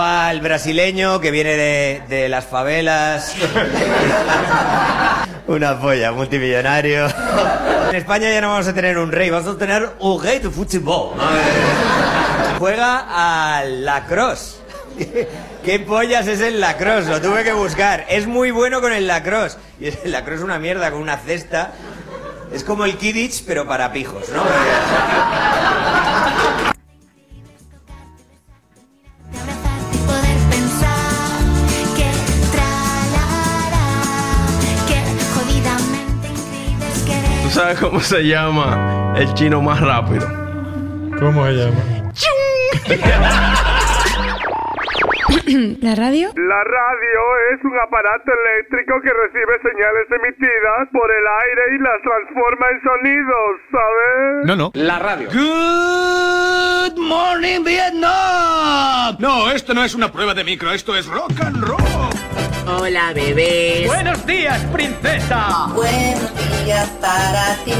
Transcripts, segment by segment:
Para el brasileño que viene de, de las favelas. Una polla, multimillonario. En España ya no vamos a tener un rey, vamos a tener un rey de fútbol. Juega al lacrosse. ¿Qué pollas es el lacrosse? Lo tuve que buscar. Es muy bueno con el lacrosse. Y el lacrosse es una mierda con una cesta. Es como el Kidditch, pero para pijos, ¿no? Sabes cómo se llama el chino más rápido? ¿Cómo se llama? ¿La radio? La radio es un aparato eléctrico que recibe señales emitidas por el aire y las transforma en sonidos, ¿sabes? No, no. La radio. Good morning, Vietnam. No, esto no es una prueba de micro, esto es rock and roll. Hola, bebés. Buenos días, princesa. Buenos días para ti,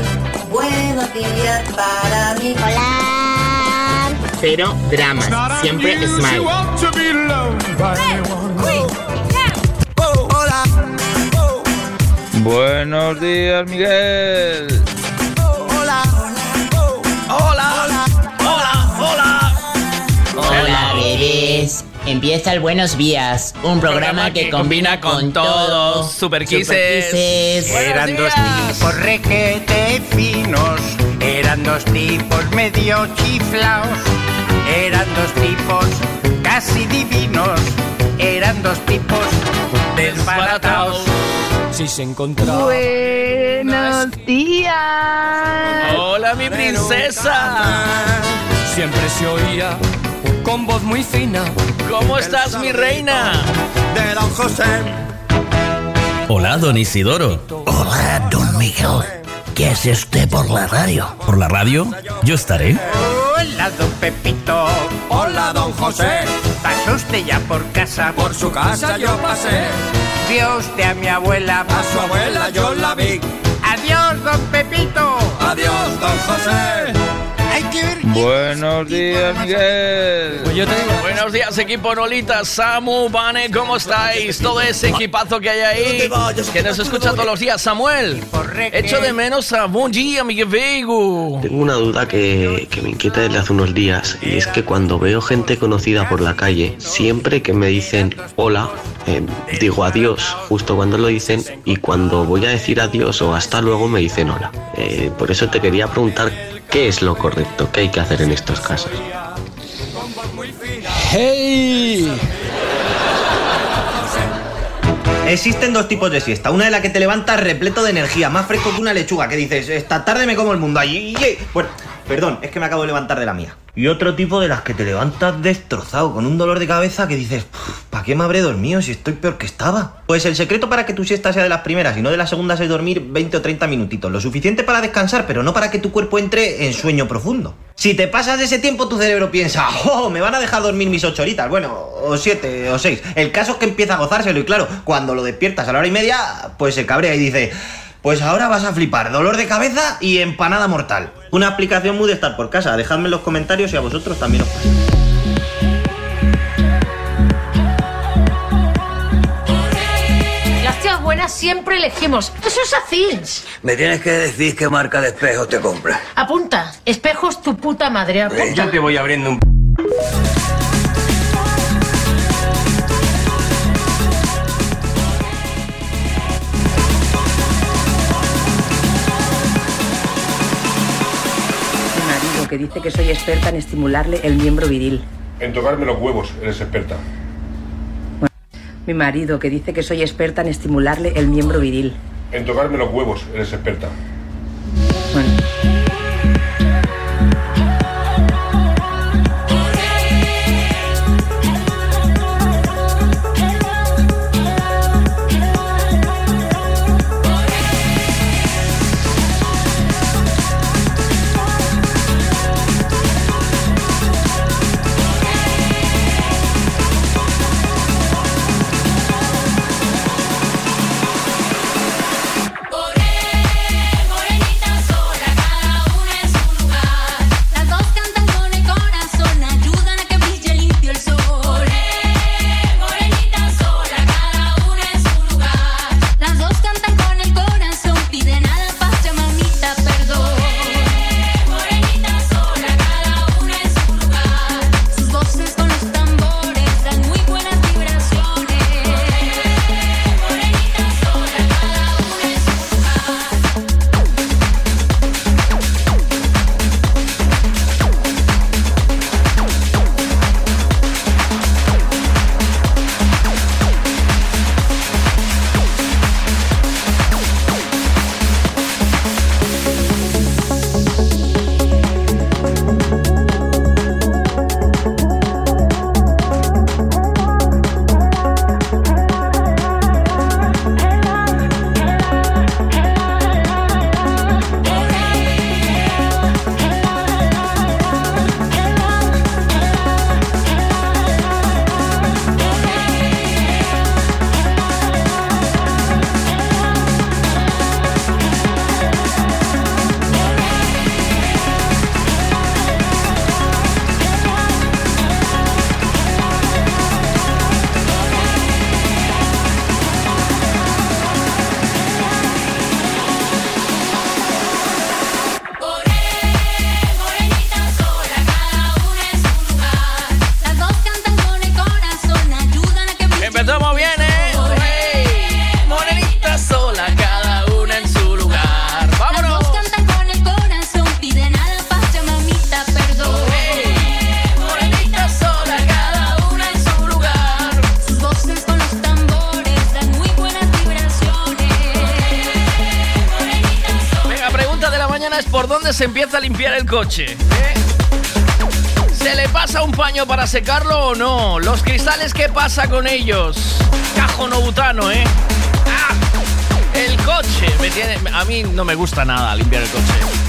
buenos días para mí. Hola. Pero dramas, siempre smile. Buenos días, Miguel. Hola, bebés. Empieza el Buenos Días, un programa que combina con todos. Super Kisses. Eran dos tipos requete finos, eran dos tipos medio chiflaos, eran dos tipos casi divinos, eran dos tipos desbaratados. Si se encontraba. Buenos días. Hola, mi princesa. Siempre se oía con voz muy fina. ¿Cómo estás, mi reina? De don José. Hola, don Isidoro. Hola, don Miguel. ¿Qué hace usted por la radio? ¿Por la radio? Yo estaré. Hola, don Pepito. Hola, don José. ¿Pasó usted ya por casa? Por su casa yo pasé. Vio usted a mi abuela. A su abuela yo la vi. Adiós, don Pepito. Adiós, don José. Hay que ver. Buenos días, Miguel. Pues yo te digo. Buenos días, equipo Nolita, Samu, Vane, ¿cómo estáis? Todo ese equipazo que hay ahí. Que nos escucha todos los días, Samuel. Echo de menos a Buen día, Miguel Veigo. Tengo una duda que, que me inquieta desde hace unos días y es que cuando veo gente conocida por la calle, siempre que me dicen hola, eh, digo adiós justo cuando lo dicen y cuando voy a decir adiós o hasta luego me dicen hola. Eh, por eso te quería preguntar qué es lo correcto, qué hay que hacer en estos casos. ¡Hey! Existen dos tipos de siesta. Una de la que te levantas repleto de energía, más fresco que una lechuga, que dices, esta tarde me como el mundo allí. Bueno, perdón, es que me acabo de levantar de la mía. Y otro tipo de las que te levantas destrozado, con un dolor de cabeza que dices, ¿para qué me habré dormido si estoy peor que estaba? Pues el secreto para que tu siesta sea de las primeras y no de las segundas es dormir 20 o 30 minutitos. Lo suficiente para descansar, pero no para que tu cuerpo entre en sueño profundo. Si te pasas de ese tiempo, tu cerebro piensa, oh, me van a dejar dormir mis 8 horitas. Bueno, o 7 o 6. El caso es que empieza a gozárselo y claro, cuando lo despiertas a la hora y media, pues se cabrea y dice, pues ahora vas a flipar, dolor de cabeza y empanada mortal. Una aplicación muy de estar por casa. Dejadme en los comentarios si a vosotros también os pasa. Las tías buenas siempre elegimos. Eso es así. Me tienes que decir qué marca de espejo te compras. Apunta. Espejos tu puta madre. Apunta. te voy abriendo un... que dice que soy experta en estimularle el miembro viril. En tocarme los huevos, eres experta. Mi marido que dice que soy experta en estimularle el miembro viril. En tocarme los huevos, eres experta. Coche? ¿Se le pasa un paño para secarlo o no? ¿Los cristales qué pasa con ellos? Cajo no butano, ¿eh? ¡Ah! El coche me tiene. A mí no me gusta nada limpiar el coche.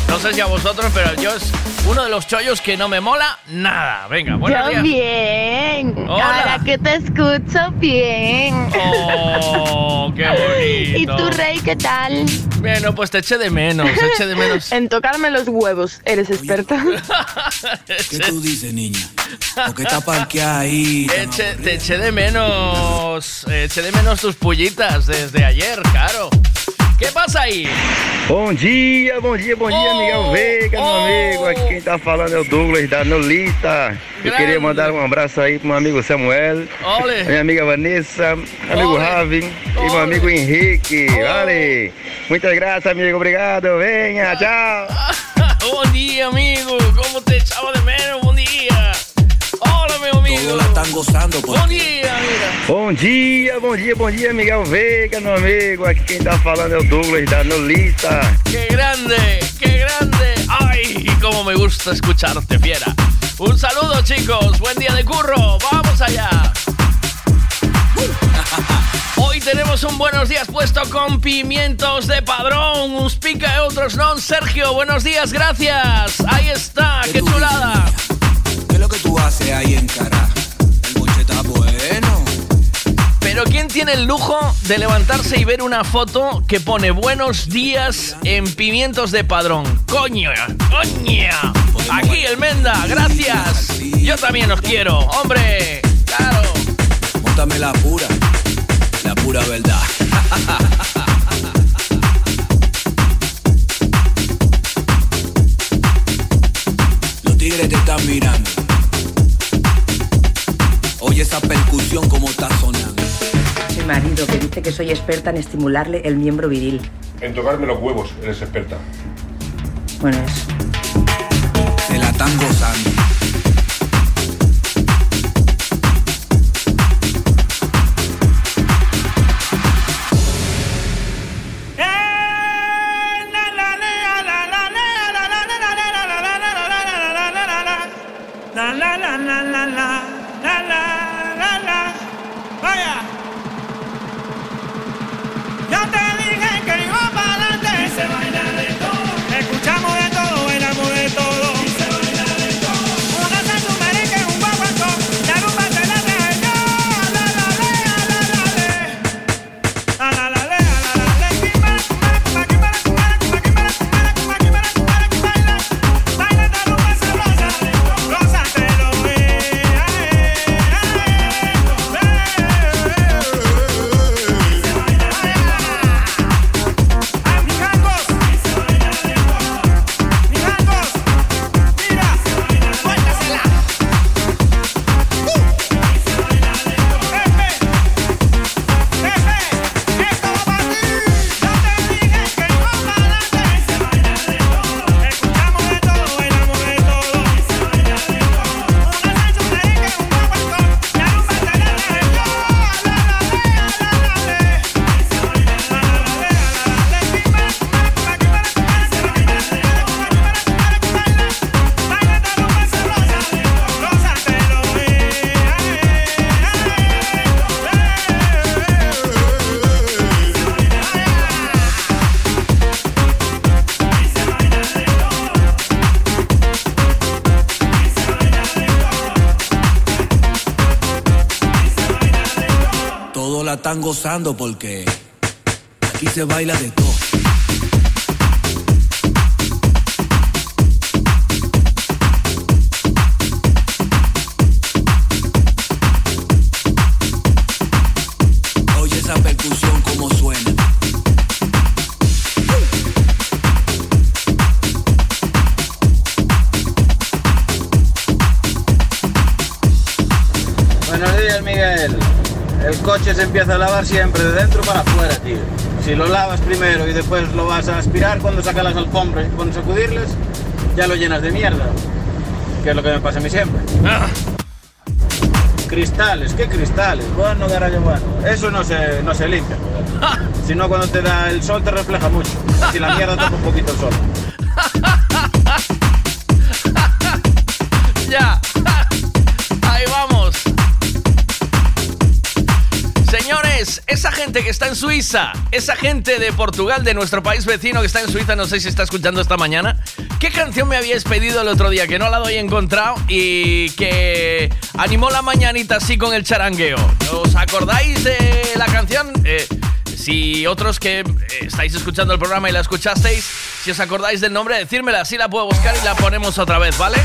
No sé si a vosotros, pero yo es uno de los chollos que no me mola nada. Venga, buenos Yo días. bien. Hola. Ahora que te escucho bien. Oh, qué bonito. ¿Y tú, Rey, qué tal? Bueno, pues te eché de menos, te eché de menos. en tocarme los huevos. ¿Eres experta? ¿Qué tú dices, niña? Porque está parqueada ahí. Eche- te eché de menos. Eché de menos tus pullitas desde ayer, claro. ¿Qué pasa aí? Bom dia, bom dia, bom dia, Miguel Veiga, meu amigo. Aqui quem tá falando é o Douglas da Nolita. Eu Grande. queria mandar um abraço aí pro meu amigo Samuel, Ole. minha amiga Vanessa, amigo Ole. Ravi e meu amigo Henrique. Vale. Muitas graças, amigo. Obrigado. Venha, tchau. Buen día, amigo. ¿Cómo te echaba de menos? Buen día. Hola, mi amigo. Todos la están gozando Buen día, mira. Bom dia, bom dia, bom dia, Miguel Veiga, meu amigo. Aqui quem tá falando é o Douglas da Nolita. ¡Qué grande! ¡Qué grande! ¡Ay! ¡Cómo me gusta escucharte, fiera! Un saludo, chicos. Buen día de curro. ¡Vamos allá! Tenemos un buenos días puesto con pimientos de padrón, uns pica y otros no. Sergio, buenos días, gracias. Ahí está, qué chulada. ¿Qué es lo que tú haces ahí en cara? El moche está bueno. Pero ¿quién tiene el lujo de levantarse y ver una foto que pone buenos días en pimientos de padrón? ¡Coño! ¡Coña! Aquí el Menda, gracias. Yo también os quiero, hombre. Claro. Móntame la pura, pura verdad. Los tigres te están mirando. Oye esa percusión como está sonando. Mi marido que dice que soy experta en estimularle el miembro viril. En tocarme los huevos, eres experta. Bueno, eso. Se la están gozando. Porque aquí se baila de. Empieza a lavar siempre de dentro para afuera, tío. Si lo lavas primero y después lo vas a aspirar cuando sacas las alfombras y pones a sacudirles, ya lo llenas de mierda. Que es lo que me pasa a mí siempre. Cristales, ¿qué cristales? Bueno, garaje bueno. Eso no se, no se limpia. Si no, cuando te da el sol te refleja mucho. Si la mierda tapa un poquito el sol. Que está en Suiza, esa gente de Portugal, de nuestro país vecino que está en Suiza, no sé si está escuchando esta mañana, ¿qué canción me habíais pedido el otro día que no la doy encontrado y que animó la mañanita así con el charangueo? ¿Os acordáis de la canción? Eh, si otros que eh, estáis escuchando el programa y la escuchasteis, si os acordáis del nombre, decírmela, así la puedo buscar y la ponemos otra vez, ¿vale?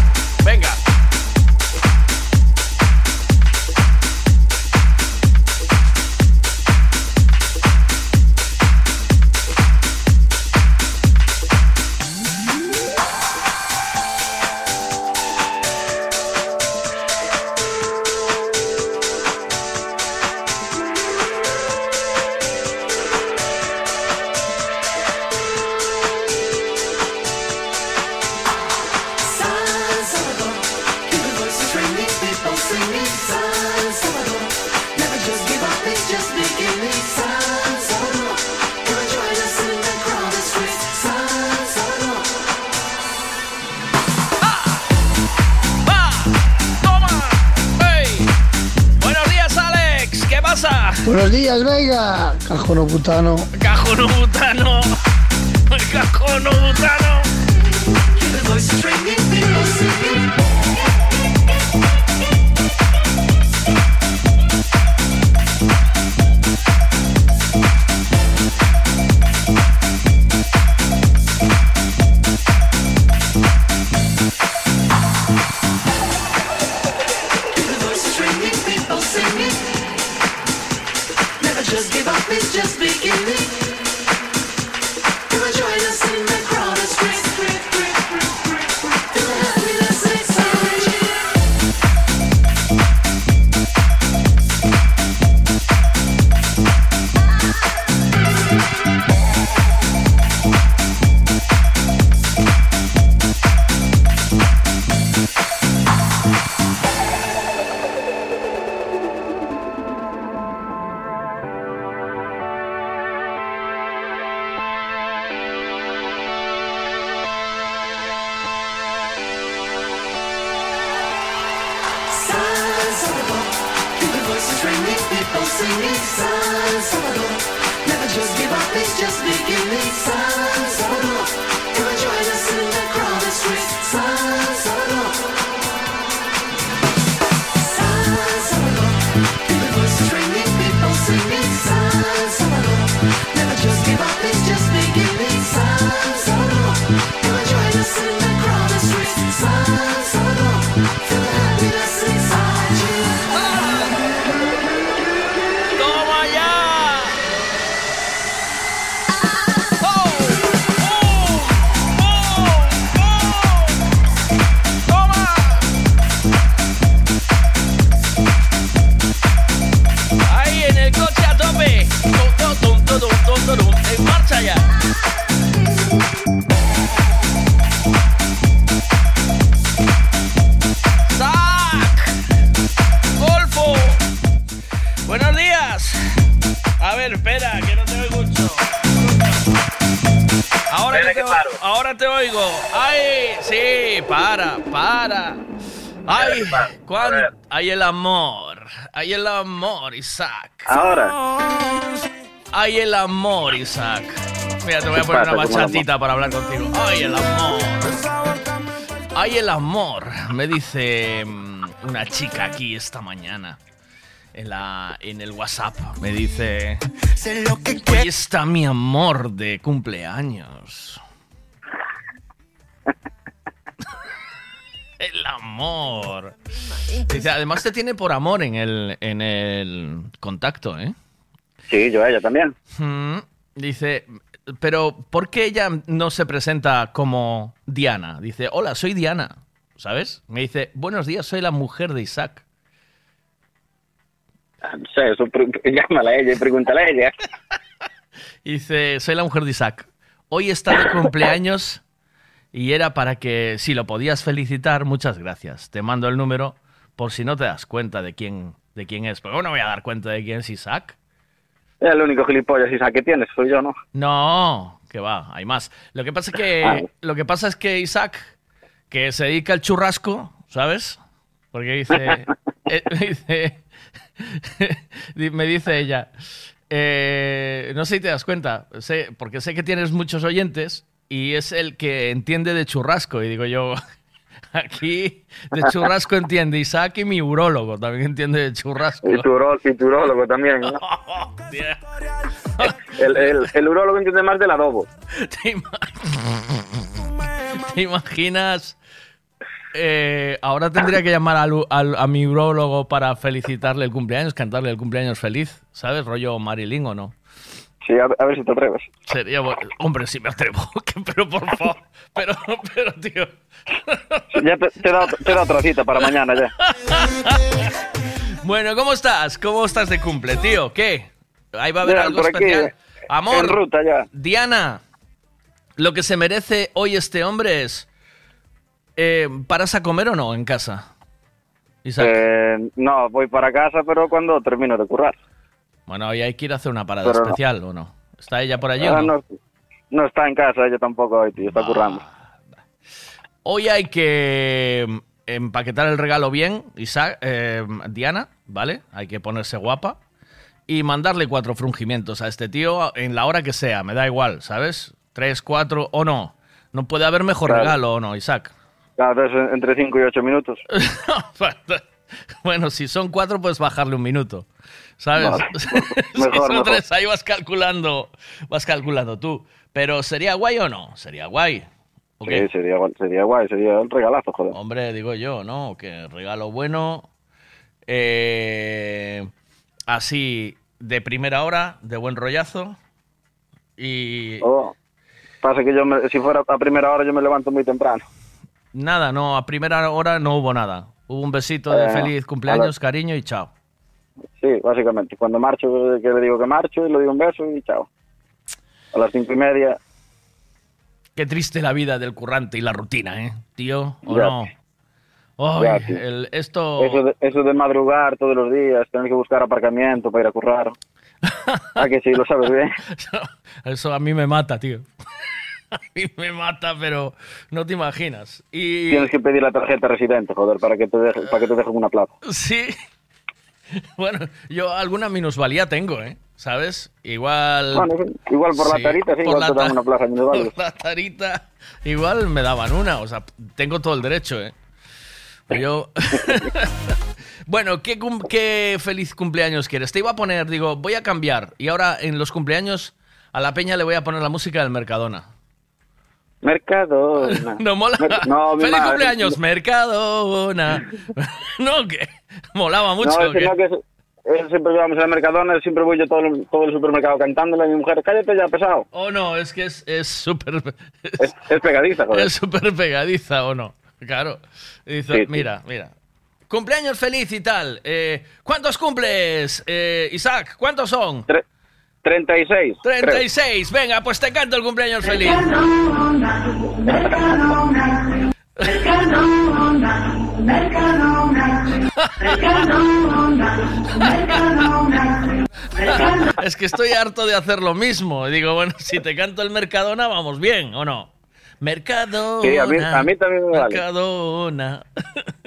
Vega. Cajono Hay el amor. Hay el amor, Isaac. Ahora. Hay el amor, Isaac. Mira, te voy a ¿Qué poner una bachatita para hablar contigo. ¡Ay, el amor! ¡Ay, el amor! Me dice mm, una chica aquí esta mañana. En, la, en el WhatsApp me dice Hoy está mi amor de cumpleaños además te tiene por amor en el, en el contacto, ¿eh? Sí, yo a ella también. Mm, Dice, pero ¿por qué ella no se presenta como Diana? Dice, hola, soy Diana, ¿sabes? Me dice, buenos días, soy la mujer de Isaac. No sé, eso llámala a ella y pregúntale a ella. Y dice, soy la mujer de Isaac. Hoy está de cumpleaños y era para que, si lo podías felicitar, muchas gracias. Te mando el número por si no te das cuenta de quién, de quién es. Porque no voy a dar cuenta de quién es Isaac. Es el único gilipollas Isaac que tienes, soy yo, ¿no? No, que va, hay más. Lo que pasa es que, Ah. lo que, pasa es que Isaac, que se dedica al churrasco, ¿sabes? Porque dice, eh, dice, Di- Me dice ella, eh, no sé si te das cuenta, sé, porque sé que tienes muchos oyentes y es el que entiende de churrasco. Y digo yo, aquí de churrasco entiende Isaac y mi urólogo también entiende de churrasco. Y tu, uro- y tu urólogo también. El, el, el urólogo entiende más del adobo. ¿Te, ¿Te imaginas? Eh, ahora tendría que llamar al- a mi urólogo para felicitarle el cumpleaños, cantarle el cumpleaños feliz, ¿sabes? Rollo Marilyn o no. Sí, a, a ver si te atreves. Sería bueno. Hombre, si me atrevo. Pero por favor. Pero, pero, tío. Ya te, te dado, te dado otra cita para mañana ya. Bueno, ¿cómo estás? ¿Cómo estás de cumple, tío? ¿Qué? Ahí va a haber Ya, algo por aquí, especial. Amor. en ruta ya. Diana, lo que se merece hoy este hombre es. Eh, ¿Paras a comer o no en casa? Isaac. Eh, no, voy para casa, pero cuando termino de currar. Bueno, hoy hay que ir a hacer una parada Pero no. especial, ¿o no? ¿Está ella por allí o Ah, no? no, no está en casa, ella tampoco hoy, tío, está currando. Hoy hay que mm, empaquetar el regalo bien, Isaac, eh, Diana, ¿vale? Hay que ponerse guapa y mandarle cuatro frungimientos a este tío en la hora que sea, me da igual, ¿sabes? Tres, cuatro o no. No puede haber mejor Claro. regalo o no, Isaac. Claro, entre 5 y 8 minutos. Bueno, si son cuatro, puedes bajarle un minuto. ¿Sabes? Si Mejor, son mejor. tres, ahí vas calculando, vas calculando tú. Pero ¿sería guay o no? Sería guay. ¿O qué? Sí, sería, guay- sería guay, sería un regalazo, joder. Hombre, digo yo, ¿no? Que regalo bueno. eh, así, de primera hora, de buen rollazo. Y Oh, pasa que yo, me- si fuera a primera hora, yo me levanto muy temprano. nada, no, a primera hora no hubo nada. Hubo un besito de Eh, feliz cumpleaños, cariño y chao. Sí, básicamente. Cuando marcho, que le digo que marcho y le digo un beso y chao. A las cinco y media, Qué triste la vida del currante y la rutina, ¿eh? Tío, ¿o Ya. no? Ay, Ya, el- esto... eso, de, eso de madrugar todos los días, tener que buscar aparcamiento para ir a currar. ah, que sí, lo sabes bien. Eso a mí me mata, tío. A mí me mata, pero no te imaginas. Y Tienes que pedir la tarjeta residente, joder, para que te deje, para que te dejen una plaza. sí. Bueno, yo alguna minusvalía tengo, ¿eh? ¿Sabes? Igual. Bueno, igual por la Sí, tarita, sí, por igual la te dan ta- una plaza en minusválidos. Por la tarita, igual me daban una. O sea, tengo todo el derecho, ¿eh? Yo. bueno, ¿qué, ¿qué feliz cumpleaños quieres? Te iba a poner, digo, voy a cambiar. Y ahora en los cumpleaños a la peña le voy a poner la música del Mercadona. Mercadona. No mola. Mer- no, mi ¡Feliz madre. cumpleaños, Mercadona! no, que molaba mucho. no, que que es- siempre vamos a la Mercadona, siempre voy yo todo, el- todo el supermercado cantándole a mi mujer, cállate ya, pesado. Oh, no, es que es súper. Es, es pegadiza, joder. Es súper pegadiza, ¿o no? Claro. Dice, Sí, sí. mira, mira. Cumpleaños feliz y tal. Eh, ¿Cuántos cumples, eh, Isaac? ¿Cuántos son? 36. 36. Venga, pues te canto el cumpleaños feliz. es que estoy harto de hacer lo mismo. Y digo, bueno, si te canto el Mercadona, vamos bien, ¿o no? Mercadona. Sí, a mí- a mí también me vale. Mercadona.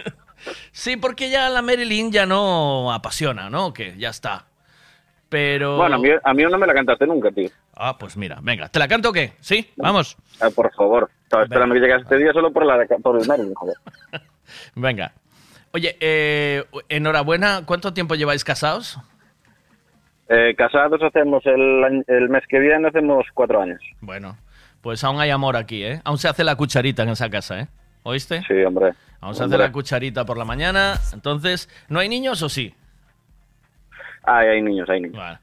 sí, porque ya la Marilyn ya no apasiona, ¿no? Que ya está. Pero. Bueno, a mí, a mí no me la cantaste nunca, tío. Ah, pues mira, venga, ¿te la canto o qué? ¿Sí? Vamos. Ah, por favor. Estaba esperando que llegase este día solo por, la, por el joder. Venga. Oye, eh, enhorabuena. ¿Cuánto tiempo lleváis casados? Eh, casados hacemos el, el mes que viene, hacemos cuatro años. Bueno, pues aún hay amor aquí, ¿eh? Aún se hace la cucharita en esa casa, ¿eh? ¿Oíste? Sí, hombre. Aún se hace Hombre. la cucharita por la mañana. Entonces, ¿no hay niños o sí? Ah, hay niños, hay niños.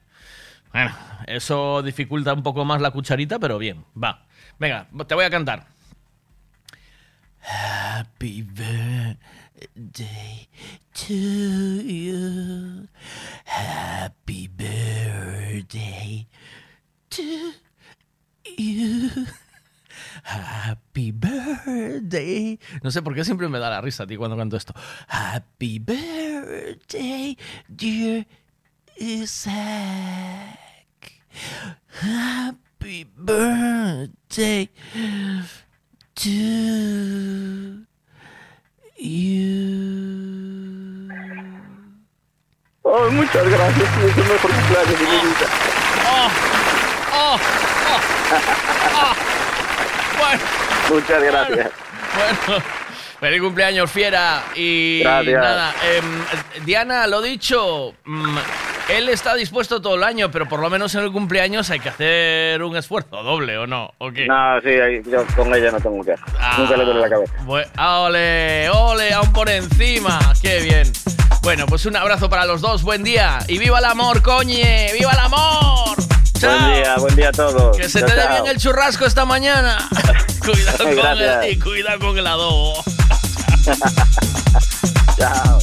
Bueno, eso dificulta un poco más la cucharita, pero bien, va. Venga, te voy a cantar. Happy birthday to you. Happy birthday to you. Happy birthday. No sé por qué siempre me da la risa a ti cuando canto esto. Happy birthday, dear Isaac. Happy birthday to you. Oh, muchas gracias. Es el mejor cumpleaños de mi vida. ¡Oh! ¡Oh! ¡Oh! Ah. Bueno, Muchas gracias. bueno. Feliz cumpleaños, fiera. Y Gracias. nada, em, Diana, lo dicho, mm, él está dispuesto todo el año, pero por lo menos en el cumpleaños hay que hacer un esfuerzo doble, ¿o no? ¿O qué? No, sí, yo con ella no tengo que Nunca le duele la cabeza. Bue- ah, ole, ole, aún por encima. Qué bien. Bueno, pues un abrazo para los dos. Buen día. Y viva el amor, coñe. ¡Viva el amor! Buen día, buen día a todos. Que se Chao, te dé bien el churrasco esta mañana. cuidado con el, y cuidado con el adobo. Chao.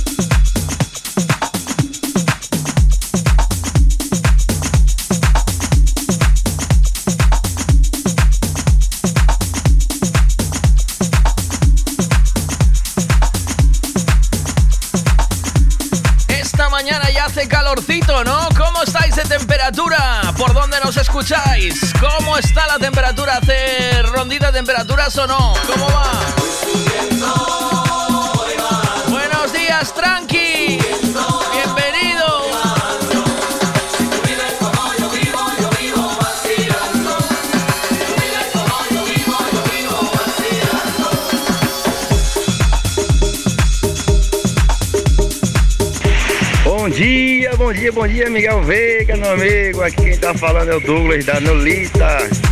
Temperatura? ¿Por dónde nos escucháis? ¿Cómo está la temperatura? ¿Hace rondita de temperaturas o no? ¿Cómo va? Buenos días, tranqui. Bom dia, bom dia, Miguel Veiga, meu amigo. Aqui quem tá falando é o Douglas da Nolita.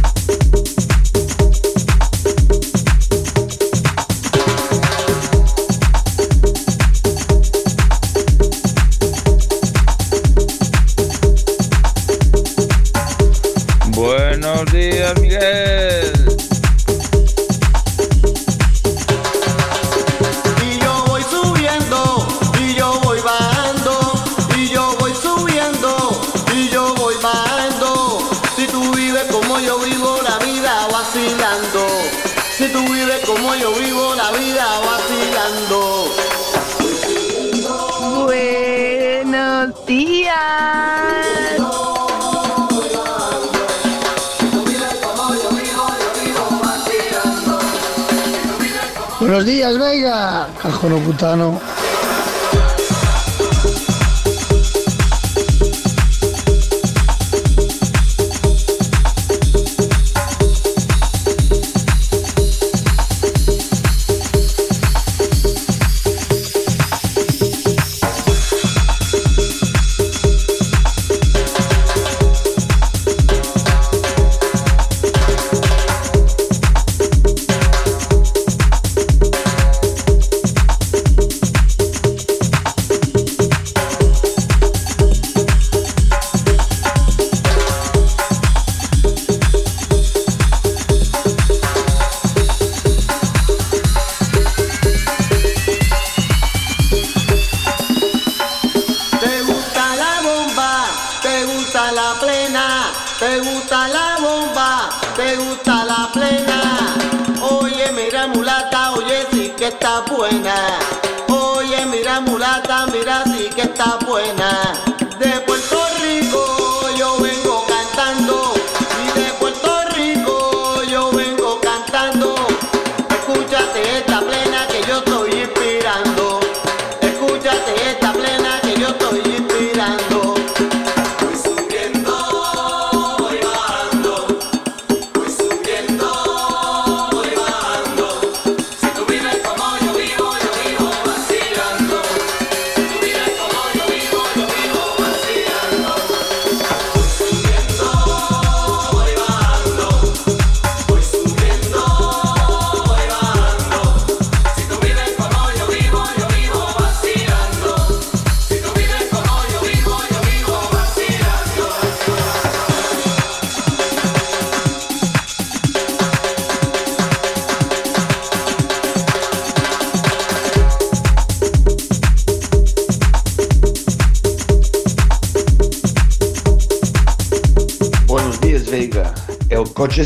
Días, Vega. Cajono putano.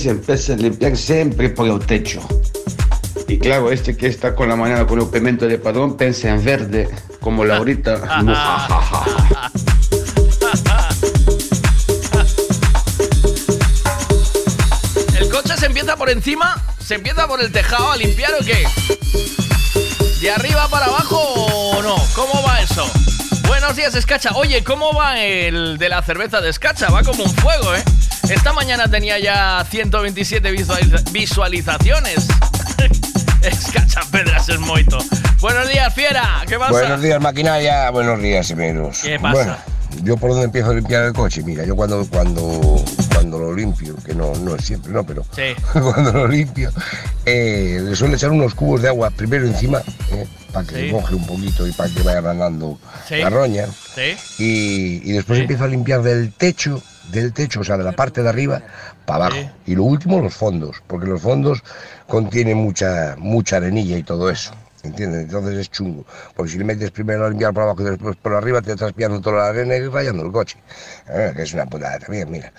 Empieza a limpiar siempre por el techo. Y claro, este que está con la mañana con el pimiento de padrón piensa en verde, como Laurita. ¿El coche se empieza por encima? ¿Se empieza por el tejado a limpiar o qué? ¿De arriba para abajo o no? ¿Cómo va eso? Bueno, Buenos días, Escacha. Oye, ¿cómo va el de la cerveza de Escacha? Va como un fuego, ¿eh? Esta mañana tenía ya 127 visualiza- visualizaciones. Escacha Pedras es moito. Buenos días, fiera. ¿Qué pasa? Buenos días, maquinaria. Buenos días, semeros. ¿Qué pasa? Bueno, yo por dónde empiezo a limpiar el coche. Mira, yo cuando cuando cuando lo limpio, que no, no es siempre, no, pero Sí. cuando lo limpio, eh, le suelo echar unos cubos de agua primero encima, eh, para que Sí. moje un poquito y para que vaya ganando Sí. la roña. Sí. Y, y después empiezo a limpiar del techo, del techo, o sea, de la parte de arriba para abajo. Y lo último, los fondos, porque los fondos contienen mucha, mucha arenilla y todo eso. ¿Entiendes? Entonces es chungo. Porque si le metes primero a limpiar por abajo y después por arriba, te estás pillando toda la arena y rayando el coche. Eh, que es una putada también, mira.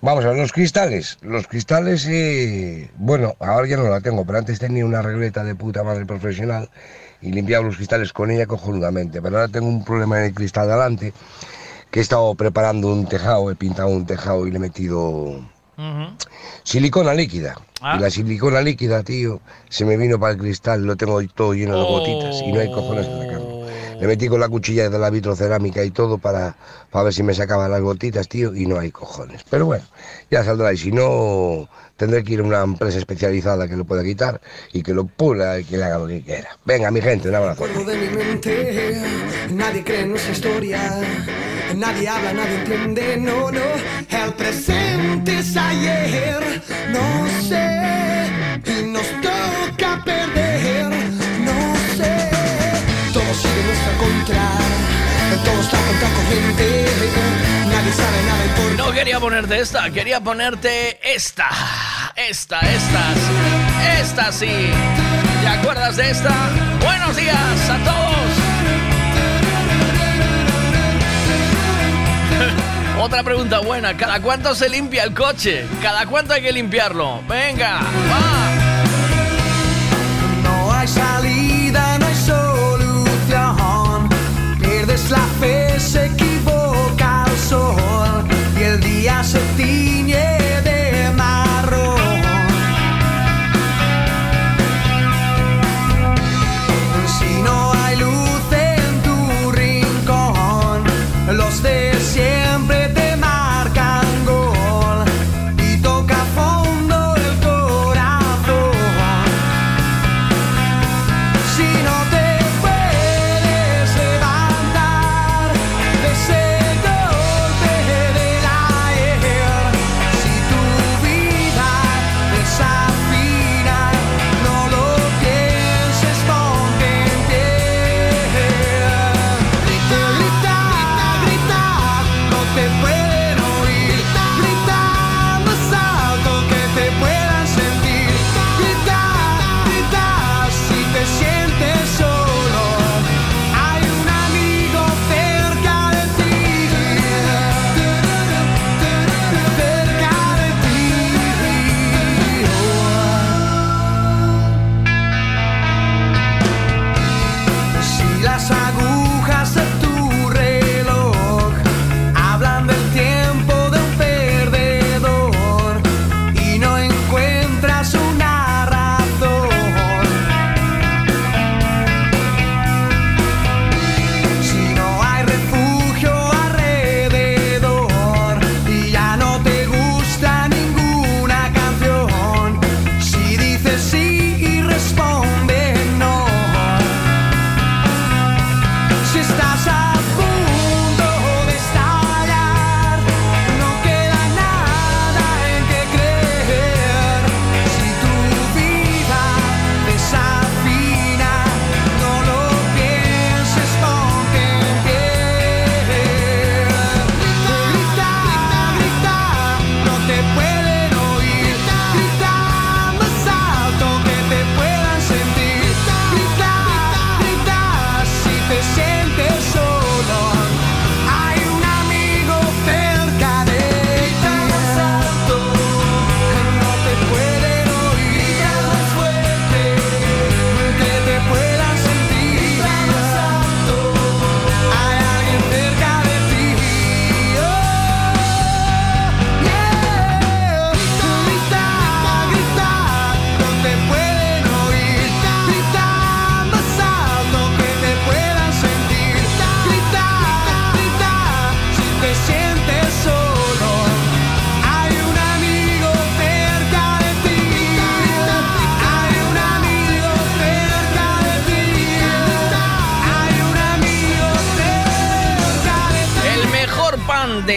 Vamos a ver, los cristales. Los cristales, eh, bueno, ahora ya no la tengo, pero antes tenía una regleta de puta madre profesional y limpiaba los cristales con ella cojonudamente. Pero ahora tengo un problema en el cristal de adelante, que he estado preparando un tejado, he pintado un tejado y le he metido silicona líquida. Ah. Y la silicona líquida, tío, se me vino para el cristal, lo tengo todo lleno de gotitas y no hay cojones de sacarlo. Le metí con la cuchilla de la vitrocerámica y todo para, para ver si me sacaba las gotitas, tío, y no hay cojones. Pero bueno, ya saldrá. Y si no, tendré que ir a una empresa especializada que lo pueda quitar y que lo pula y que le haga lo que quiera. Venga, mi gente, un abrazo. Nadie cree en nuestra historia, nadie habla, nadie entiende, no, no, el presente es ayer, no sé, y nos toca perder, no sé, todo sigue en nuestra contra, todo está contra corriente, nadie sabe nada por No quería ponerte esta, quería ponerte esta. Esta, estas. Esta sí. ¿Te acuerdas de esta? Buenos días a todos. Otra pregunta buena. ¿Cada cuánto se limpia el coche? ¿Cada cuánto hay que limpiarlo? Venga, va. No hay salida, no hay solución. Pierdes la fe, se equivoca el sol y el día se tiñe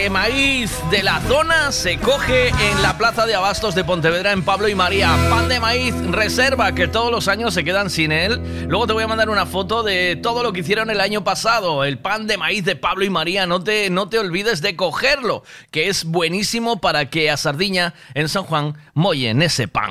de maíz de la zona se coge en la plaza de abastos de Pontevedra en Pablo y María. Pan de maíz reserva que todos los años se quedan sin él. Luego te voy a mandar una foto de todo lo que hicieron el año pasado. El pan de maíz de Pablo y María. No te, no te olvides de cogerlo, que es buenísimo para que a Sardiña en San Juan mollen ese pan.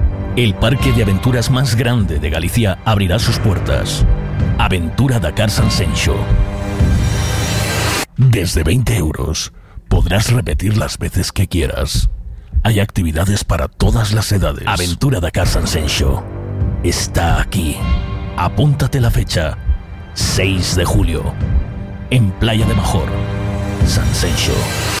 El parque de aventuras más grande de Galicia abrirá sus puertas. Aventura Dakar San. Desde 20 euros podrás repetir las veces que quieras. Hay actividades para todas las edades. Aventura Dakar San Sencho. Está aquí. Apúntate la fecha. 6 de julio. En Playa de Major. San.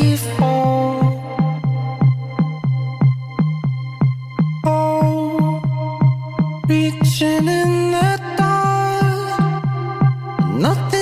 nothing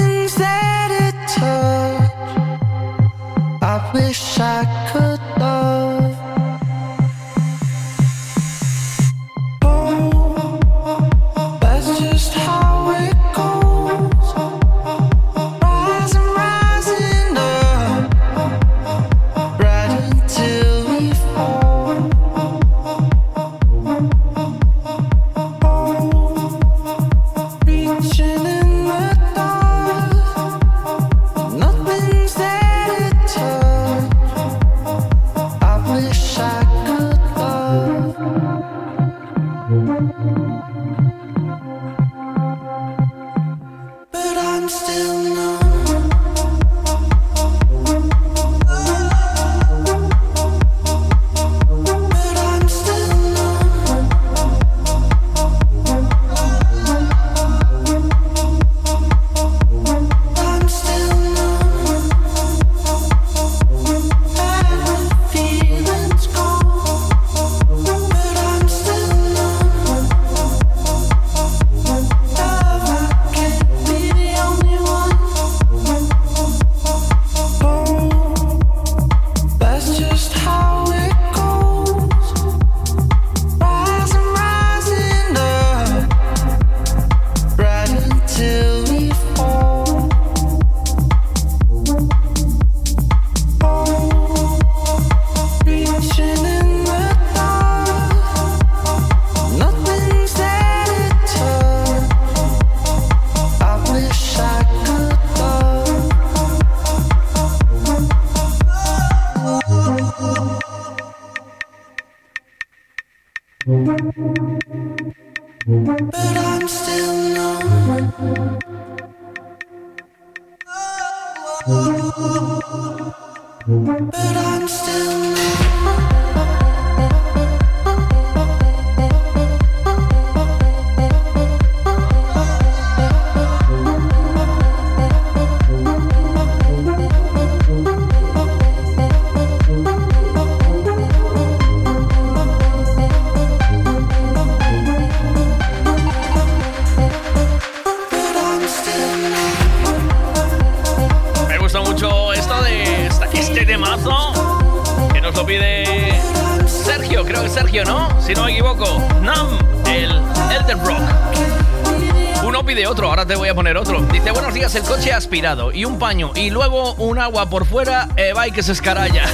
y un paño y luego un agua por fuera, eh, y que se escaralla.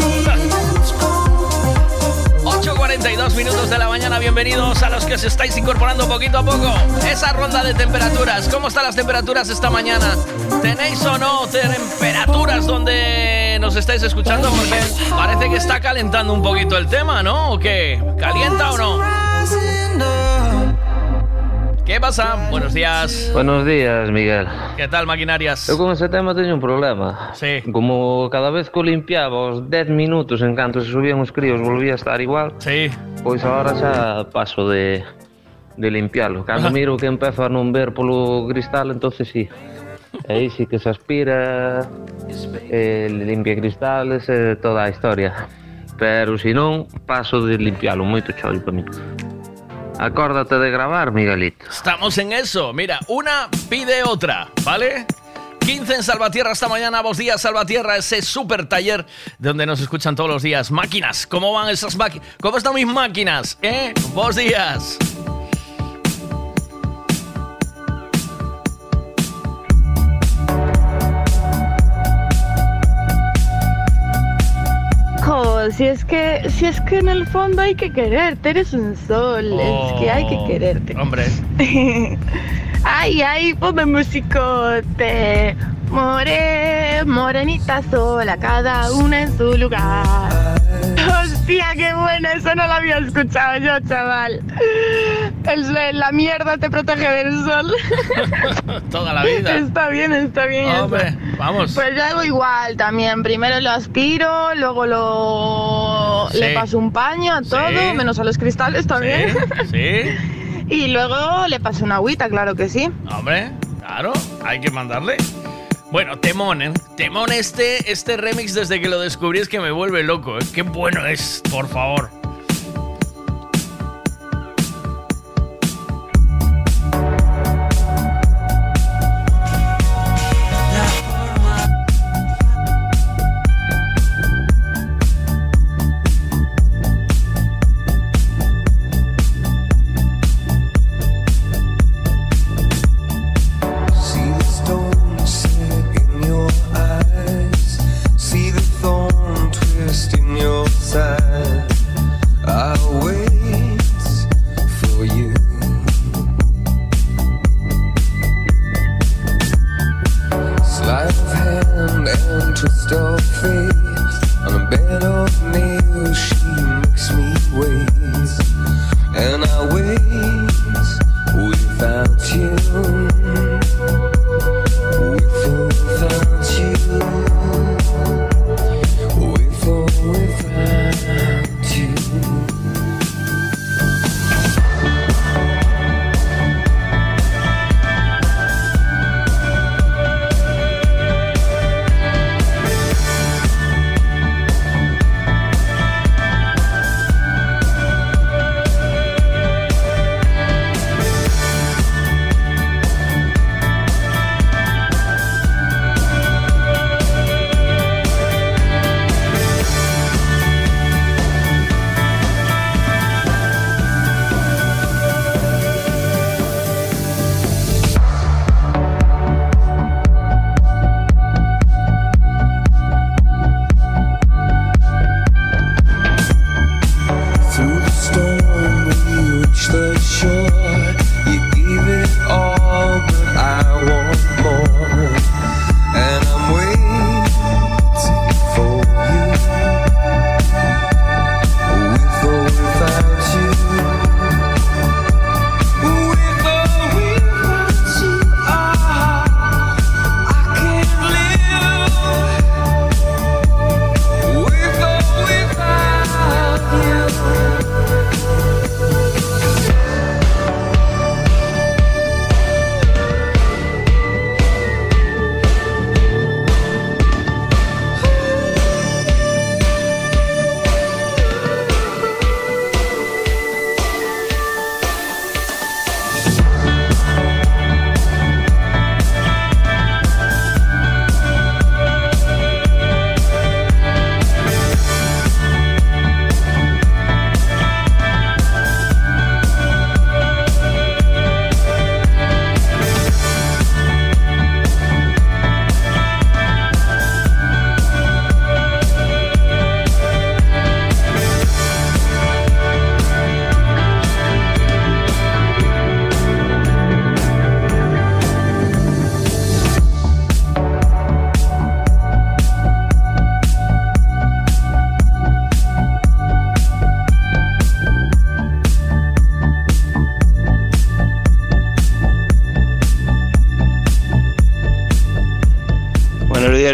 8.42 minutos de la mañana, bienvenidos a los que os estáis incorporando poquito a poco. Esa ronda de temperaturas, ¿cómo están las temperaturas esta mañana? ¿Tenéis o no temperaturas donde nos estáis escuchando? Porque parece que está calentando un poquito el tema, ¿no? ¿O qué? ¿Calienta o no? ¿Qué pasa? Buenos días. Buenos días, Miguel. ¿Qué tal, maquinarias? Eu con ese tema teño un problema. Sí. Como cada vez que o limpiaba os 10 minutos en canto se subían os críos volvía a estar igual. Sí. Pois agora xa paso de, de limpialo. Cando miro que empezo a non ver polo cristal, entonces sí. E aí sí que se aspira, eh, limpia cristales e toda a historia. Pero se non, paso de limpialo, moito chollo para mí. Acórdate de grabar, Miguelito. Estamos en eso. Mira, una pide otra, ¿vale? 15 en Salvatierra esta mañana, vos días Salvatierra, ese super taller donde nos escuchan todos los días. Máquinas, ¿cómo van esas máquinas? ¿Cómo están mis máquinas? ¿Eh? Vos días. Si es que, si es que en el fondo hay que quererte, eres un sol, es que hay que Oh, quererte. Hombre. ay, ay, ponme musicote. More, morenita sola, cada una en su lugar. Hostia, qué buena, eso no lo había escuchado yo, chaval. El- la mierda te protege del sol. Toda la vida. Está bien, está bien. eso. Hombre, vamos. Pues yo hago igual también. Primero lo aspiro, luego lo Sí. le paso un paño a todo, Sí. menos a los cristales también. Sí, y luego le paso una agüita, claro que sí. hombre, claro, hay que mandarle. Bueno, temón, ¿eh? Temón este, este remix desde que lo descubrí es que me vuelve loco, ¿eh? Qué bueno es, por favor.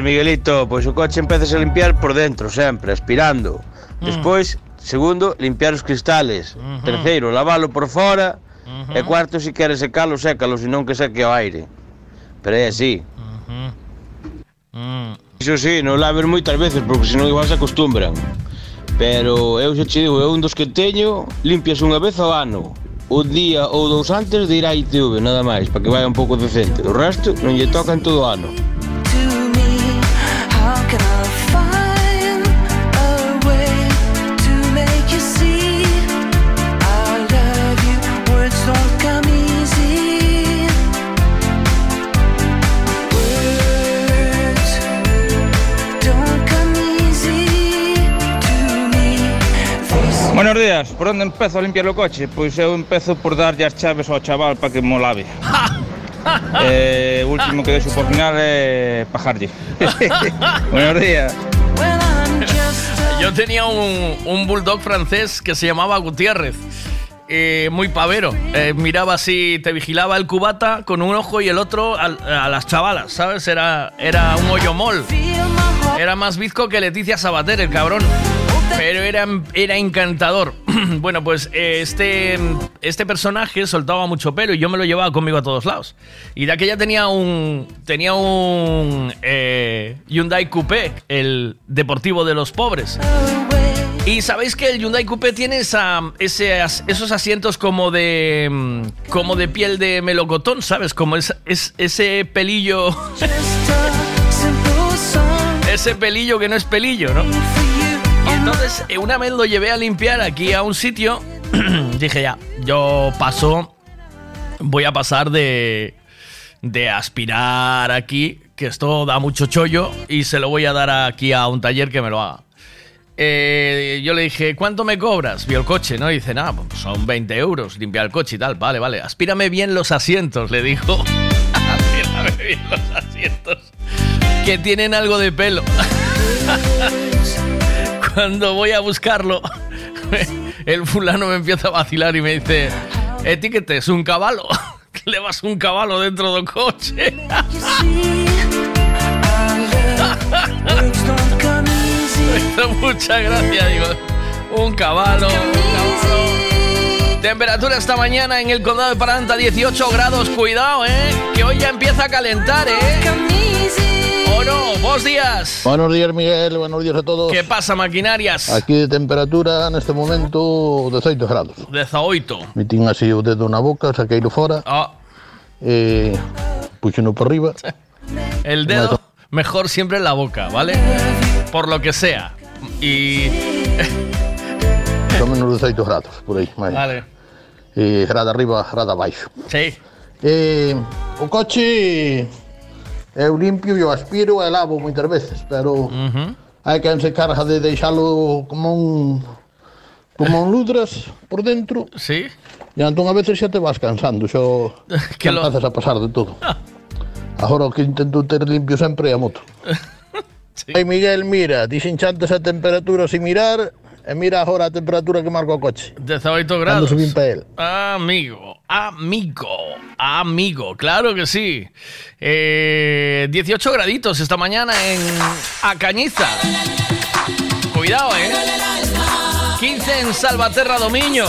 Joder, Miguelito, pois o coche empezas a limpiar por dentro sempre, aspirando. Despois, segundo, limpiar os cristales. Terceiro, lavalo por fora. E cuarto, se queres secalo, sécalo, senón que seque o aire. Pero é así. Iso sí, non laves moitas veces, porque senón igual se acostumbran. Pero eu xa che digo, é un dos que teño, limpias unha vez ao ano. Un día ou dous antes de ir á ITV, nada máis, para que vaya un pouco decente. O resto non lle toca en todo o ano. Buenos días, por onde empezo a limpiar o coche? Pois eu empezo por darlle as chaves ao chaval para que mo lave. eh, último que deixo por final é pajarlle. Buenos días. Yo tenía un, un bulldog francés que se llamaba Gutiérrez. eh, muy pavero. Eh, miraba así, te vigilaba el cubata con un ojo y el otro al- a, las chavalas, ¿sabes? Era, era un hoyo mol. Era más bizco que Leticia Sabater, el cabrón. Pero era, era encantador. bueno, pues este, este personaje soltaba mucho pelo y yo me lo llevaba conmigo a todos lados. Y de aquella tenía un. Tenía un. eh, Hyundai Coupé, el deportivo de los pobres. Y sabéis que el Hyundai Coupé tiene esa, ese esos asientos como de. mm, como de piel de melocotón, ¿sabes? Como es, es- ese pelillo. ese pelillo que no es pelillo, ¿no? Y entonces eh, una vez lo llevé a limpiar aquí a un sitio. dije ya, yo paso. Voy a pasar de. de aspirar aquí, que esto da mucho chollo, y se lo voy a dar aquí a un taller que me lo haga. Eh, yo le dije, ¿cuánto me cobras? Vio el coche, ¿no? Y dice, nada, pues son 20 euros limpiar el coche y tal. Vale, vale, aspírame bien los asientos, le dijo. aspírame bien los asientos. Que tienen algo de pelo. Cuando voy a buscarlo, el fulano me empieza a vacilar y me dice, etiquete, es un caballo. Le vas un caballo dentro del coche. Me hizo mucha gracia, digo. Un caballo, un caballo. Temperatura esta mañana en el condado de Paranta, 18 grados. Cuidado, eh. Que hoy ya empieza a calentar, eh. ¿O no? Buenos días. Buenos días, Miguel. Buenos días a todos. ¿Qué pasa, maquinarias? Aquí de temperatura neste momento 18 grados. 18. Metín así o dedo na boca, saqueiro fora. Ah. Eh, puxeno por arriba. El dedo mejor siempre en la boca, ¿vale? Por lo que sea. Y. Son menos 18 grados, por aí. máis. Vale. Eh, grada arriba, grada abaixo. Sí. Eh, o coche Eu limpio e o aspiro e lavo moitas veces, pero uh -huh. hai quen se carga de deixalo como un como un ludras por dentro. Sí. E entón a veces xa te vas cansando, xa que lo... empezas a pasar de todo. Ah. Agora o que intento ter limpio sempre é a moto. sí. Ai, Miguel, mira, disenchantes a temperatura similar mirar e mira agora a temperatura que marca o coche. 18 Cando grados. subín pa el. Amigo, amigo, amigo, claro que sí. Eh, 18 graditos esta mañana en Acañiza. Cuidado, eh. 15 en Salvaterra Domiño.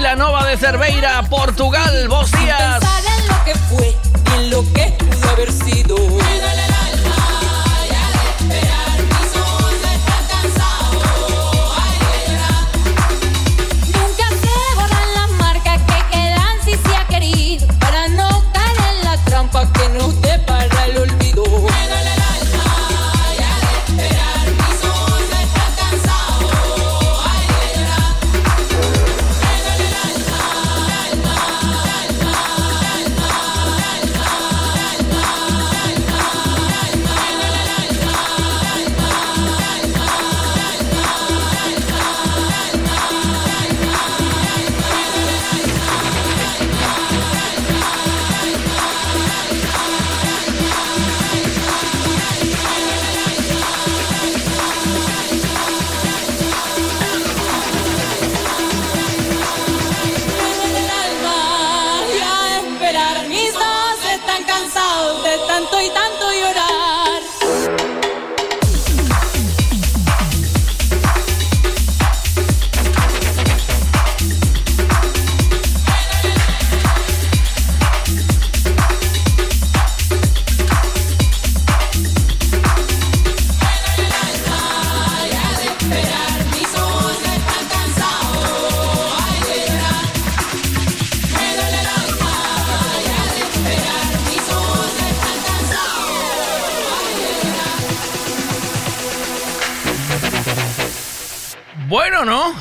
Vilanova de Cerveira, Portugal.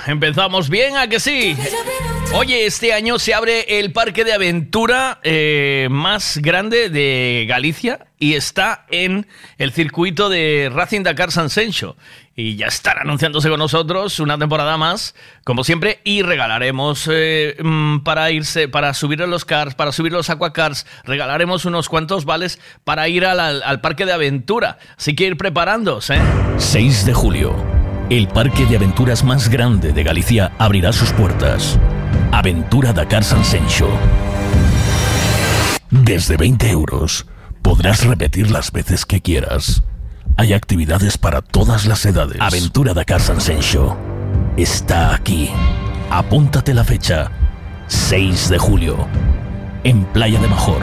Empezamos bien, ¿a que sí? Oye, este año se abre el parque de aventura eh, más grande de Galicia y está en el circuito de Racing Dakar San Sencho. Y ya estará anunciándose con nosotros una temporada más, como siempre, y regalaremos eh, mm, para irse, para subir a los cars, para subir los aquacars, regalaremos unos cuantos vales para ir al, al- parque de aventura. Así que ir preparándose, ¿eh? 6 de julio. El parque de aventuras más grande de Galicia abrirá sus puertas. Aventura Dakar San. Desde 20 euros podrás repetir las veces que quieras. Hay actividades para todas las edades. Aventura Dakar San Sencho. Está aquí. Apúntate la fecha. 6 de julio. En Playa de Major.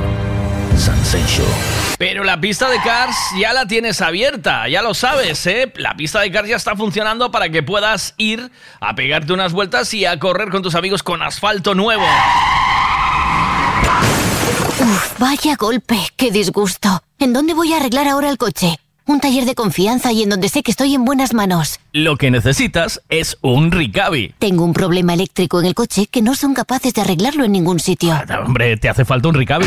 Pero la pista de Cars ya la tienes abierta, ya lo sabes, ¿eh? La pista de Cars ya está funcionando para que puedas ir a pegarte unas vueltas y a correr con tus amigos con asfalto nuevo. Uf, vaya golpe, qué disgusto. ¿En dónde voy a arreglar ahora el coche? Un taller de confianza y en donde sé que estoy en buenas manos. Lo que necesitas es un Ricavi. Tengo un problema eléctrico en el coche que no son capaces de arreglarlo en ningún sitio. Hombre, ¿te hace falta un Ricavi?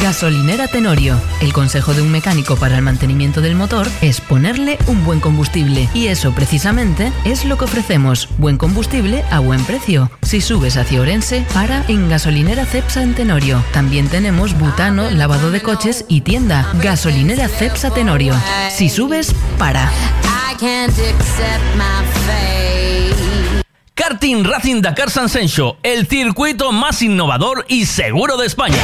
Gasolinera Tenorio. El consejo de un mecánico para el mantenimiento del motor es ponerle un buen combustible. Y eso precisamente es lo que ofrecemos. Buen combustible a buen precio. Si subes hacia Orense, para en Gasolinera Cepsa en Tenorio. También tenemos butano, lavado de coches y tienda. Gasolinera Cepsa Tenorio. Si subes, para. Karting Racing Dakar San Sencho, el circuito más innovador y seguro de España.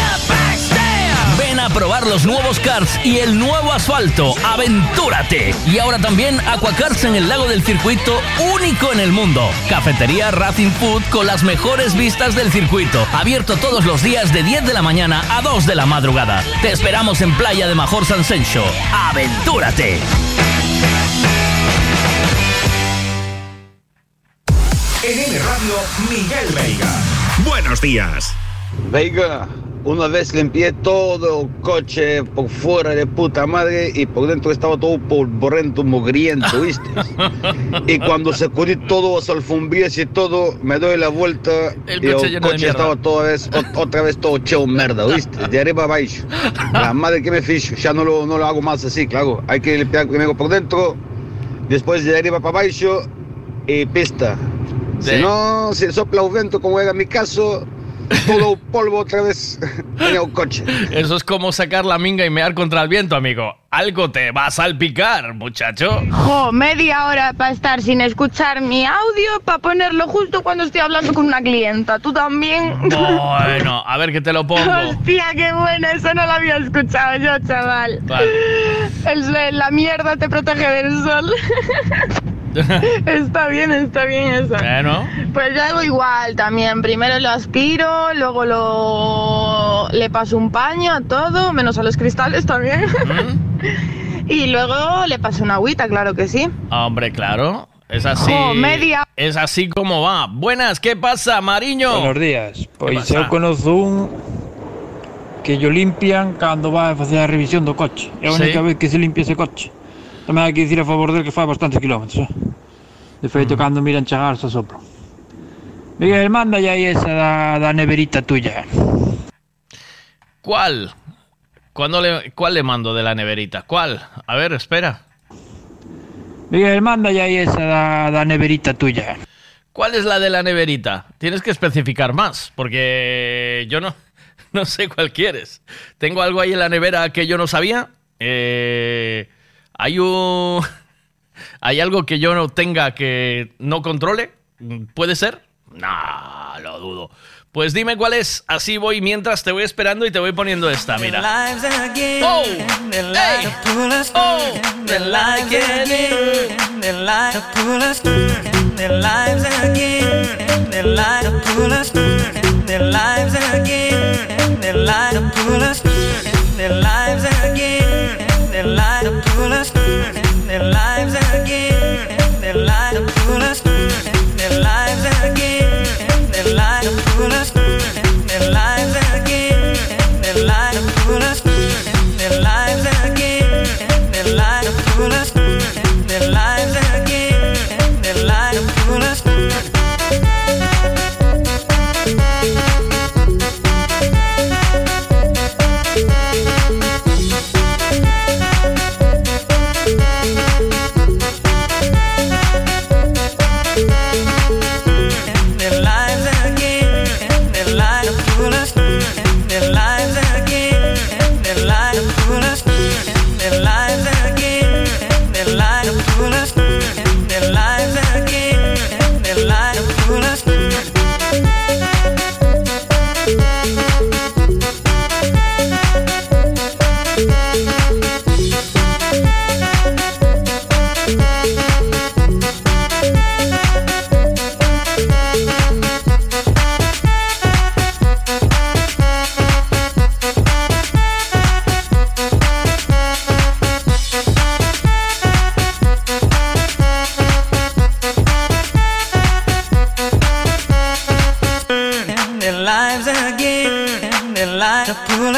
Ven a probar los nuevos karts y el nuevo asfalto. ¡Aventúrate! Y ahora también Aquacars en el lago del circuito, único en el mundo. Cafetería Racing Food con las mejores vistas del circuito. Abierto todos los días de 10 de la mañana a 2 de la madrugada. Te esperamos en Playa de Major San Sencho. ¡Aventúrate! En N Radio, Miguel Veiga. Buenos días. Veiga, una vez limpié todo el coche por fuera de puta madre y por dentro estaba todo polvorento, mugriento, ¿viste? y cuando sacudí todo, las alfombrillas y todo, me doy la vuelta El y coche el coche estaba toda vez, ot- otra vez todo cheo merda, ¿viste? De arriba abajo. La madre que me fijo, ya no lo, no lo hago más así, claro. Hay que limpiar primero por dentro, después de arriba para abajo y pista. Si Sí. no, si sopla el viento como era mi caso, todo polvo otra vez en el coche. Eso es como sacar la minga y mear contra el viento, amigo. Algo te va a salpicar, muchacho. Jo, media hora para estar sin escuchar mi audio para ponerlo justo cuando estoy hablando con una clienta. ¿Tú también? Bueno, a ver que te lo pongo. Hostia, qué buena, eso no lo había escuchado yo, chaval. Vale. El- la mierda te protege del sol. está bien, está bien eso. Bueno. Pues yo hago igual también. Primero lo aspiro, luego lo le paso un paño a todo, menos a los cristales también. y luego le paso una agüita, claro que sí. Hombre, claro. Es así. Jo, media- Es así como va. Buenas, ¿qué pasa, Mariño? Buenos días. Pois pasa? eu conozo un que yo limpian cando vai a facer a revisión do coche. É a única Sí. vez que se limpia ese coche. Tamén hai que dicir a favor del que fai bastantes kilómetros, eh? De feito, cando miran chegar, se soplo. Miguel, manda aí esa da, da neverita tuya. ¿Cuál? ¿Cuándo le, ¿Cuál le mando de la neverita? ¿Cuál? A ver, espera. Miguel, manda aí esa da, da neverita tuya. ¿Cuál es la de la neverita? Tienes que especificar más, porque yo no, no sé cuál quieres. Tengo algo ahí en la nevera que yo no sabía. Eh, hay un... ¿Hay algo que yo no tenga que no controle? ¿Puede ser? No, lo dudo. Pues dime cuál es, así voy mientras te voy esperando y te voy poniendo esta, mira. Oh, hey, oh, They like They light up to the stars, their lives again, they light up.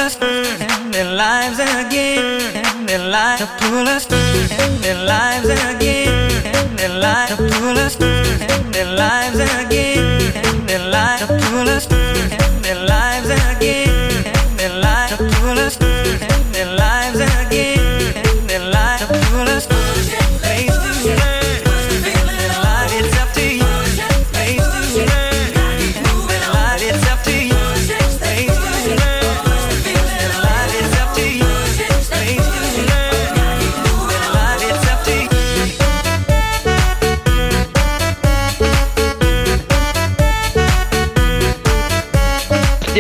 us and their lives again and their lives to pull us and their lives again and their lives to pull us and their lives again and their lives to pull us and their lives again.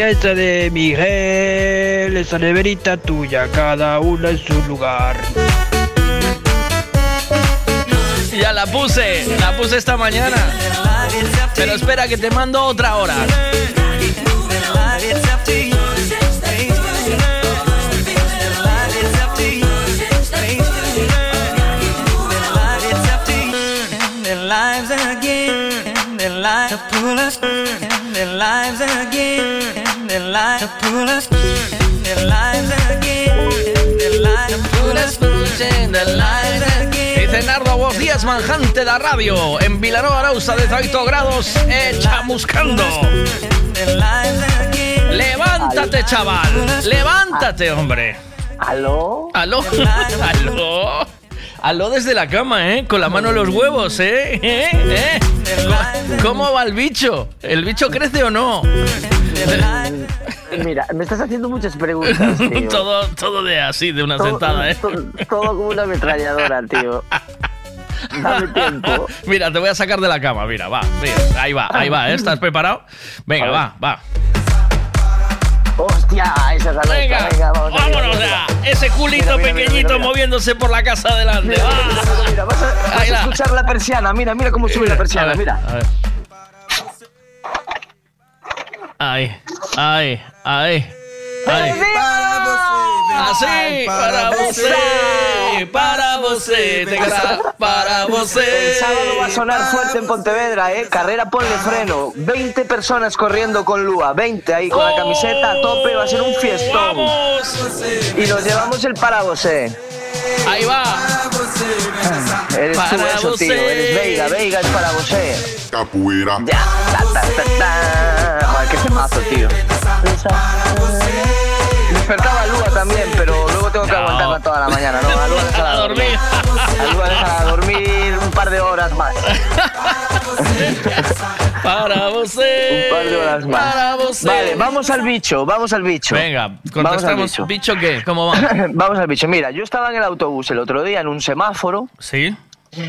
Esa de Miguel, esa neverita tuya, cada una en su lugar. Ya la puse, la puse esta mañana. Pero espera que te mando otra hora. Like to pull us. Their lives again. They like to pull us. Their lives again. They like to pull us. Their lives again. Dice Nardo, buenos días, manjante da radio. En Vilanova Arauza, 18 grados, eh, chamuscando. Their. Levántate, chaval. Levántate, hombre. ¿Aló? ¿Aló? ¿Aló? Aló desde la cama, ¿eh? Con la mano en los huevos, ¿eh? ¿Eh? ¿Eh? ¿Cómo- ¿Cómo va el bicho? ¿El bicho crece o no? Mira, me estás haciendo muchas preguntas, tío. todo, todo de así, de una Todo- sentada, ¿eh? Todo, todo como una ametralladora, tío. Dame tiempo. Mira, te voy a sacar de la cama, mira, va, mira, ahí va, ahí va, ¿eh? ¿estás preparado? Venga, va, va. Hostia, esa es la. Venga, Venga, vamos vámonos ya. Ese culito Mira, mira, mira, pequeñito mira, moviéndose por la casa adelante. Mira, vas a, vas escuchar la persiana. Mira, mira cómo sube la A persiana, ver, mira. a ver. Ahí, ahí, ahí, ahí. Así, para você, para você, te gra- para você. El sábado va a sonar fuerte en Pontevedra, ¿eh? Carrera ponle freno. 20 personas corriendo con Lua. 20 ahí con la camiseta a tope. Va a ser un fiestón. Y nos llevamos el para vosé. Ahí va. Eres tú Para eso, tío. Eres Veiga. Veiga es para vosé. Capoeira. Ya. Ta, ta, ta, ta. Joder, qué temazo, tío. Despertaba Lua también, pero tengo que aguantarla toda la mañana, ¿no? A Lua déjala dormir. A Lua déjala dormir un par de horas más. Para você. Un par de horas más. Para você. Vale, vamos al bicho, vamos al bicho. Venga, contestamos. bicho. ¿Bicho qué? ¿Cómo va? Vamos al bicho. Mira, yo estaba en el autobús el otro día en un semáforo. Sí.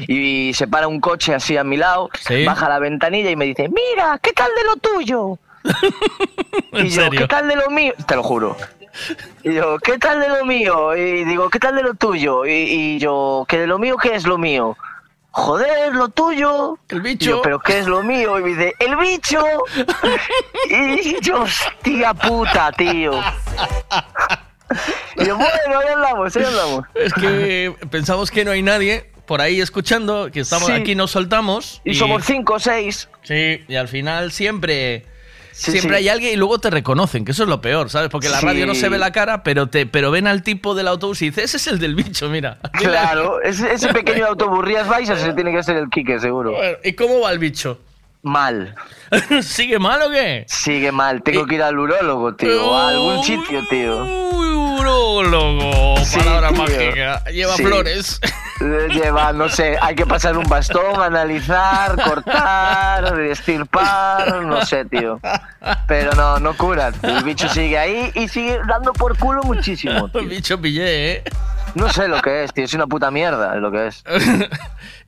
Y se para un coche así a mi lado, Sí. baja la ventanilla y me dice, mira, ¿qué tal de lo tuyo? ¿En y yo, serio? ¿qué tal de lo mío? Te lo juro. Y yo, ¿qué tal de lo mío? Y digo, ¿qué tal de lo tuyo? Y, y yo, ¿qué de lo mío qué es lo mío? Joder, lo tuyo. El bicho. Y yo, ¿pero qué es lo mío? Y me dice, el bicho. y yo, hostia puta, tío. Y yo, bueno, ahí andamos, ahí andamos. Es que pensamos que no hay nadie por ahí escuchando, que estamos Sí. aquí, nos soltamos. Y somos cinco o seis. Sí, y al final siempre. Sí, siempre sí. hay alguien y luego te reconocen, que eso es lo peor, ¿sabes? Porque la Sí. radio no se ve la cara, pero te pero ven al tipo del autobús y dice, ese es el del bicho, mira. Claro, ese, ese pequeño autobús Rías Baixas ese tiene que ser el Quique, seguro. Bueno, ¿Y cómo va el bicho? Mal. ¿Sigue mal o qué? Sigue mal. Tengo que ir al urólogo, tío. O a algún sitio, tío. Urólogo, palabra tío. mágica. Lleva flores. Lleva, no sé, hay que pasar un bastón, analizar, cortar, estirpar, no sé, tío. Pero no, no cura. El bicho sigue ahí y sigue dando por culo muchísimo. tío. El bicho pillé, ¿eh? No sé lo que es, tío. Es una puta mierda lo que es.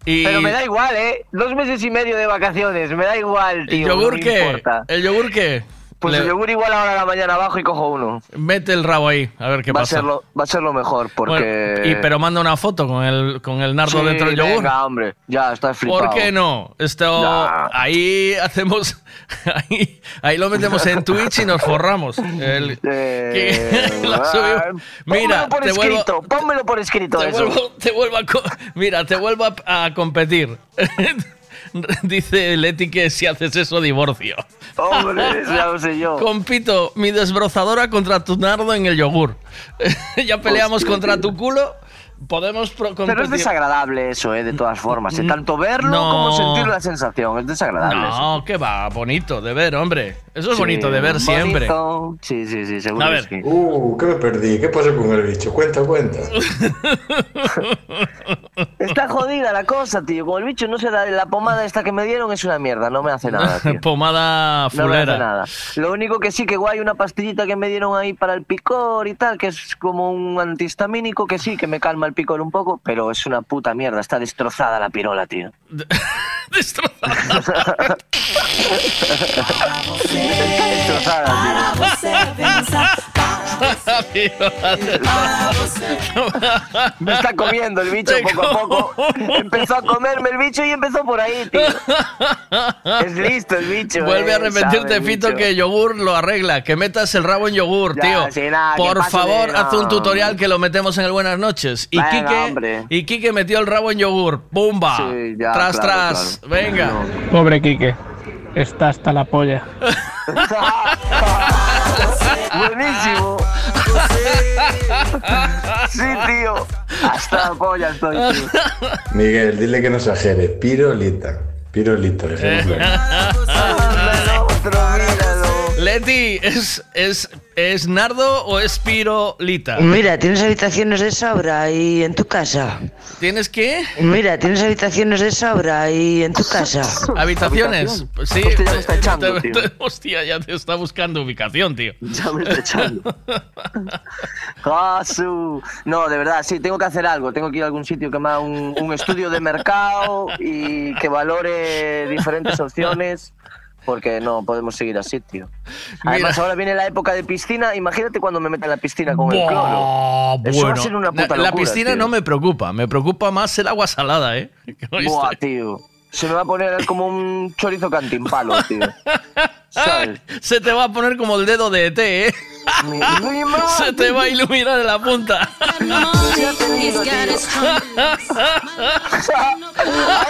Y- Pero me da igual, ¿eh? Dos meses y medio de vacaciones, me da igual, ¿El tío. yogur no qué? importa. ¿El yogur qué? Pues Le- el yogur igual ahora a la mañana abajo y cojo uno. Mete el rabo ahí, a ver qué va, a pasa. ser lo, va a ser lo mejor, porque... Bueno, y, pero manda una foto con el, con el nardo Sí, dentro del yogur. venga, hombre, ya, está flipado. ¿Por qué no? Esto, ahí hacemos, ahí, ahí lo metemos en Twitch y nos forramos. El- que- lo subimos. Mira, Pónmelo por te vuelvo, escrito, pónmelo por escrito te eso. vuelvo, te vuelvo a, mira, te vuelvo a, a competir. Dice Leti que si haces eso, divorcio. Hombre, ya lo sé yo. Compito mi desbrozadora contra tu nardo en el yogur. ya peleamos Hostia, contra tu culo. Podemos Pero es desagradable eso, ¿eh? De todas formas. ¿eh? Tanto verlo No. como sentir la sensación. Es desagradable eso. No, que va, bonito de ver, hombre. Eso es Sí, bonito de ver siempre. bonito. Sí, sí, sí, seguro A que ver. sí. Uh, ¿qué me perdí? ¿Qué pasó con el bicho? Cuenta, cuenta. Está jodida la cosa, tío. Como el bicho no se da la pomada esta que me dieron es una mierda, no me hace nada, tío. Pomada No me hace fulera. nada. Lo único que sí que guay una pastillita que me dieron ahí para el picor y tal, que es como un antihistamínico que sí, que me calma el picor un poco, pero es una puta mierda, está destrozada la pirola, tío. destrozada, Me está comiendo el bicho poco a poco. Empezó a comerme el bicho y empezó por ahí, tío. Es listo el bicho. Vuelve a eh, arrepentirte, Fito, bicho. que yogur lo arregla. Que metas el rabo en yogur, Ya, tío. sí, nada, que Por favor, de- haz un tutorial que lo metemos en el Buenas noches. Y Venga, Quique, y Quique metió el rabo en yogur. Ya, tras, claro, tras. Venga. Pobre Quique. Está hasta la polla. Buenísimo. Sí, tío. Hasta la polla estoy, tío. Miguel, dile que no exagere. Pirolita. Pirolita, dejémoslo ahí. Leti, ¿es, es, ¿es Nardo o es Pirolita? Mira, ¿tienes habitaciones de sobra ahí en tu casa? ¿Tienes qué? Mira, ¿tienes habitaciones de sobra ahí en tu casa? ¿Habitaciones? Sí. Hostia, ya me está echando, te- tío. te- hostia, ya te está buscando ubicación, tío. Ya me está echando. Jasu. No, de verdad, sí, tengo que hacer algo. Tengo que ir a algún sitio que me haga un, un estudio de mercado y que valore diferentes opciones. Porque no podemos seguir así, tío. Además, Mira. ahora viene la época de piscina. Imagínate cuando me meta en la piscina con el cloro. Eso va a bueno. ser una puta la, piscina tío. no me preocupa, me preocupa más el agua salada, ¿eh? Buah, tío. Se me va a poner como un chorizo cantimpalo, tío. ¿Sabes? Se te va a poner como el dedo de ET, ¿eh? Se te va a iluminar en la punta. A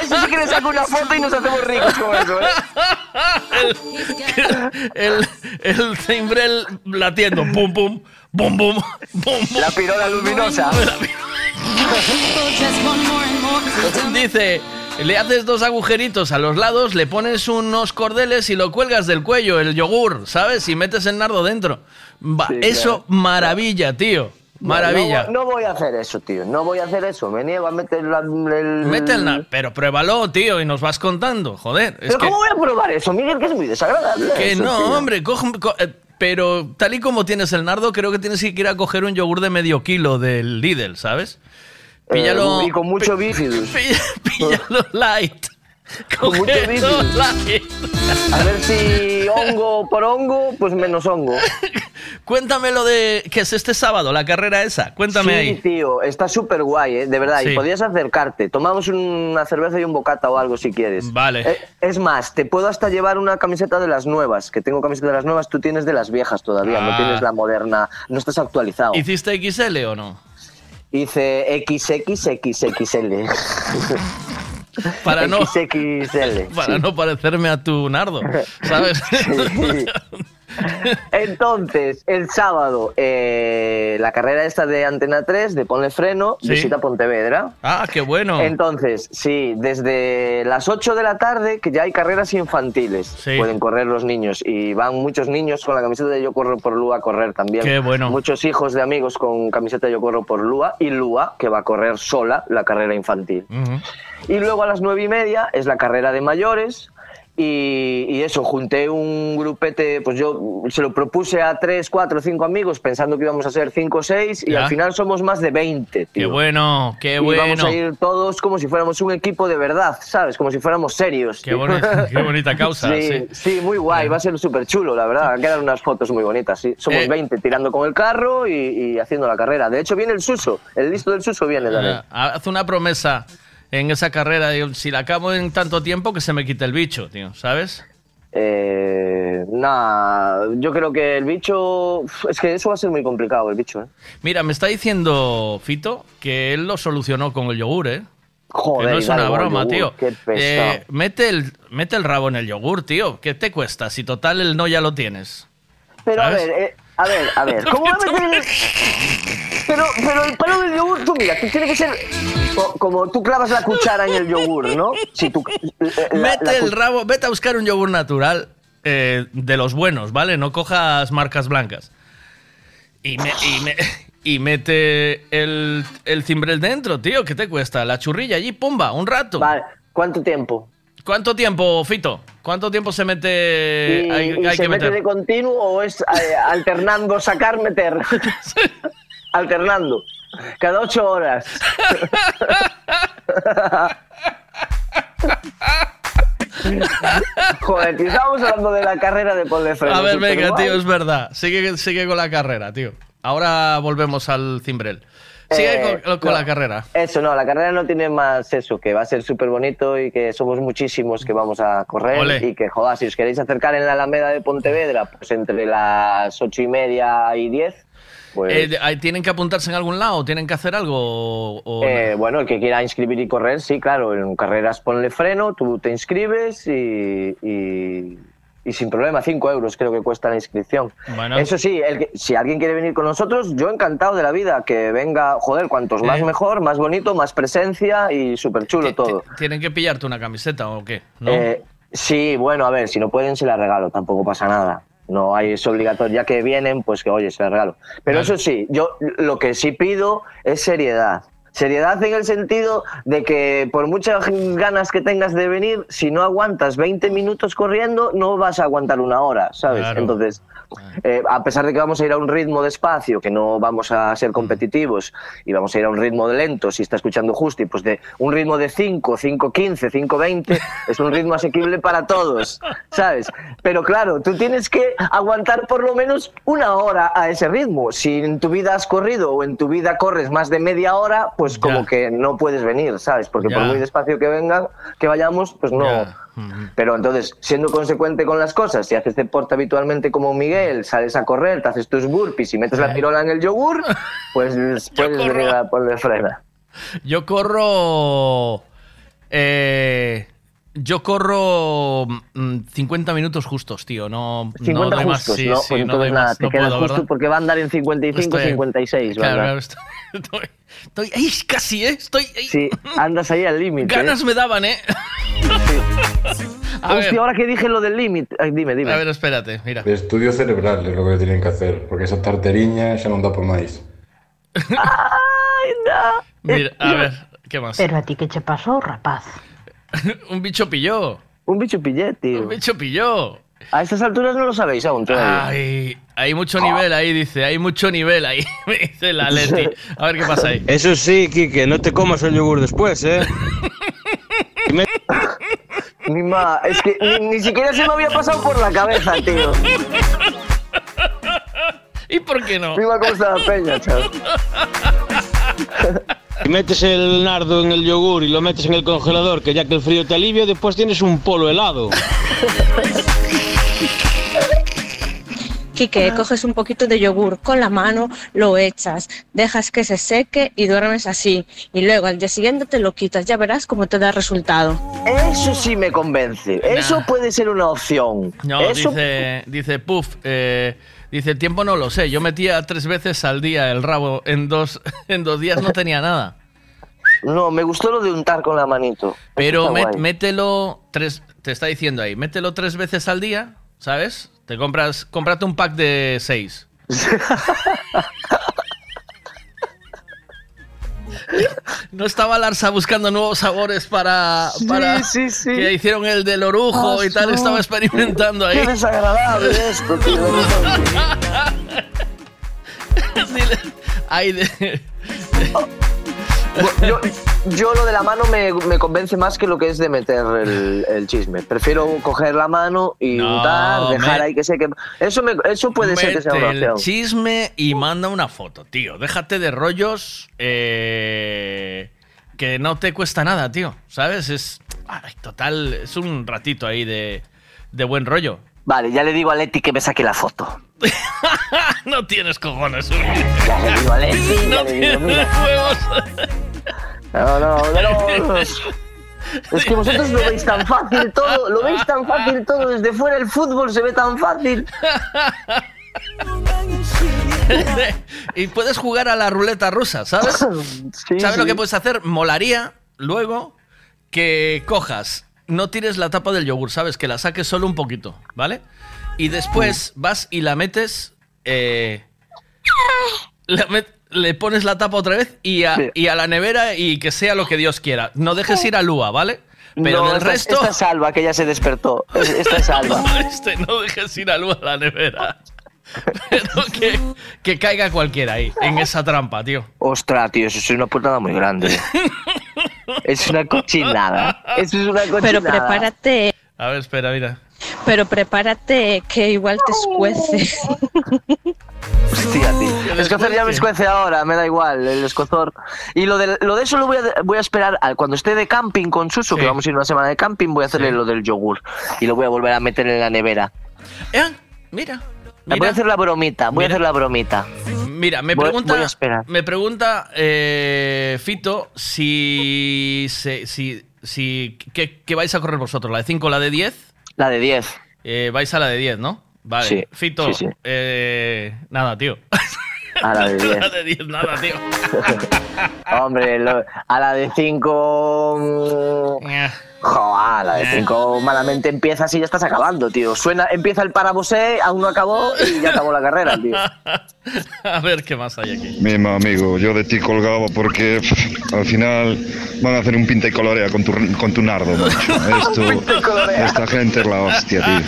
si sí que le saco una foto y nos hacemos ricos con eso, ¿eh? el, el cimbrel latiendo. Pum, pum, bum, bum, bum. La pirola luminosa. Dice, le haces dos agujeritos a los lados, le pones unos cordeles y lo cuelgas del cuello, el yogur, ¿sabes? Y metes el nardo dentro. Va, Sí, eso, claro. maravilla, tío. Maravilla. No, no voy a hacer eso, tío. No voy a hacer eso. Me niego a meter la- el. Mete el nar- pero pruébalo, tío, y nos vas contando, joder. Es ¿Pero que, cómo voy a probar eso, Miguel? Que es muy desagradable. que eso, no, tío. hombre, coge- co- eh, pero tal y como tienes el nardo, creo que tienes que ir a coger un yogur de medio kilo del Lidl, ¿sabes? Píllalo. Eh, y con mucho bífidus. Píllalo light. Con mucho bífidus. light. A ver si hongo por hongo, pues menos hongo. Cuéntame lo de que es este sábado, la carrera esa. Cuéntame sí, ahí. tío, está súper guay, ¿eh? de verdad. Sí. Y podías acercarte. Tomamos una cerveza y un bocata o algo si quieres. Vale. Eh, es más, te puedo hasta llevar una camiseta de las nuevas, que tengo camiseta de las nuevas, tú tienes de las viejas todavía, no Ah. tienes la moderna, no estás actualizado. ¿Hiciste XL o no? Hice XXXXL. Para no, XXL. para sí. no parecerme a tu nardo, ¿sabes? Entonces, el sábado, eh, la carrera esta de Antena 3, de Ponle Freno, Sí. visita Pontevedra. ah, qué bueno. Entonces, sí, desde las 8 de la tarde, que ya hay carreras infantiles, Sí. pueden correr los niños. Y van muchos niños con la camiseta de Yo Corro por Lua a correr también. Qué bueno. Muchos hijos de amigos con camiseta de Yo Corro por Lua y Lua, que va a correr sola la carrera infantil. Ujú. Y luego a las nueve y media es la carrera de mayores. Y, y eso, junté un grupete, pues yo se lo propuse a tres, cuatro, cinco amigos pensando que íbamos a ser cinco o seis y Ya. al final somos más de 20, Qué tío. bueno, qué y bueno. vamos a ir todos como si fuéramos un equipo de verdad, ¿sabes? Como si fuéramos serios. Qué, tío. boni- qué bonita causa, sí, sí. sí, muy guay, va a ser súper chulo, la verdad. Han quedado unas fotos muy bonitas, sí. Somos Eh. 20 tirando con el carro y, y haciendo la carrera. De hecho, viene el Suso, el listo del Suso viene también. Ah, Haz una promesa en esa carrera. digo, si la acabo en tanto tiempo, que se me quite el bicho, tío, ¿sabes? Eh, nada, yo creo que el bicho. Es que eso va a ser muy complicado, el bicho, ¿eh? Mira, me está diciendo Fito que él lo solucionó con el yogur, ¿eh? Joder, que no es una broma, yogur, tío. qué. Eh, mete, el, mete el rabo en el yogur, tío. ¿Qué te cuesta? Si total el no ya lo tienes. Pero a ver, eh, a ver, a ver. ¿Cómo va a meter el... Pero, pero el palo del yogur, tú mira, tú tiene que ser co- como tú clavas la cuchara en el yogur, ¿no? Si tú, la- Mete la el rabo, vete a buscar un yogur natural eh, de los buenos, ¿vale? No cojas marcas blancas. Y, me- y, me- y mete el, el cimbrel dentro, tío. ¿Qué te cuesta? La churrilla allí, pumba, un rato. Vale, ¿cuánto tiempo? ¿Cuánto tiempo, Fito? ¿Cuánto tiempo se mete? ¿Y, hay y hay se que mete meter. de continuo o es eh, alternando sacar, meter? alternando. Cada ocho horas. Joder, tío, estábamos hablando de la carrera de Paul de Freno. A ver, venga, tío, es verdad. Sigue, sigue con la carrera, tío. Ahora volvemos al cimbrel. Sigue Eh, con, con no. la carrera. Eso, no, la carrera no tiene más eso, que va a ser súper bonito y que somos muchísimos que vamos a correr y que, joder, si os queréis acercar en la Alameda de Pontevedra, pues entre las ocho y media y diez, pues... Eh, ¿Tienen que apuntarse en algún lado? ¿Tienen que hacer algo? o- o- Eh, bueno, el que quiera inscribir y correr, sí, claro, en carreras ponle freno, tú te inscribes y, y- y sin problema, 5 euros creo que cuesta la inscripción. Bueno. Eso sí, el que- si alguien quiere venir con nosotros, yo encantado de la vida, que venga, joder, cuantos más Eh. mejor, más bonito, más presencia y súper chulo todo. ¿Tienen que pillarte una camiseta o qué? ¿No? Eh, sí, bueno, a ver, si no pueden se la regalo, tampoco pasa nada. No hay, es obligatorio, ya que vienen, pues que oye, se la regalo. Pero eso sí, yo lo que sí pido es seriedad. Seriedad en el sentido de que por muchas ganas que tengas de venir, si no aguantas 20 minutos corriendo, no vas a aguantar una hora, ¿sabes? Claro. Entonces, eh, a pesar de que vamos a ir a un ritmo despacio, que no vamos a ser competitivos y vamos a ir a un ritmo de lento, si está escuchando Justi, pues de un ritmo de 5, 5, 15, 5, 20, es un ritmo asequible para todos, ¿sabes? Pero claro, tú tienes que aguantar por lo menos una hora a ese ritmo. Si en tu vida has corrido o en tu vida corres más de media hora, pues como que no puedes venir, ¿sabes? Porque por muy despacio que vengan, que vayamos, pues no. Pero entonces, siendo consecuente con las cosas, si haces deporte habitualmente como Miguel, sales a correr, te haces tus burpees y metes la pirola en el yogur, pues puedes venir a ponerle frena. Yo corro. eh, yo corro mm, 50 minutos justos, tío. No, 50 no doy más. justos, Sí, ¿no? sí, pues no entonces doy nada, más. te No quedas puedo, justo ¿verdad? porque va a andar en 55, Estoy- 56, Claro, ¿verdad? claro, estoy, estoy- estoy ahí casi, ¿eh? Estoy ahí. Sí, andas ahí al límite. Ganas ¿eh? me daban, ¿eh? A Hostia, ver. ahora que dije lo del límite, dime, dime. A ver, espérate, mira. De estudio cerebral es lo que tienen que hacer, porque esa tarteriña xa non dá por máis. Ay, no. Mira, a ver, ¿qué más? Pero a ti que che pasou, rapaz? Un bicho pilló. Un bicho pillé, tío. Un bicho pilló. A estas alturas no lo sabéis aún todavía. Ay, hay mucho nivel ahí, dice. Hay mucho nivel ahí, me dice la Leti. A ver qué pasa ahí. Eso sí, Kike, no te comas el yogur después, ¿eh? Mi ma, es que ni, ni siquiera se me había pasado por la cabeza, tío. ¿Y por qué no? Cómo está la peña, chaval. Y metes el nardo en el yogur y lo metes en el congelador, que ya que el frío te alivia, después tienes un polo helado. Quique, coges un poquito de yogur con la mano, lo echas, dejas que se seque y duermes así. Y luego al día siguiente te lo quitas, ya verás cómo te da resultado. Eso sí me convence. Eso puede ser una opción. No, Eso dice, dice, puff, eh, dice, el tiempo no lo sé. Yo metía tres veces al día el rabo. En dos, en dos días no tenía nada. No, me gustó lo de untar con la manito. Pero guay. mételo tres, te está diciendo ahí, mételo tres veces al día, ¿sabes? Te compras, cómprate un pack de seis. No estaba Larsa buscando nuevos sabores para, para sí, sí. que hicieron el del orujo y tal, estaba experimentando ahí. Qué desagradable esto, tío. Dile, ahí de- Yo, yo lo de la mano me, me convence más que lo que es de meter el, el chisme. Prefiero coger la mano y No, dejar me- ahí que se que Eso, me- eso puede ser que sea una el chisme y manda una foto, tío. Déjate de rollos eh, que no te cuesta nada, tío. ¿Sabes? Es ay, total, es un ratito ahí de, de buen rollo. Vale, ya le digo a Leti que me saque la foto. no tienes cojones. Ya le digo a Leti, no tienes huevos. No, no, no. Es que vosotros lo veis tan fácil todo, lo veis tan fácil todo, desde fuera el fútbol se ve tan fácil. y puedes jugar a la ruleta rusa, ¿sabes? ¿Sabes lo que puedes hacer? Molaría luego que cojas, no tires la tapa del yogur, ¿sabes? Que la saques solo un poquito, ¿vale? Y después vas y la metes. eh, la met- le pones la tapa otra vez y a, y a la nevera y que sea lo que Dios quiera. No dejes ir a Lua, ¿vale? Pero no, del esta, resto. esta es Alba, que ya se despertó. Es- Esta es Alba. Este, no dejes ir a Lua a la nevera. Pero que, que caiga cualquiera ahí, en esa trampa, tío. Ostras, tío, eso es una putada muy grande. Es una cochinada. Eso es una cochinada. Pero prepárate, A ver, espera, mira. Pero prepárate que igual te escuece. Hostia, tío. Escocer ya me escuece ahora, me da igual, el escozor. Y lo de, lo de eso lo voy a, voy a esperar al- cuando esté de camping con Suso, que vamos a ir una semana de camping, voy a hacerle lo del yogur. Y lo voy a volver a meter en la nevera. Eh, mira. Voy a hacer la bromita, voy a hacer la bromita. Mira, me Voy- pregunta, voy a esperar. me pregunta eh, Fito si, se- si, si ¿qué, qué vais a correr vosotros, la de 5 o la de 10? La de 10. Eh, vais a la de 10, ¿no? Vale, Sí, Fito, sí, sí. eh, nada, tío. A la de 10. la de 10, nada, tío. Hombre, lo- a la de 5. Joder, la de Eh. 5 malamente empiezas y ya estás acabando, tío. Suena, empieza el parabosé, aún no acabó y ya acabó la carrera, tío. A ver qué más hay aquí. Mismo amigo, yo de ti colgaba porque pff, al final van a hacer un pinta y colorea con tu, con tu nardo, macho. Esto, esta gente es la hostia, tío.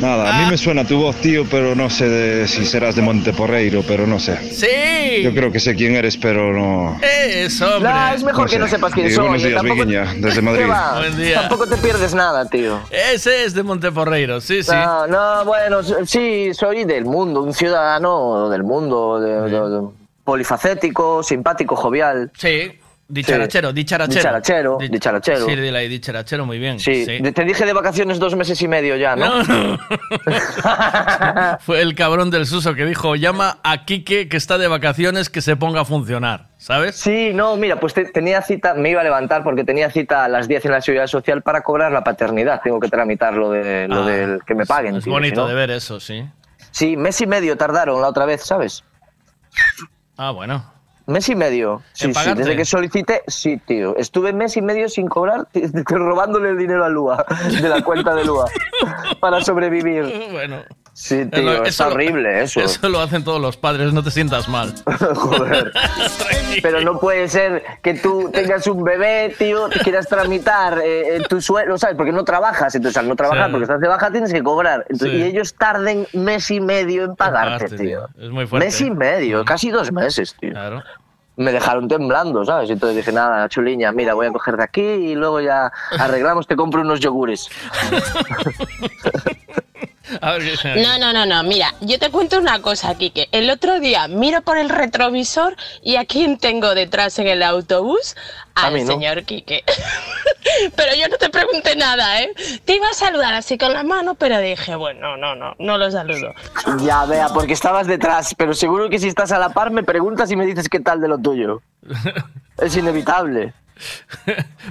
Nada, a mí me suena tu voz, tío, pero no sé de- si serás de Monteporreiro, pero no sé. ¡Sí! Yo creo que sé quién eres, pero no. Eso, hombre. Nah, es mejor que no sepas quién soy. buenos eh, días, tampoco- Viguiña, desde ¿Qué Madrid. Buen día. Tampoco te pierdes nada, tío. Ese es de Monteporreiro, sí, sí. No, no, bueno, sí, soy del mundo, un ciudadano del mundo, de- de- de- polifacético, simpático, jovial. Sí, dicharachero, dicharachero. Dicharachero, Di- dicharachero. Sí, dile ahí, dicharachero, muy bien. Sí, te dije de vacaciones dos meses y medio ya, ¿no? Fue el cabrón del Suso que dijo, llama a Quique que está de vacaciones que se ponga a funcionar, ¿sabes? Sí, no, mira, pues te- tenía cita, me iba a levantar porque tenía cita a las 10 en la seguridad social para cobrar la paternidad. Tengo que tramitar lo, de, lo Ah, del que me paguen. Es tío, bonito no- de ver eso, sí. Sí, mes y medio tardaron la otra vez, ¿sabes? Ah, bueno. Mes y medio. Sí, ¿En sí, desde que solicité, sí, tío. Estuve mes y medio sin cobrar, robándole el dinero a Lua, de la cuenta de Lua, para sobrevivir. Bueno. Sí, tío, Eso lo- horrible eso. Eso lo hacen todos los padres, no te sientas mal. Joder. Pero no puede ser que tú tengas un bebé, tío, te quieras tramitar eh, tu sueldo, ¿sabes? Porque no trabajas. Entonces, al no trabajar, Sí. porque estás de baja, tienes que cobrar. Entonces, Sí. Y ellos tarden mes y medio en pagarte, pagarte, tío. Es muy fuerte. Mes y medio, casi dos meses, tío. Claro. Me dejaron temblando, ¿sabes? Entonces dije, nada, chuliña, mira, voy a coger de aquí y luego ya arreglamos, te compro unos yogures. A ver, ¿qué- No, no, no, no. Mira, yo te cuento una cosa, Kike. El otro día miro por el retrovisor y a quién tengo detrás en el autobús. A Al mí no. señor Quique. pero yo no te pregunté nada, ¿eh? Te iba a saludar así con la mano, pero dije, bueno, no, no, no lo saludo. Ya, vea, porque estabas detrás, pero seguro que si estás a la par me preguntas y me dices qué tal de lo tuyo. Es inevitable.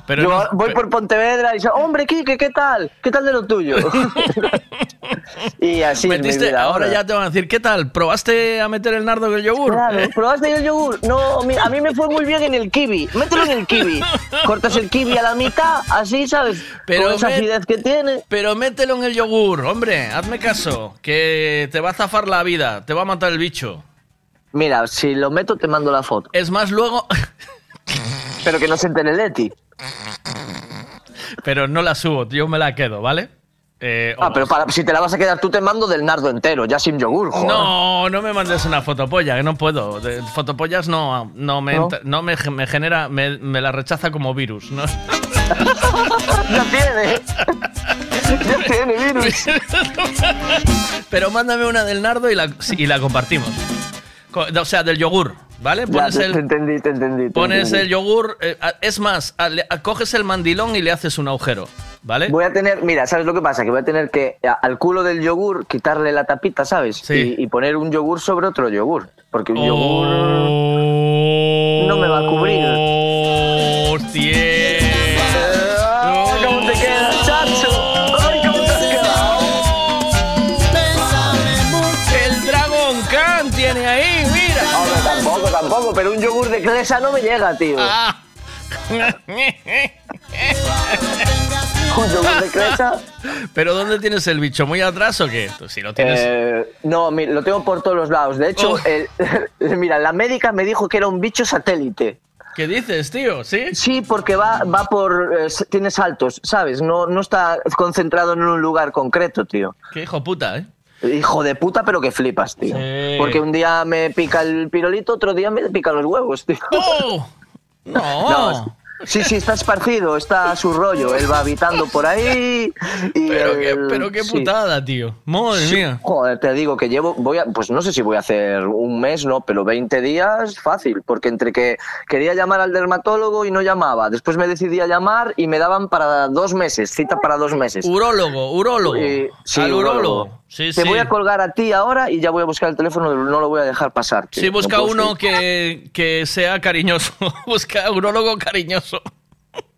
Pero Yo no- voy por Pontevedra y dice, hombre, Quique, ¿qué tal? ¿Qué tal de lo tuyo? y así es mi Metiste, vida ahora ya te van a decir, ¿qué tal? ¿Probaste a meter el nardo en el yogur? Claro, ¿probaste el yogur? No, a mí me fue muy bien en el kiwi. Mételo en el kiwi. Cortas el kiwi a la mitad, así, ¿sabes? Pero Con esa acidez que tiene. Pero mételo en el yogur, hombre, hazme caso, que te va a zafar la vida, te va a matar el bicho. Mira, si lo meto te mando la foto. Es más, luego... Pero que no se entere Leti. Pero no la subo, yo me la quedo, ¿vale? Eh, Ah, pero para, si te la vas a quedar tú te mando del nardo entero, ya sin yogur, joder. No, no me mandes una fotopolla, que no puedo. De- fotopollas no, no, me, ¿No? me, me genera, me, me la rechaza como virus. ¿no? ya tiene. ya tiene virus. Pero mándame una del nardo y la, y la compartimos. Co- O sea, del yogur, ¿vale? Ya, Pones te, el, te entendí, te entendí. te pones entendí. el yogur. eh, es más, a- le- a- coges el mandilón y le haces un agujero, ¿vale? Voy a tener, mira, ¿sabes lo que pasa? Que voy a tener que a- al culo del yogur quitarle la tapita, ¿sabes? Sí. Y, y poner un yogur sobre otro yogur. Porque un Oh. yogur no me va a cubrir. ¡Hostia! De cresa no me llega, tío. Ah. Un yogur de cresa. Pero ¿dónde tienes el bicho? ¿Muy atrás o qué? Pues si lo tienes. Eh, no, lo tengo por todos los lados. De hecho, Oh. el- mira, la médica me dijo que era un bicho satélite. ¿Qué dices, tío? ¿Sí? Sí, porque va, va por. eh, tiene saltos, ¿sabes? No, no está concentrado en un lugar concreto, tío. Qué hijo puta, ¿eh? Hijo de puta, pero que flipas, tío. Sí. Porque un día me pica el pirolito, otro día me pican los huevos, tío. ¡Oh! No. No, Sí, sí, está esparcido, está a su rollo. Él va habitando por ahí. Y Pero qué, pero qué sí. putada, tío. Madre Sí, mía. Joder, te digo que llevo, voy a, pues no sé si voy a hacer un mes, no, pero 20 días fácil, porque entre que quería llamar al dermatólogo y no llamaba, después me decidí a llamar y me daban para dos meses, cita para dos meses. Urólogo, urólogo. Y- sí, Al urólogo. urólogo. Sí, Te sí. voy a colgar a ti ahora y ya voy a buscar el teléfono, no lo voy a dejar pasar. Sí, busca No uno que, que sea cariñoso. busca urólogo cariñoso.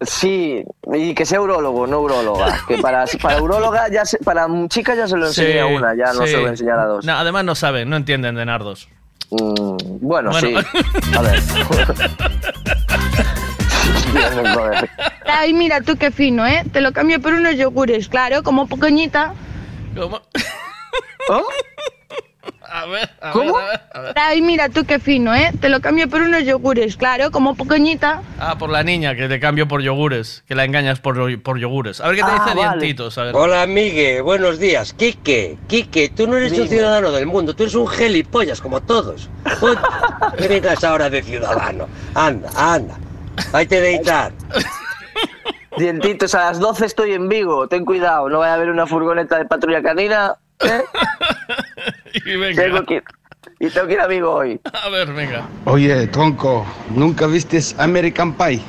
Sí, y que sea urólogo, no uróloga. Que para, para uróloga, ya se- para chica ya se lo enseñé Sí, a una, ya no sí. se lo voy a enseñar a dos. No, además no saben, no entienden de nardos. Mm, bueno, Bueno. sí. A ver. Joder. Ay, mira tú qué fino, ¿eh? Te lo cambio por unos yogures, claro, como pequeñita. ¿Cómo? A ver, a ¿Cómo? ver, a ver, a ver. Ay, mira tú qué fino, ¿eh? Te lo cambio por unos yogures, claro, como pequeñita. Ah, por la niña, que te cambio por yogures, que la engañas por, por yogures. A ver qué te Ah, dice vale. Diantitos, a ver. Hola, Migue, buenos días. Quique, Quique, tú no eres un ciudadano del mundo, tú eres un gelipollas como todos. ¿Qué vengas ahora de ciudadano? Anda, anda. Vete a deitar. Dientitos, a las 12 estoy en Vigo. Ten cuidado, no vaya a haber una furgoneta de patrulla canina. ¿Eh? Y venga. Tengo que ir- y tengo que ir a Vigo hoy. A ver, venga. Oye, tronco, ¿nunca viste American Pie?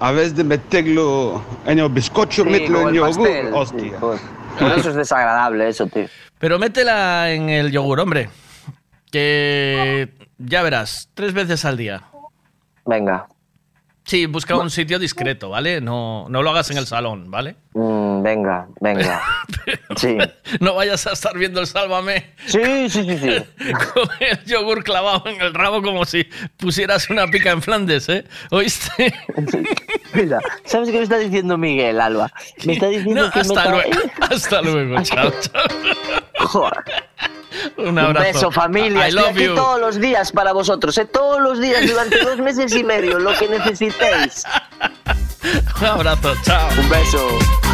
A vez de meterlo en el bizcocho, Sí, en el yogur. pastel, sí, Hostia. joder. Pero eso es desagradable, eso, tío. Pero métela en el yogur, hombre. Que ya verás, tres veces al día. Venga. Sí, busca un sitio discreto, ¿vale? No, no lo hagas en el salón, ¿vale? Mm, venga, venga. Sí. No vayas a estar viendo el sálvame. Sí, sí, sí, sí. Con el yogur clavado en el rabo como si pusieras una pica en Flandes, ¿eh? ¿Oíste? Mira, ¿sabes qué me está diciendo Miguel, Alba? Me está diciendo No, que hasta luego. Hasta luego, chao, chao. Joder. Un Un abrazo. beso, familia. Estoy aquí you. todos los días para vosotros, ¿eh? Todos los días durante dos meses y medio, lo que necesitéis. Un abrazo, chao. Un beso.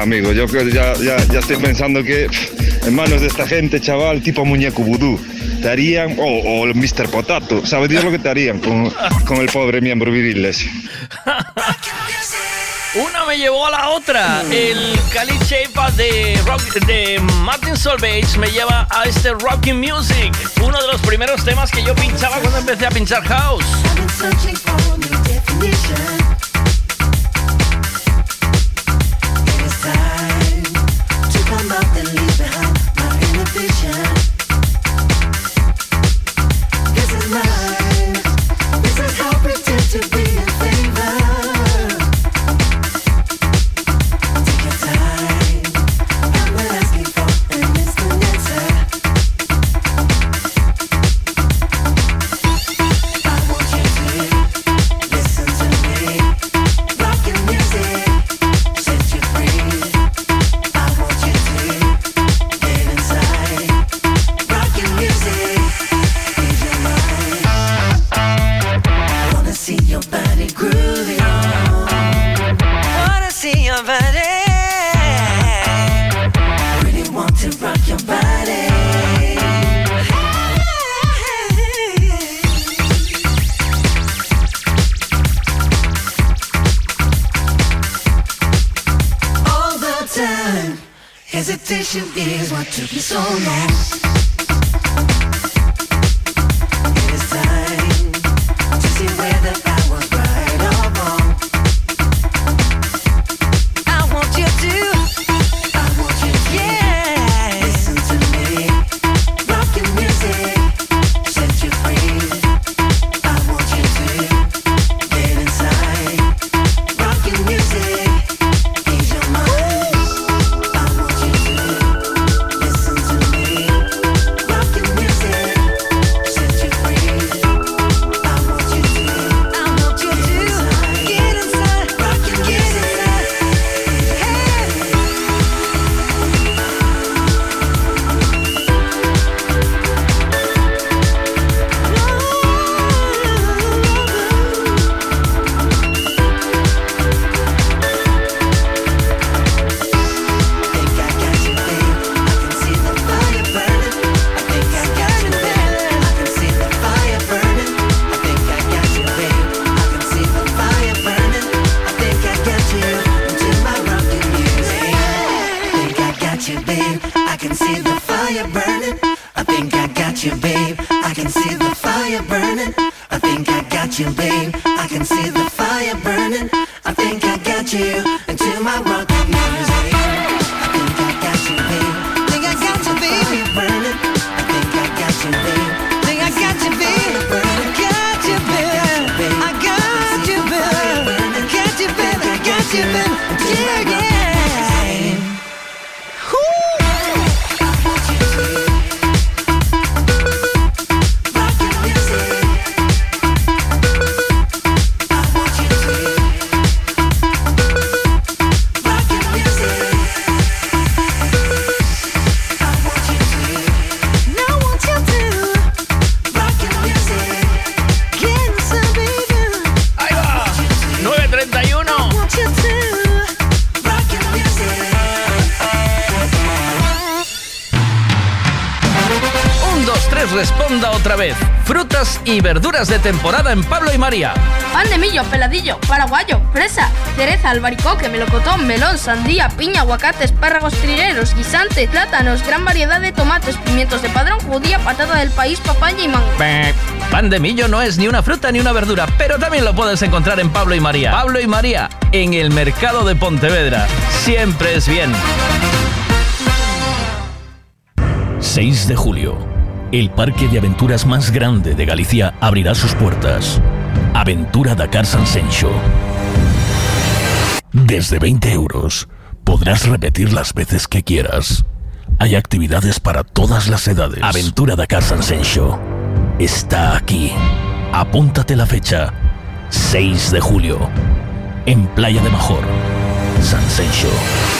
Anima, amigo. Yo creo que ya, ya, ya estoy pensando que pff, en manos de esta gente, chaval, tipo muñeco vudú, te harían, o, o el Mr. Potato, ¿sabes Dios lo que te harían con, con el pobre miembro viril ese? Una me llevó a la otra. El Cali Chepa de, rock, de Martin Solveig me lleva a este Rocking Music. Uno de los primeros temas que yo pinchaba cuando empecé a pinchar house. Verduras de temporada en Pablo y María. Pan de millo, peladillo, paraguayo, fresa, cereza, albaricoque, melocotón, melón, sandía, piña, aguacate, espárragos trineros, guisante, plátanos, gran variedad de tomates, pimientos de padrón, judía, patata del país, papaya y mango. Pan de millo no es ni una fruta ni una verdura, pero también lo puedes encontrar en Pablo y María. Pablo y María, en el mercado de Pontevedra. Siempre es bien. 6 de julio. El parque de aventuras más grande de Galicia abrirá sus puertas. Aventura Dakar Sansencho. Desde 20 euros podrás repetir las veces que quieras. Hay actividades para todas las edades. Aventura Dakar Sansencho. Está aquí. Apúntate la fecha. 6 de julio. En Playa de Major. Si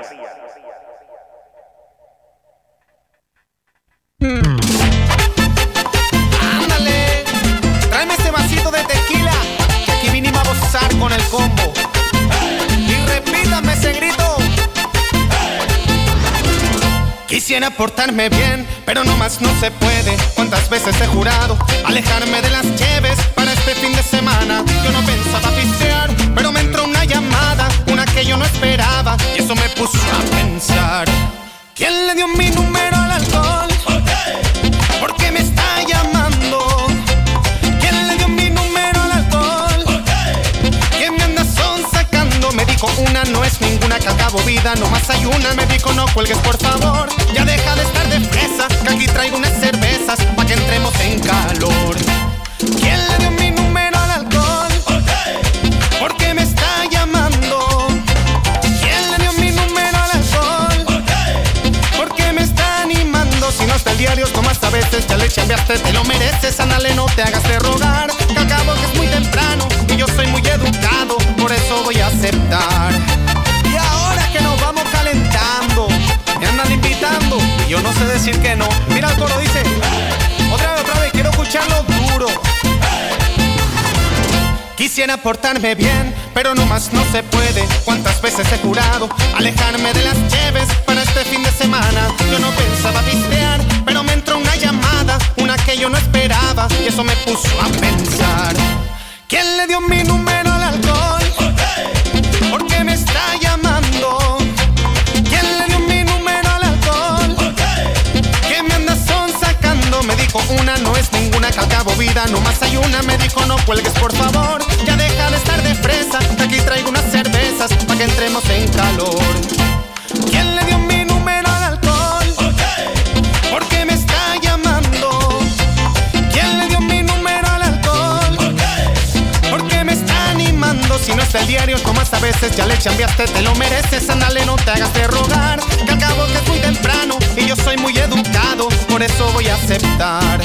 Quisiera portarme bien, pero no más no se puede. ¿Cuántas veces he jurado alejarme de las lleves para este fin de semana? Yo no pensaba pistear, pero me entró una llamada, una que yo no esperaba, y eso me puso a pensar. ¿Quién le dio mi número al alcohol? Acabo vida, nomás hay una. Me dijo no cuelgues por favor, ya deja de estar de fresa, que aquí traigo unas cervezas pa' que entremos en calor. ¿Quién le dio mi número al alcohol? ¿Por qué me está llamando? ¿Quién le dio mi número al alcohol? ¿Por qué me está animando? Si no está el diario, tomas a veces, ya le chambeaste, te lo mereces, anale, no te hagas de rogar. Que al cabo que es muy temprano y yo soy muy educado, por eso voy a aceptar. Yo no sé decir que no. Mira el coro, dice, otra vez, otra vez, quiero escucharlo duro. Quisiera portarme bien, pero no más no se puede. ¿Cuántas veces he jurado alejarme de las lleves para este fin de semana? Yo no pensaba pistear, pero me entró una llamada, una que yo no esperaba, y eso me puso a pensar. ¿Quién le dio mi número al alcohol? ¿Por qué me está llamando? Dijo una no es ninguna que al cabo vida, nomás hay una. Me dijo no cuelgues por favor, ya deja de estar de fresa, que aquí traigo unas cervezas para que entremos en calor. ¿Quién le dio mi número al alcohol? ¿Por qué me Si no está el diario, como a veces ya le chambeaste, te lo mereces, andale, no te hagas de rogar. Que al cabo que es muy temprano y yo soy muy educado, por eso voy a aceptar.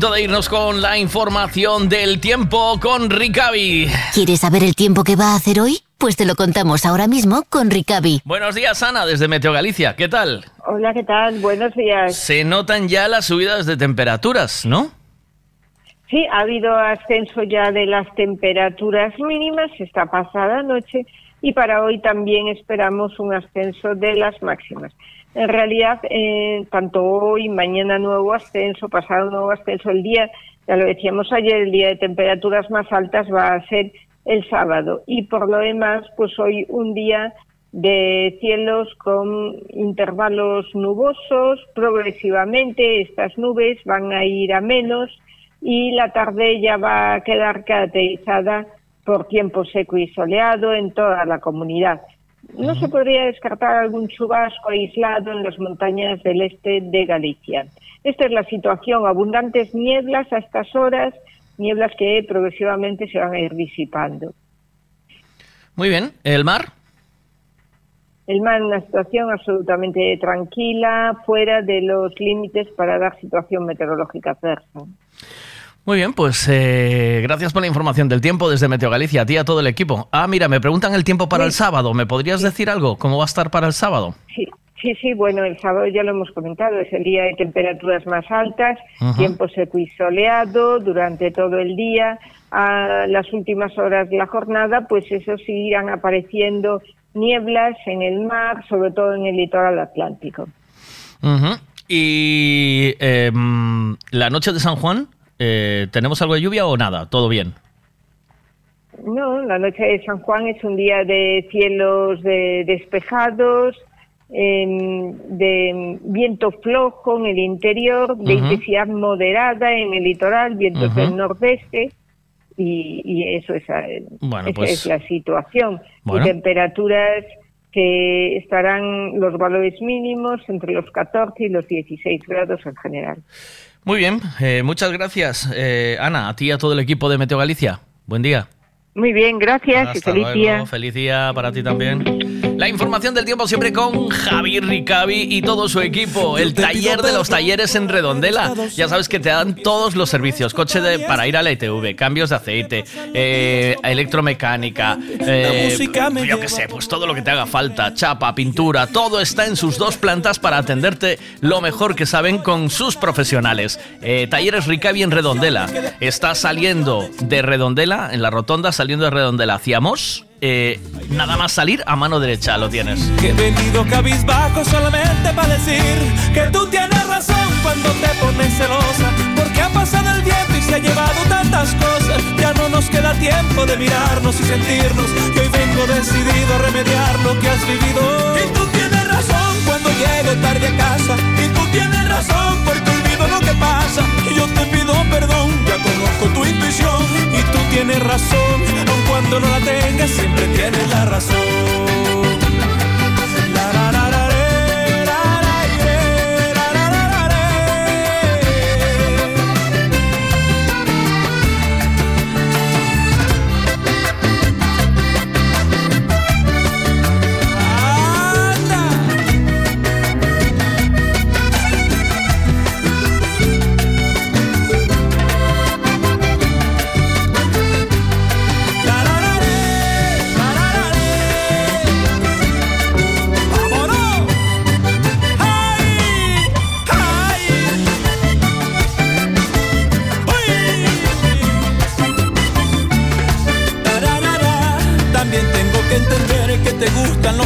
Momento de irnos con la información del tiempo con Ricavi. ¿Quieres saber el tiempo que va a hacer hoy? Pues te lo contamos ahora mismo con Ricavi. Buenos días, Ana, desde Meteo Galicia. ¿Qué tal? Hola, ¿qué tal? Buenos días. Se notan ya las subidas de temperaturas, ¿no? Sí, ha habido ascenso ya de las temperaturas mínimas esta pasada noche y para hoy también esperamos un ascenso de las máximas. En realidad, eh, tanto hoy, mañana nuevo ascenso, pasado nuevo ascenso, el día, ya lo decíamos ayer, el día de temperaturas más altas va a ser el sábado. Y por lo demás, pues hoy un día de cielos con intervalos nubosos, progresivamente estas nubes van a ir a menos y la tarde ya va a quedar caracterizada por tiempo seco y soleado en toda la comunidad. No se podría descartar algún chubasco aislado en las montañas del este de Galicia. Esta es la situación, abundantes nieblas a estas horas, nieblas que progresivamente se van a ir disipando. Muy bien. ¿El mar? El mar en una situación absolutamente tranquila, fuera de los límites para dar situación meteorológica adversa. Muy bien, pues eh, gracias por la información del tiempo desde Meteo Galicia, a ti y a todo el equipo. Ah, mira, me preguntan el tiempo para el sábado. ¿Me podrías decir algo? ¿Cómo va a estar para el sábado? Sí, sí, sí, bueno, el sábado ya lo hemos comentado, es el día de temperaturas más altas, tiempo seco y soleado durante todo el día. A las últimas horas de la jornada, pues eso sí irán apareciendo nieblas en el mar, sobre todo en el litoral atlántico. Y eh, mm, la noche de San Juan, eh, ¿tenemos algo de lluvia o nada? ¿Todo bien? No, la noche de San Juan es un día de cielos de- despejados, em, de viento flojo en el interior, de intensidad moderada en el litoral, vientos del nordeste, y, y eso es, Bueno, esa pues- es la situación. Bueno. Y temperaturas que estarán los valores mínimos entre los 14 y los 16 grados en general. Muy bien, eh, muchas gracias, eh, Ana, a ti y a todo el equipo de Meteo Galicia. Buen día. Muy bien, gracias y Hasta feliz luego, día. Feliz día para ti también. La información del tiempo siempre con Javi Ricavi y todo su equipo. El taller de los talleres en Redondela. Ya sabes que te dan todos los servicios. Coche de, para ir a la ITV, cambios de aceite, eh, electromecánica, eh, yo qué sé, pues todo lo que te haga falta. Chapa, pintura, todo está en sus dos plantas para atenderte lo mejor que saben con sus profesionales. Eh, talleres Ricavi en Redondela. Está saliendo de Redondela, en la rotonda, saliendo de Redondela hacia Mos. Eh, nada más salir a mano derecha lo tienes. Que he venido cabizbajo solamente para decir que tú tienes razón cuando te pones celosa. Porque ha pasado el tiempo y se ha llevado tantas cosas. Ya no nos queda tiempo de mirarnos y sentirnos. Y hoy vengo decidido a remediar lo que has vivido. Y tú tienes razón cuando llego tarde a casa. Y tú tienes razón lo que pasa. Yo te pido perdón, ya conozco tu intuición. Y tú tienes razón, aun cuando no la tengas, siempre tienes la razón.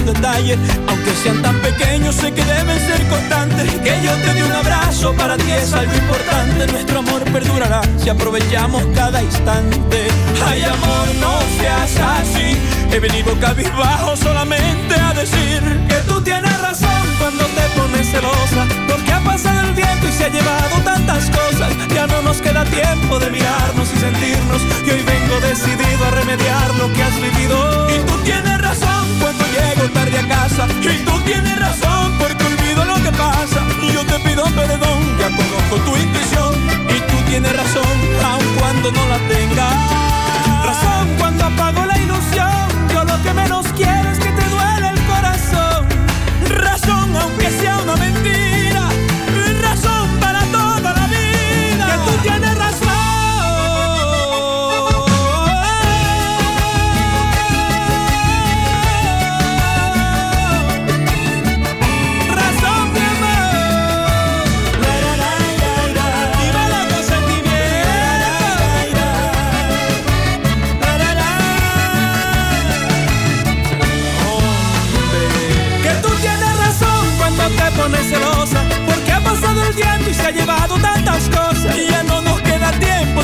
Detalle, aunque sean tan pequeños, sé que deben ser constantes. Que yo te dé un abrazo, para ti es algo importante. Nuestro amor perdurará si aprovechamos cada instante. Ay, amor, no seas así. He venido cabizbajo solamente a decir que tú tienes razón cuando te pones celosa. Porque ha pasado el viento y se ha llevado tantas cosas. Ya no nos queda tiempo de mirarnos y sentirnos. Y hoy vengo decidido a remediar lo que has vivido. Y tú tienes razón cuando llego tarde a casa. Y tú tienes razón porque olvido lo que pasa. Y yo te pido perdón, ya conozco tu intuición. Y tú tienes razón, aun cuando no la tengas. Razón cuando apago la ilusión. Que menos quiero es que te duele el corazón. Razón aunque sea una mentira.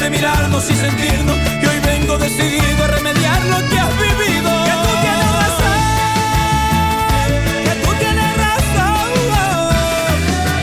De mirarnos y sentirnos Y hoy vengo decidido a remediar lo que has vivido Que tú tienes razón Que tú tienes razón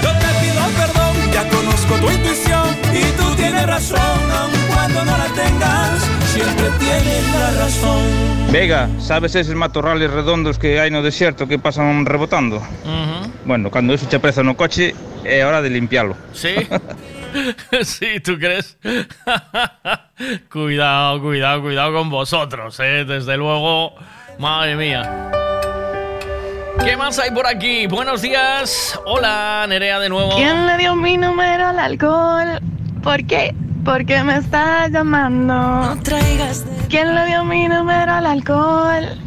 Yo te pido perdón, ya conozco tu intuición Y tú tienes razón, aun cuando no la tengas Siempre tienes la razón Vega, sabes esos matorrales redondos que hai no desierto que pasan rebotando? Ujú. Bueno, cando eso che preza no coche, é hora de limpialo. ¿Sí? sí, ¿tú crees? cuidado, cuidado, cuidado con vosotros, ¿eh? Desde luego, madre mía. ¿Qué más hay por aquí? Buenos días. Hola, Nerea de nuevo. ¿Quién le dio mi número al alcohol? ¿Por qué? Porque me está llamando. No traigas. ¿Quién le dio mi número al alcohol?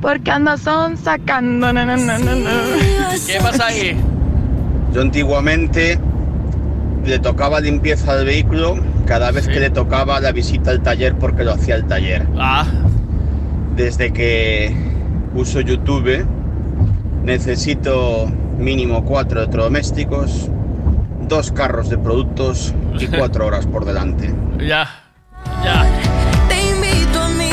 Porque ando son sacando. No, no, no, no, no. ¿Qué pasa ahí? Yo antiguamente le tocaba limpieza del vehículo cada vez que le tocaba la visita al taller porque lo hacía el taller. Ah. Desde que uso YouTube necesito mínimo cuatro electrodomésticos, dos carros de productos y cuatro horas por delante. Ya, ya. Te invito a mí.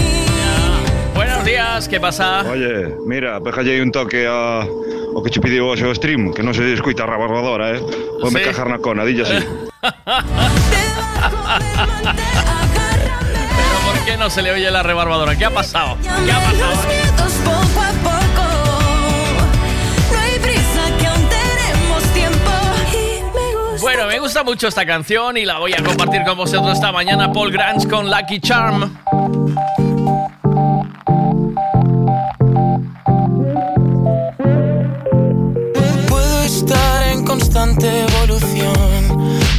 Buenos días, ¿qué pasa? Oye, mira, pejalle un toque a o que che pediu hoxe o stream, que non se escuita a rabarbadora, eh? Vome Sí. cajar na cona, dilla así. Pero ¿por qué no se le oye la rebarbadora? ¿Qué ha pasado? ¿Qué ha pasado? Bueno, me gusta mucho esta canción y la voy a compartir con vosotros esta mañana. Paul Grange con Lucky Charm.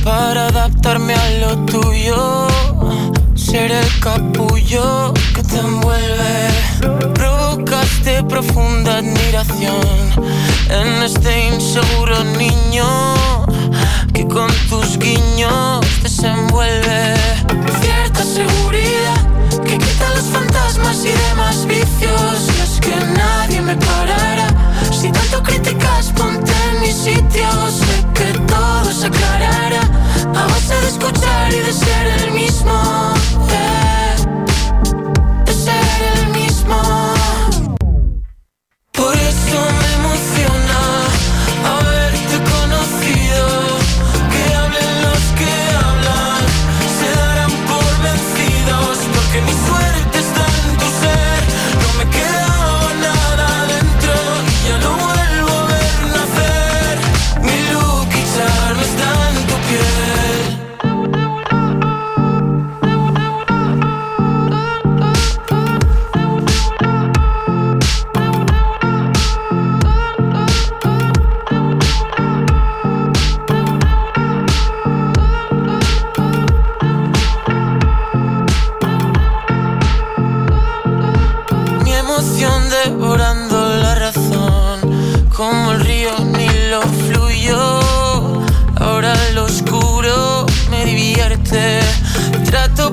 Para adaptarme a lo tuyo. Ser el capullo que te envuelve. Provocaste profunda admiración en este inseguro niño que con tus guiños desenvuelve. Cierta seguridad que quita los fantasmas y demás vicios. Y es que nadie me parará. Si tanto criticas, ponte en mi sitio. Sé que todo se aclarará a base de escuchar y de ser el mismo. eh,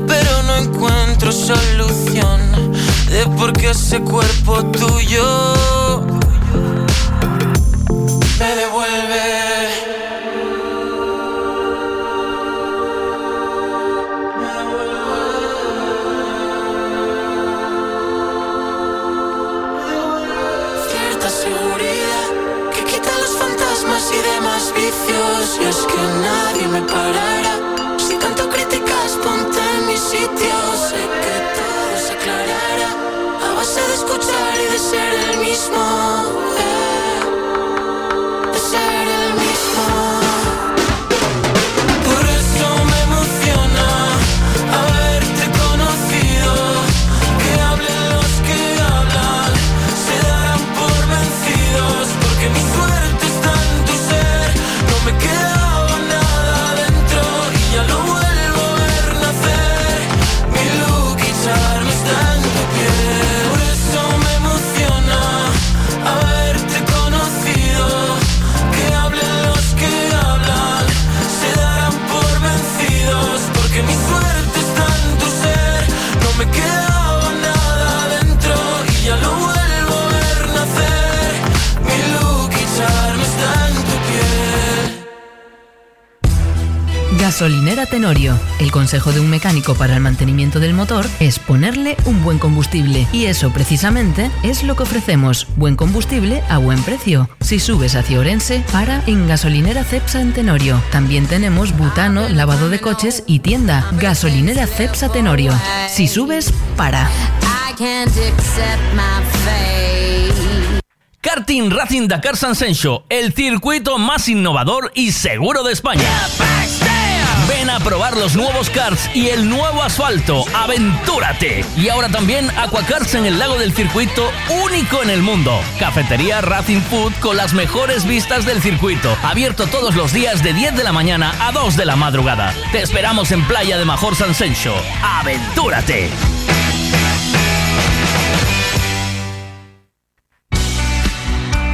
pero no encuentro solución de por qué ese cuerpo tuyo me devuelve. Devuelve cierta seguridad que quita los fantasmas y demás vicios y es que nadie me parará sitio. Sé que todo se aclarará. A base de escuchar y de ser el mismo. Gasolinera Tenorio. El consejo de un mecánico para el mantenimiento del motor es ponerle un buen combustible. Y eso precisamente es lo que ofrecemos. Buen combustible a buen precio. Si subes hacia Orense, para en Gasolinera Cepsa en Tenorio. También tenemos butano, lavado de coches y tienda. Gasolinera Cepsa Tenorio. Si subes, para. Karting Racing Dakar San Sencho, el circuito más innovador y seguro de España. A probar los nuevos karts y el nuevo asfalto. ¡Aventúrate! Y ahora también Aquakarts en el lago del circuito, único en el mundo. Cafetería Racing Food con las mejores vistas del circuito. Abierto todos los días de 10 de la mañana a 2 de la madrugada. Te esperamos en Playa de Major San Sencho. ¡Aventúrate!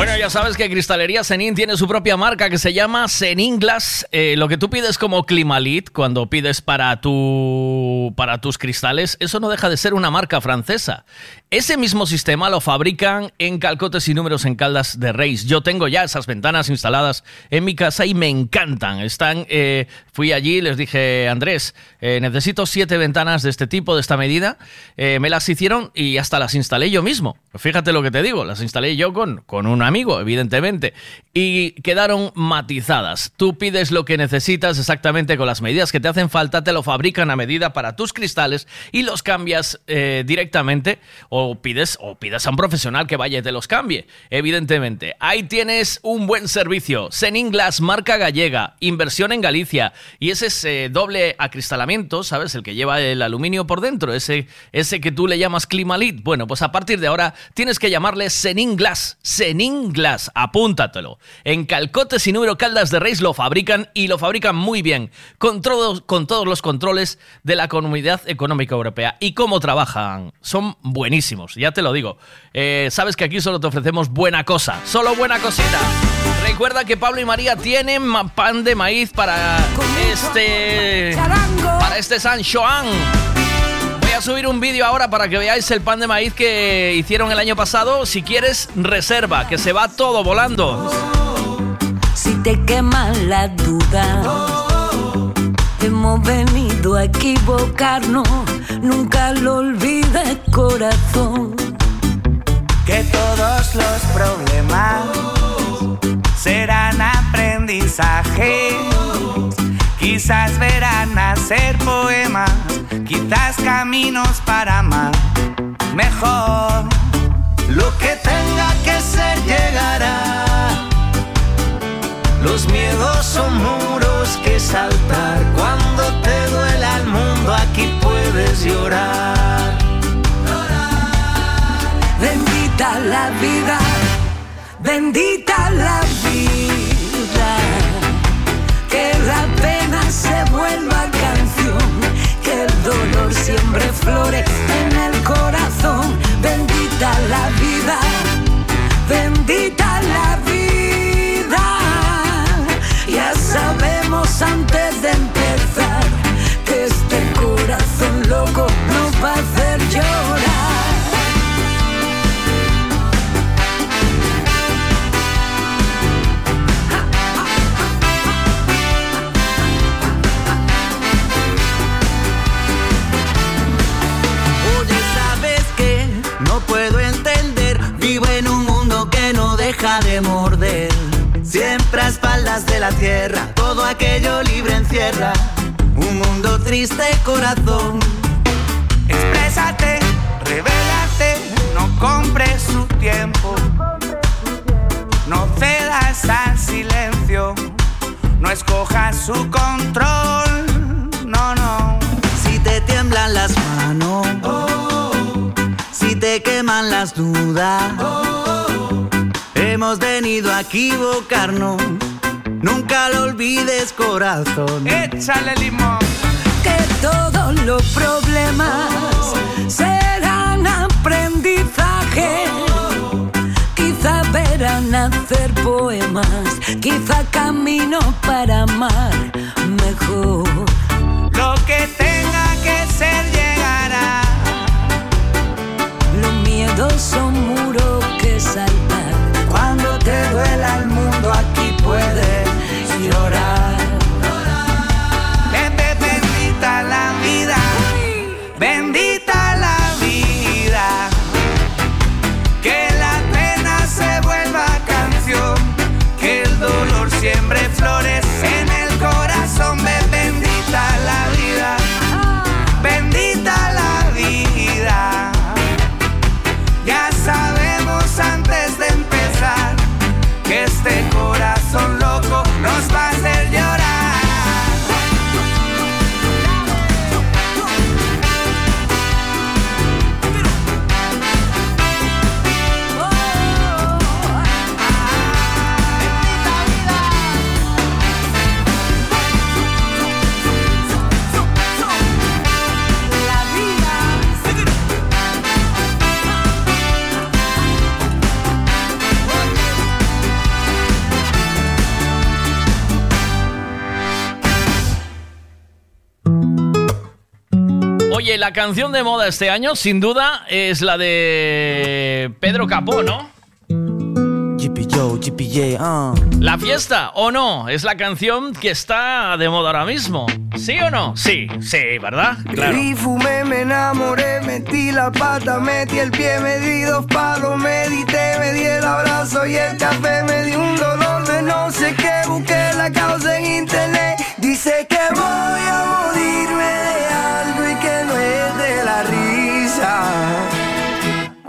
Bueno, ya sabes que Cristalería Senin tiene su propia marca que se llama Senin Glass. Eh, lo que tú pides como Climalit cuando pides para, tu, para tus cristales, eso no deja de ser una marca francesa. Ese mismo sistema lo fabrican en Calcotes y Números en Caldas de Reis. Yo tengo ya esas ventanas instaladas en mi casa y me encantan. Están, eh, fui allí, les dije, Andrés, eh, necesito siete ventanas de este tipo, de esta medida. Eh, me las hicieron y hasta las instalé yo mismo. Fíjate lo que te digo, las instalé yo con, con un amigo, evidentemente. Y quedaron matizadas. Tú pides lo que necesitas exactamente con las medidas que te hacen falta, te lo fabrican a medida para tus cristales y los cambias directamente pides, o pides a un profesional que vaya y te los cambie, evidentemente. Ahí tienes un buen servicio. Senin Glass, marca gallega, inversión en Galicia. Y ese es doble acristalamiento, ¿sabes? El que lleva el aluminio por dentro, ese, ese que tú le llamas Climalit. Bueno, pues a partir de ahora tienes que llamarle Senin Glass. Senin Glass, apúntatelo. En Calcotes y Número Caldas de Reis lo fabrican y lo fabrican muy bien, con, con todos los controles de la Comunidad Económica Europea. ¿Y cómo trabajan? Son buenísimos, ya te lo digo. Eh, Sabes que aquí solo te ofrecemos buena cosa, solo buena cosita. Recuerda que Pablo y María tienen pan de maíz para este. Para este San Joan. Voy a subir un vídeo ahora para que veáis el pan de maíz que hicieron el año pasado. Si quieres, reserva, que se va todo volando. Si te quema la duda, hemos venido a equivocarnos. Nunca lo olvides, corazón. Que todos los problemas serán aprendizaje. Quizás verán nacer poemas, quizás caminos para amar mejor. Lo que tenga que ser llegará. Los miedos son muros que saltar. Cuando aquí puedes llorar. bendita la vida, bendita la vida. Que la pena se vuelva canción, que el dolor siempre flore en el corazón. Bendita la vida, bendita la vida. Ya sabemos antes de empezar loco nos va a hacer llorar. Oye, ¿sabes qué? No puedo entender. Vivo en un mundo que no deja de morder. Siempre a espaldas de la tierra, todo aquello libre encierra. Un mundo triste, corazón. Exprésate, revélate, no compres su tiempo. No cedas al silencio, no escojas su control. No, no. Si te tiemblan las manos, si te queman las dudas, hemos venido a equivocarnos. Nunca lo olvides, corazón. Échale limón. Que todos los problemas serán aprendizaje. Quizá verán hacer poemas, quizá camino para amar mejor. Lo que tenga que ser llegará. Los miedos son muros que saltar. Oye, la canción de moda este año, sin duda, es la de Pedro Capó, ¿no? Ah. La fiesta, ¿o no? Es la canción que está de moda ahora mismo. ¿Sí o no? Sí, sí, ¿verdad? Claro. Y fumé, me enamoré, metí la pata, metí el pie, me di dos palos, medité, me di el abrazo y el café, me di un dolor de no sé qué, busqué la causa en internet, dice que voy a morirme de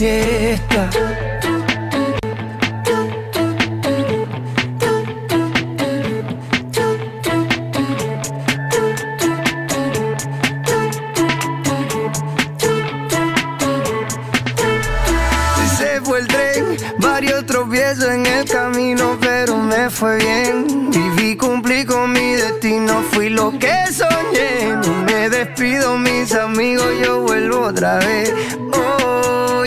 fiesta. Se tren, varios tropiezos en el camino, pero me fue bien. Viví, cumplí con mi destino, fui lo que soñé. Me despido, mis amigos, yo vuelvo otra vez.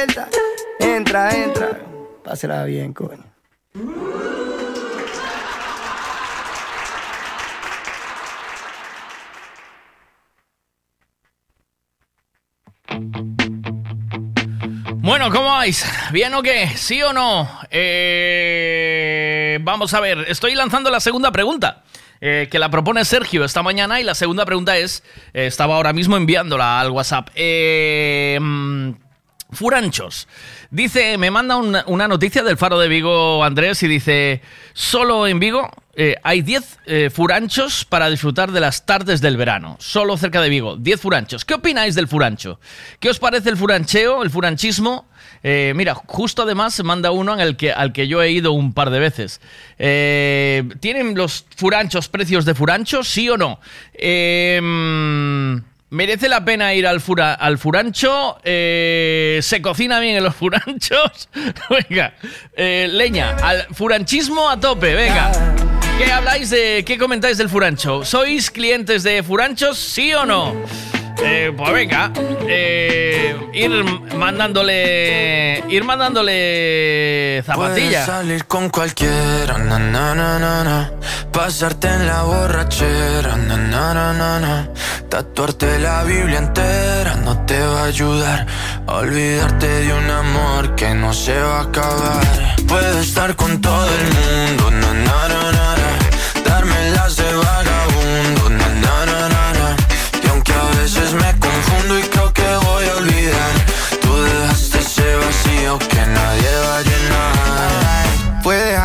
Abierta. Entra, entra. Pásela bien, coño. Bueno, ¿cómo vais? ¿Bien o qué? ¿Sí o no? Eh, vamos a ver, estoy lanzando la segunda pregunta. eh, que la propone Sergio esta mañana y la segunda pregunta es, eh, estaba ahora mismo enviándola al WhatsApp. Eh, mm, Furanchos. Dice, me manda una, noticia del Faro de Vigo, Andrés, y dice, solo en Vigo eh, hay 10 eh, furanchos para disfrutar de las tardes del verano. Solo cerca de Vigo, 10 furanchos. ¿Qué opináis del furancho? ¿Qué os parece el furancheo, el furanchismo? Eh, mira, justo además se manda uno que, al que yo he ido un par de veces. ¿Tienen los furanchos precios de furanchos, sí o no? Eh, mm, ¿Merece la pena ir al, fura- al furancho? Eh, ¿Se cocina bien en los furanchos? venga, eh, leña, al furanchismo a tope, venga. ¿Qué habláis de, qué comentáis del furancho? ¿Sois clientes de furanchos, sí o no? Eh, pues venga, eh, ir mandándole, ir mandándole Puedes zapatilla. salir con cualquiera, na, na, na. Pasarte en la borrachera. Tatuarte la Biblia entera no te va a ayudar. Olvidarte de un amor que no se va a acabar. Puedes estar con todo el mundo. Darme las de vagabundo,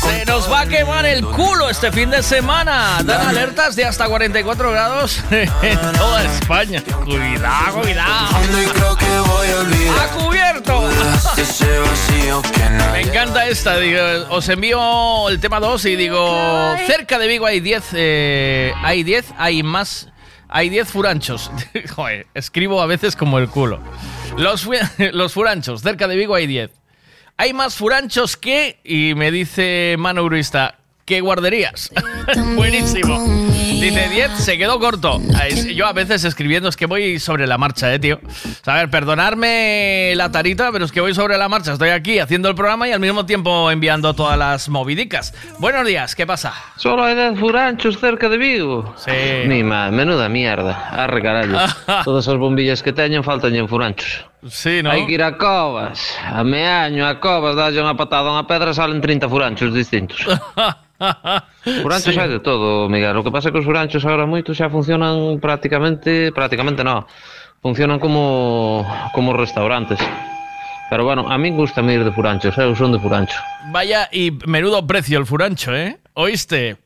Se nos va a quemar el culo este fin de semana. Dan alertas de hasta 44 grados en toda España. Cuidado, cuidado. a olvidar. ¡A cubierto! Que Me encanta esta. Digo, os envío el tema 2 y digo, cerca de Vigo hay 10, eh, hay 10, hay más, hay 10 furanchos. Joder, escribo a veces como el culo. Los, los furanchos, cerca de Vigo hay 10. Hay más furanchos que, y me dice Mano Gruista, que guarderías. Buenísimo. Dice 10, se quedó corto. Yo a veces escribiendo es que voy sobre la marcha, eh, tío. O sea, a ver, perdonarme la tarita, pero es que voy sobre la marcha. Estoy aquí haciendo el programa y al mismo tiempo enviando todas las movidicas. Buenos días, ¿qué pasa? Solo hay 10 furanchos cerca de Vigo. Sí. Mi madre, menuda mierda. Arre carallo. Todas as bombillas que teñen faltan en furanchos. Sí, ¿no? Hai que ir a covas. A meaño, a covas, dalle unha patada a unha pedra salen 30 furanchos distintos. Furanchos Sí. hai de todo, Miguel. O que pasa é que os furanchos agora moito xa funcionan prácticamente, prácticamente no. Funcionan como como restaurantes. Pero bueno, a mí gusta ir de furanchos, eu son de furancho. Vaya y menudo precio el furancho, ¿eh? ¿Oíste?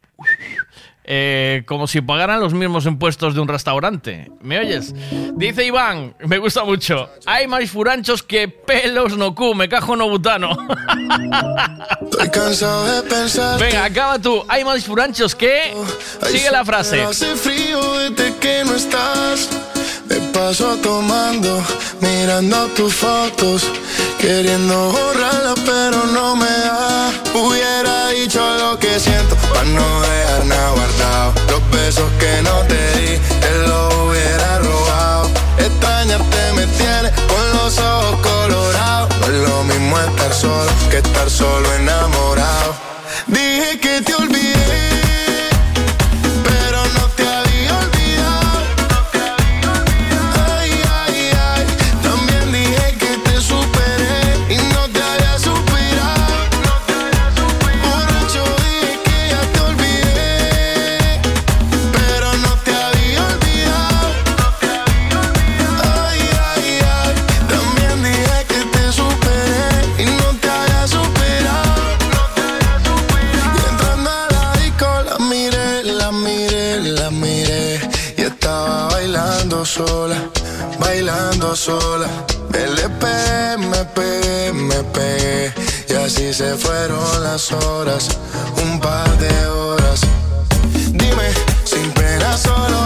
Eh, como si pagaran los mismos impuestos de un restaurante. ¿Me oyes? Dice Iván, me gusta mucho. Hay más furanchos que pelos no cu, me cajo no butano. Estoy cansado de pensar. Venga, acaba tú. Hay más furanchos que. Sigue la frase. Hace frío desde que no estás. Me paso tomando, mirando tus fotos, queriendo borrarlas, pero no me da. Hubiera dicho lo que siento, para no dejar nada guardado. Los besos que no te di, te los hubiera robado. Extrañarte me tiene con los ojos colorados. No es lo mismo estar solo que estar solo enamorado. Dije que te olvidé. Se fueron las horas, un par de horas. Dime, sin pena solo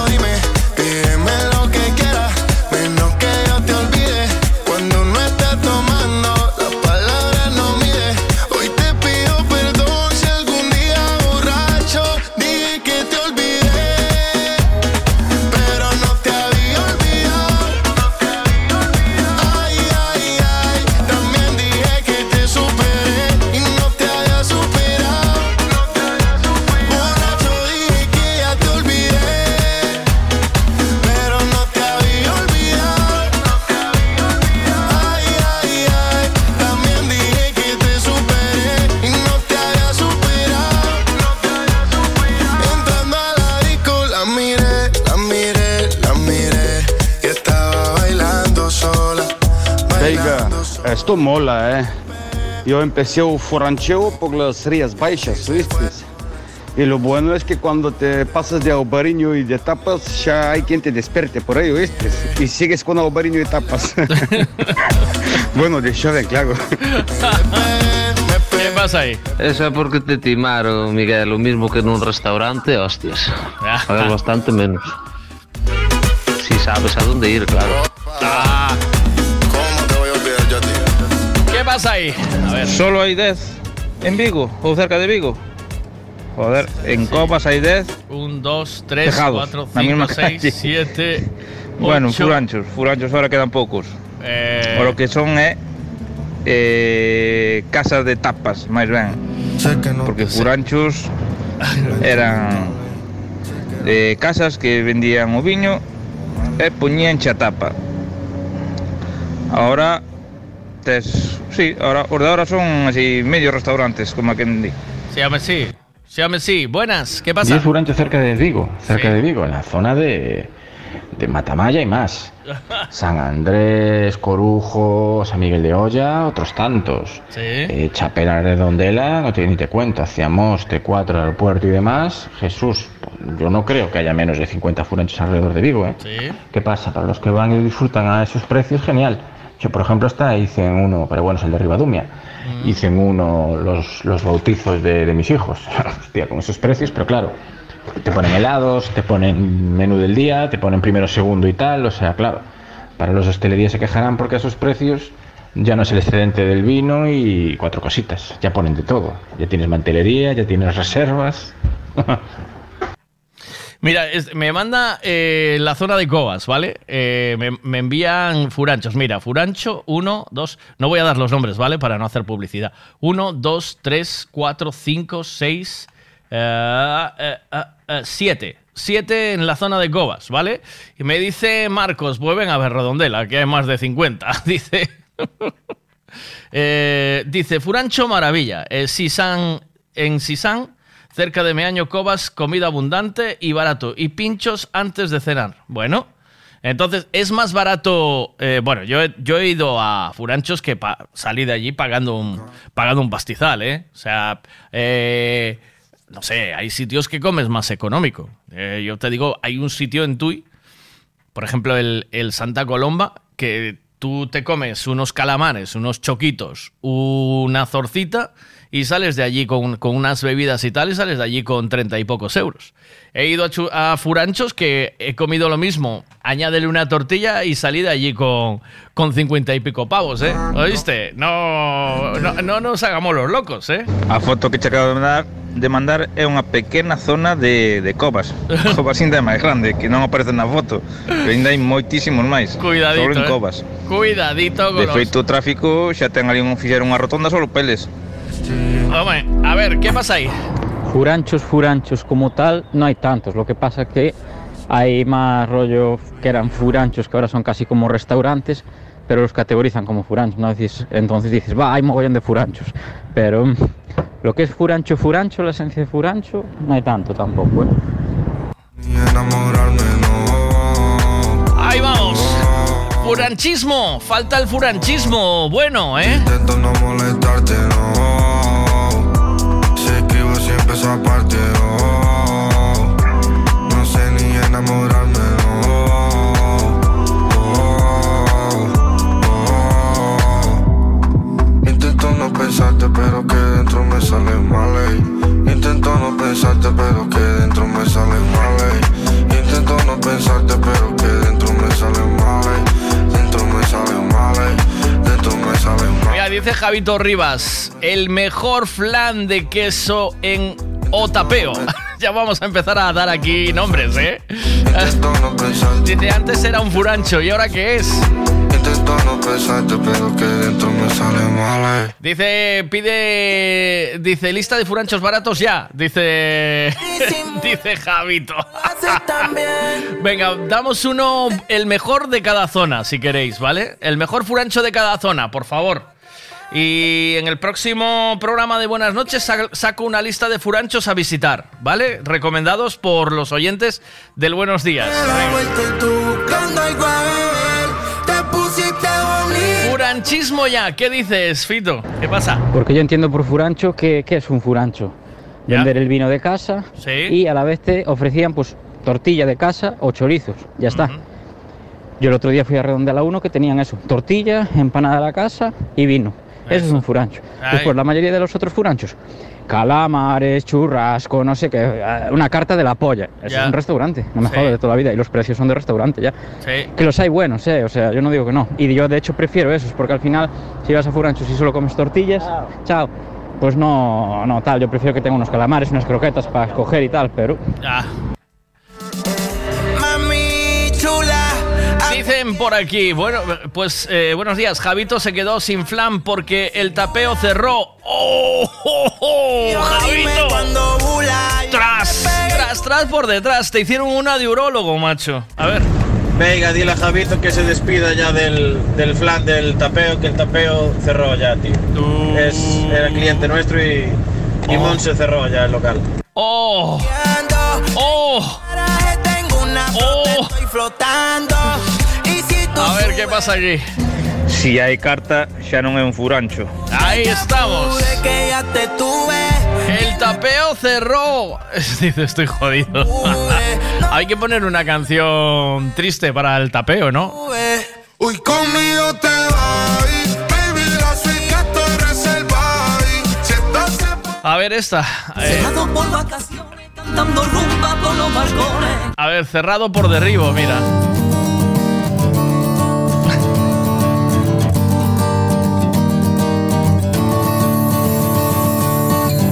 esto mola, ¿eh? Yo empecé un forancheo por las Rías Baixas, ¿viste? Y lo bueno es que cuando te pasas de Albariño y de tapas, ya hay quien te despierte por ahí, ¿viste? Y sigues con Albariño y tapas. bueno, de joven, claro. ¿Qué pasa ahí? Eso é porque te timaron, Miguel, o mismo que nun restaurante, hostias. Pagas bastante menos. Si sabes a dónde ir, claro. más hay? A ver. Solo hay 10 en Vigo o cerca de Vigo. Joder, en sí. copas hay 10. 1, 2, 3, 4, 5, 6, 7. Bueno, furanchos, furanchos ahora quedan pocos. Eh... O lo que son é eh, casas de tapas, máis ben. Porque furanchos eran eh, casas que vendían o viño e eh, poñían a tapa. Ahora sí, ahora os de ahora son así medio restaurantes, como a quen di. Se llama así. Se llama así. Buenas, ¿qué pasa? Diez Furancho cerca de Vigo, cerca Sí. de Vigo, en la zona de, de Matamaya y más. San Andrés, Corujo, San Miguel de Olla, otros tantos. Sí. Eh, Chapela Redondela, no te, ni te cuento, hacíamos T4 aeropuerto y demás. Jesús, yo no creo que haya menos de 50 furanchos alrededor de Vigo, ¿eh? Sí. ¿Qué pasa? Para los que van y disfrutan a esos precios, genial. Yo, por ejemplo, está, hice en uno, pero bueno, es el de Ribadumia. Hice en uno los, los bautizos de, de mis hijos. Hostia, con esos precios, pero claro, te ponen helados, te ponen menú del día, te ponen primero, segundo y tal. O sea, claro, para los hostelerías se quejarán porque a esos precios ya no es el excedente del vino y cuatro cositas. Ya ponen de todo. Ya tienes mantelería, ya tienes reservas. Mira, me manda eh, la zona de Cobas, ¿vale? Eh, me, envían furanchos. Mira, furancho 1, 2. No voy a dar los nombres, ¿vale? Para no hacer publicidad. 1, 2, 3, 4, 5, 6, 7. 7 en la zona de Cobas, ¿vale? Y me dice Marcos, pues ven a ver Redondela, que hay más de 50. Dice. Eh, dice, Furancho Maravilla, Sisán, en Sisán, cerca de Meaño Cobas, comida abundante y barato, y pinchos antes de cenar. Bueno, entonces es más barato, eh, bueno, yo he, yo he ido a Furanchos que salí de allí pagando un, pagando un pastizal, ¿eh? O sea, eh, no sé, hay sitios que comes más económico. Eh, yo te digo, hay un sitio en Tui, por ejemplo, el, el Santa Colomba, que tú te comes unos calamares, unos choquitos, una zorcita y sales de allí con, con unas bebidas y tal y sales de allí con treinta y pocos euros. He ido a, a Furanchos que he comido lo mismo, añádele una tortilla y salí de allí con, con cincuenta y pico pavos, ¿eh? ¿Oíste? No, no, no nos hagamos los locos, ¿eh? A foto que te acabo de mandar, de mandar é unha pequena zona de, de covas. Covas ainda é máis grande, que non aparece na foto. Pero ainda hai moitísimos máis. Cuidadito, Solo en eh. covas. Cuidadito con De los... feito, o tráfico xa ten ali un fixeron unha rotonda solo peles. Hombre, a ver, ¿qué pasa ahí? Furanchos, furanchos como tal, no hay tantos. Lo que pasa que hay más rollo que eran furanchos que ahora son casi como restaurantes, pero los categorizan como furanchos. ¿no? Dices- entonces dices, va, hay mogollón de furanchos. Pero mm, lo que es furancho, furancho, la esencia de furancho, no hay tanto tampoco. ¿eh? Ahí vamos. Furanchismo, falta el furanchismo. Bueno, ¿eh? Intento no molestarte, no. Esa parte, no. No sé ni enamorarme, no. Intento no pensarte, pero que dentro me sale mal, ey. Intento no pensarte, pero que dentro me sale mal, ey. Intento no pensarte, pero que dentro me sale mal, ey. Dentro me sale mal, ey. Mira, dice Javito Rivas, el mejor flan de queso en Otapeo. ya vamos a empezar a dar aquí nombres, ¿eh? Dice, antes era un furancho, ¿y ahora qué es? Intento no pensarte, pero que dentro me sale mal, ey. Dice, pide, dice, lista de furanchos baratos ya. Dice, dice Javito. Venga, damos uno, el mejor de cada zona, si queréis, ¿vale? El mejor furancho de cada zona, por favor. Y en el próximo programa de Buenas noches sa- saco una lista de furanchos a visitar, ¿vale? Recomendados por los oyentes del Buenos Días. Furanchismo ya, ¿qué dices, Fito? ¿Qué pasa? Porque yo entiendo por furancho que, ¿qué es un furancho. Ya. Vender el vino de casa Sí. y a la vez te ofrecían pues tortilla de casa o chorizos. Ya está. Yo el otro día fui a Redondela 1 que tenían eso, tortilla, empanada a la casa y vino. Eso, es un furancho. Después la mayoría de los otros furanchos, calamares, churrasco, no sé qué, eh, una carta de la polla. Eso Ya. es un restaurante, no me Sí. jodas de toda la vida. Y los precios son de restaurante ya. Sí. Que los hay buenos, eh, o sea, yo no digo que no. Y yo de hecho prefiero esos, porque al final, si vas a furanchos y solo comes tortillas, chao. pues no, no tal, yo prefiero que tenga unos calamares, unas croquetas para escoger y tal, pero... Ah. Dicen por aquí, bueno, pues eh, buenos días, Javito se quedó sin flan porque el tapeo cerró. ¡Oh! oh, oh! Tras, tras, tras por detrás, te hicieron una de urólogo, macho. A ver. Venga, dile a Javito que se despida ya del, del flan del tapeo, que el tapeo cerró ya, tío. Es, era cliente nuestro y, y Monse cerró ya el local. ¡Oh! ¡Oh! Flota, estoy flotando. Qué pasa aquí. Si hai carta, xa non é un furancho. Ahí estamos. ya. El tapeo cerró. Dice, estoy jodido. Hay que poner una canción triste para el tapeo, ¿no? Uy, conmigo te A ver esta. Eh, Cerrado por vacaciones, cantando rumba por los balcones. a ver, cerrado por derribo, mira.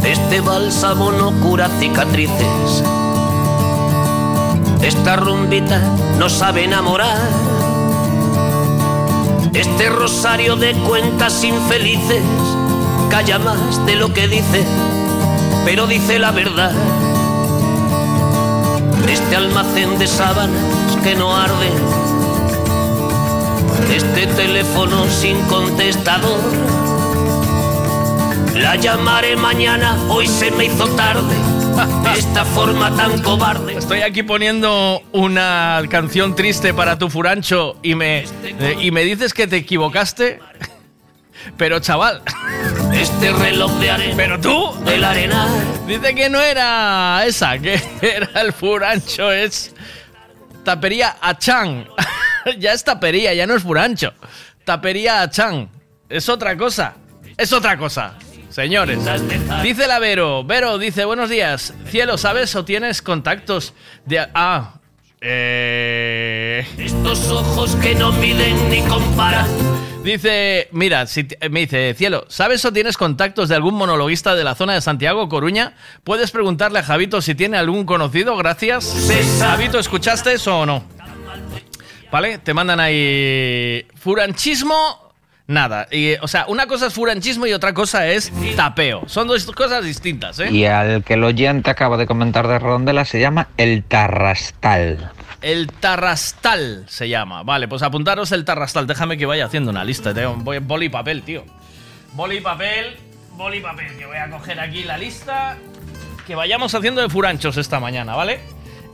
Este bálsamo no cura cicatrices. Esta rumbita no sabe enamorar. Este rosario de cuentas infelices calla más de lo que dice, pero dice la verdad. Este almacén de sábanas que no arde. Este teléfono sin contestador. La llamaré mañana, hoy se me hizo tarde. De esta forma tan cobarde. Estoy aquí poniendo una canción triste para tu furancho y me, eh, y me dices que te equivocaste. Pero chaval. Este reloj de arena. Pero tú. Del arenal. Dice que no era esa, que era el furancho, es tapería a Chan. ya es tapería, ya no es furancho. Tapería a Chan. Es otra cosa. Es otra cosa. Señores, dice la Vero. Vero dice, buenos días. Cielo, ¿sabes o tienes contactos de... Ah, eh... Estos ojos que no miden ni comparan. Dice, mira, si me dice, cielo, ¿sabes o tienes contactos de algún monologuista de la zona de Santiago, Coruña? Puedes preguntarle a Javito si tiene algún conocido, gracias. Javito, ¿escuchaste eso o no? ¿Vale? Te mandan ahí furanchismo, nada. Y, o sea, una cosa es furanchismo y otra cosa es tapeo. Son dos cosas distintas, ¿eh? Y al que el oyente acaba de comentar de Rondela se llama el Tarrastal. El Tarrastal se llama. Vale, pues apuntaros el Tarrastal. Déjame que vaya haciendo una lista. Tengo voy- boli y papel, tío. Boli y papel, boli y papel. Que voy a coger aquí la lista. Que vayamos haciendo de furanchos esta mañana, ¿vale?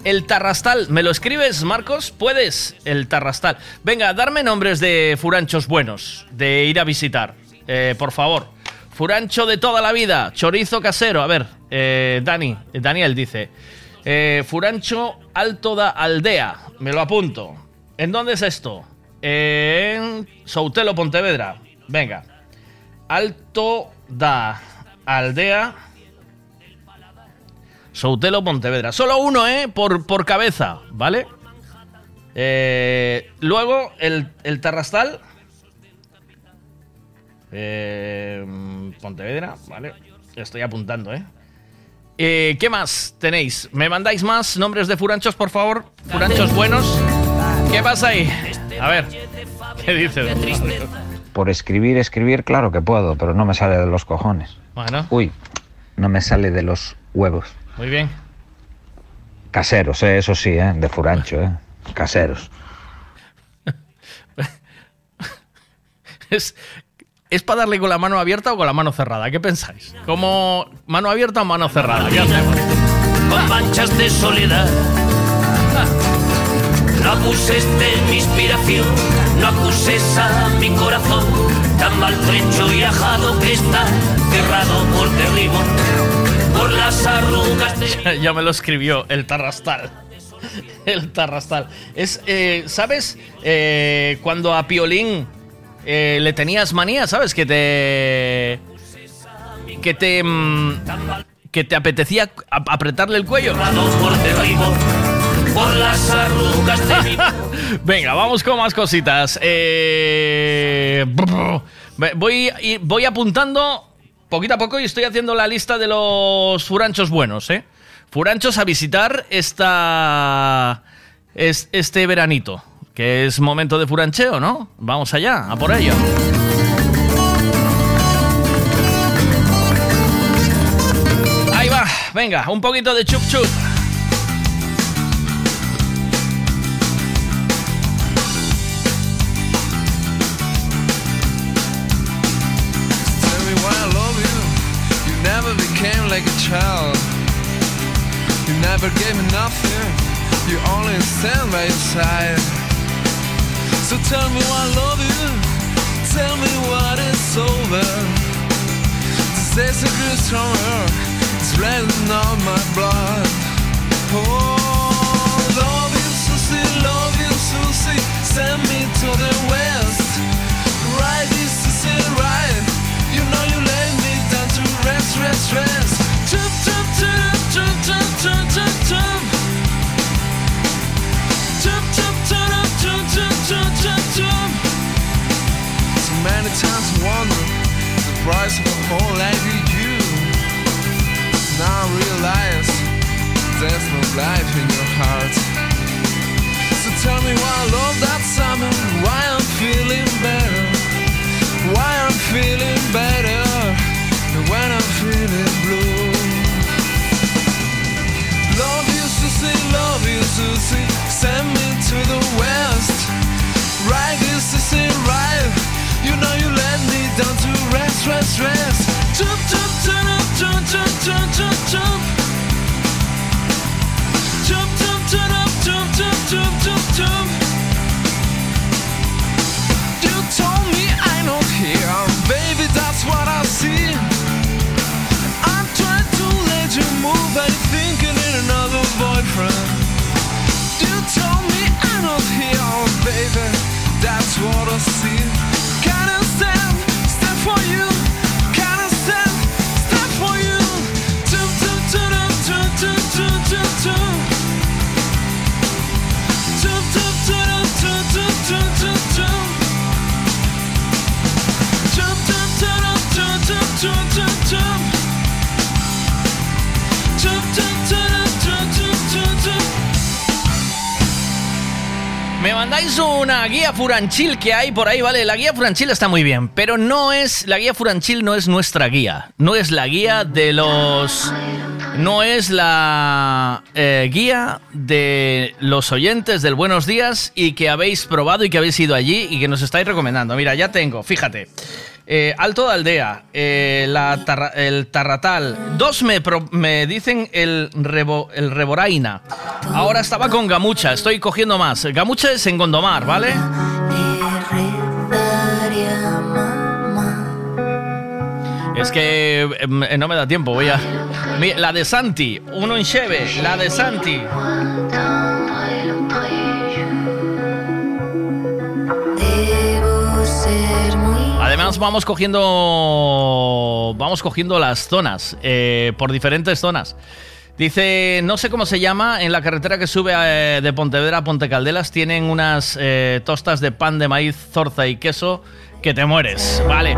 El Tarrastal. ¿Me lo escribes, Marcos? ¿Puedes? El Tarrastal. Venga, darme nombres de furanchos buenos. De ir a visitar. Eh, por favor. Furancho de toda la vida. Chorizo casero. A ver, eh, Dani. Daniel dice. Eh, Furancho Alto da Aldea. Me lo apunto. ¿En dónde es esto? En Soutelo, Pontevedra. Venga. Alto da Aldea. Soutelo, Pontevedra. Solo uno, ¿eh? Por, por cabeza, ¿vale? Eh, luego, el, el Tarrastal. Eh, Pontevedra, ¿vale? Estoy apuntando, ¿eh? Eh, ¿Qué más tenéis? ¿Me mandáis más nombres de furanchos, por favor? ¿Furanchos buenos? ¿Qué pasa ahí? A ver, ¿qué dices? Por escribir, escribir, claro que puedo, pero no me sale de los cojones. Bueno, Uy, no me sale de los huevos. Muy bien. Caseros, eh, eso sí, ¿eh? de furancho, ¿eh? caseros. ¿Es, ¿Es para darle con la mano abierta o con la mano cerrada? ¿Qué pensáis? ¿Como mano abierta o mano cerrada? ¿Qué hacemos? Con manchas de soledad. No acuses de mi inspiración, no acuses a mi corazón, tan maltrecho y ajado que está cerrado por derribo, por las arrugas de ya me lo escribió el Tarrastal. El Tarrastal. Es, eh, ¿sabes? Eh, cuando a Piolín eh, le tenías manía, ¿sabes? Que te. Que te. mm, que te apetecía ap- apretarle el cuello. por las arrugas de mi Venga, vamos con más cositas. Eh, voy, voy apuntando poquito a poco y estoy haciendo la lista de los furanchos buenos, ¿eh? Furanchos a visitar esta, es, este veranito, que es momento de furancheo, ¿no? Vamos allá, a por ello. Ahí va, venga, un poquito de chup chup. A child. You never gave me nothing. You only stand by your side. So tell me I love you. Tell me what is over. This days are grew stronger. It's raining on my blood. Oh, love you, Susie. Love you, Susie. Send me to the west. Right, this is right. You know you laid me down to rest, rest, rest. Wonder the price of a whole life with you. Now I realize there's no life in your heart. So tell me why I love that summer, why I'm feeling better, why I'm feeling better when I'm feeling blue. Love you, Susie, love you, Susie, send me to the west. Right, this rest, rest. Jump, jump, jump, jump, jump, jump, jump, jump. Jump, jump, jump, jump, jump, jump, jump, jump. You told me I'm not here, baby, that's what I see. I'm trying to let you move, but you're thinking in another boyfriend. You told me I'm not here, baby, that's what I see. Me mandáis una guía furanchil que hay por ahí, ¿vale? La guía furanchil está muy bien, pero no es. La guía furanchil no es nuestra guía. No es la guía de los. No es la eh, guía de los oyentes del Buenos Días y que habéis probado y que habéis ido allí y que nos estáis recomendando. Mira, ya tengo, fíjate. Eh, Alto de Aldea, eh, el Tarratal. Dos me, pro- me dicen el, rebo- el Reboraina. Ahora estaba con Gamucha, estoy cogiendo más. Gamucha es en Gondomar, ¿vale? Es que eh, no me da tiempo, voy a... La de Santi, uno en Cheve, la de Santi. Además vamos cogiendo vamos cogiendo las zonas eh, por diferentes zonas. Dice, no sé cómo se llama, en la carretera que sube eh, de Pontevedra a Ponte Caldelas tienen unas eh, tostas de pan de maíz, zorza y queso que te mueres. Vale,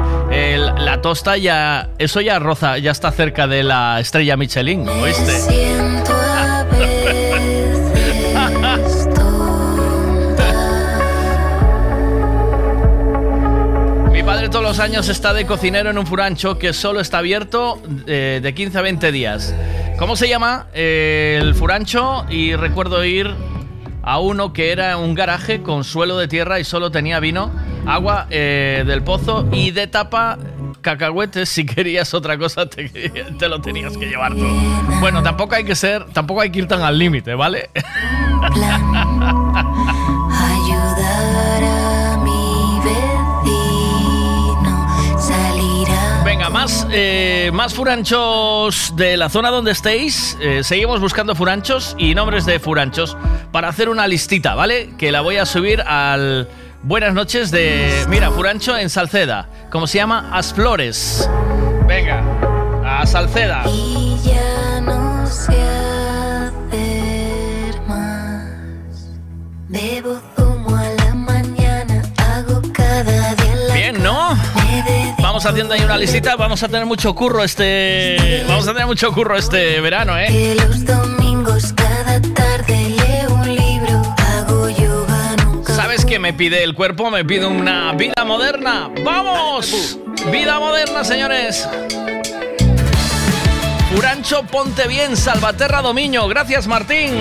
la tosta ya, eso ya roza, ya está cerca de la estrella Michelin, ¿oíste? Los años está de cocinero en un furancho que solo está abierto eh, de 15 a 20 días. ¿Cómo se llama eh, el furancho? Y recuerdo ir a uno que era un garaje con suelo de tierra y solo tenía vino, agua eh, del pozo y de tapa cacahuetes. Si querías otra cosa te, te lo tenías que llevar tú. Bueno, tampoco hay que ser, tampoco hay que ir tan al límite, ¿vale? ayudar a Venga, más, eh, más furanchos de la zona donde estéis. Eh, seguimos buscando furanchos y nombres de furanchos para hacer una listita, ¿vale? Que la voy a subir al Buenas noches de... Mira, furancho en Salceda. ¿Cómo se llama? As Flores. Venga, a Salceda. Estamos haciendo ahí una listita. Vamos a tener mucho curro este. Vamos a tener mucho curro este verano, ¿eh? Que los domingos cada tarde leo un libro, hago yoga, nunca. ¿Sabes qué me pide el cuerpo? Me pide una vida moderna. ¡Vamos! Vida moderna, señores. Urancho, ponte bien, Salvaterra Domiño. Gracias, Martín.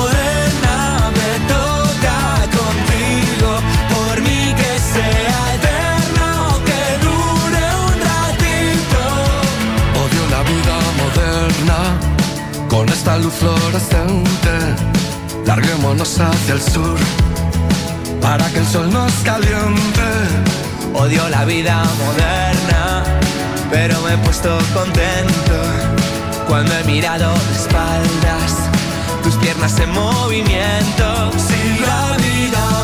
Larguémonos hacia el sur para que el sol nos caliente. Odio la vida moderna, pero me he puesto contento cuando he mirado de espaldas tus piernas en movimiento. Si la vida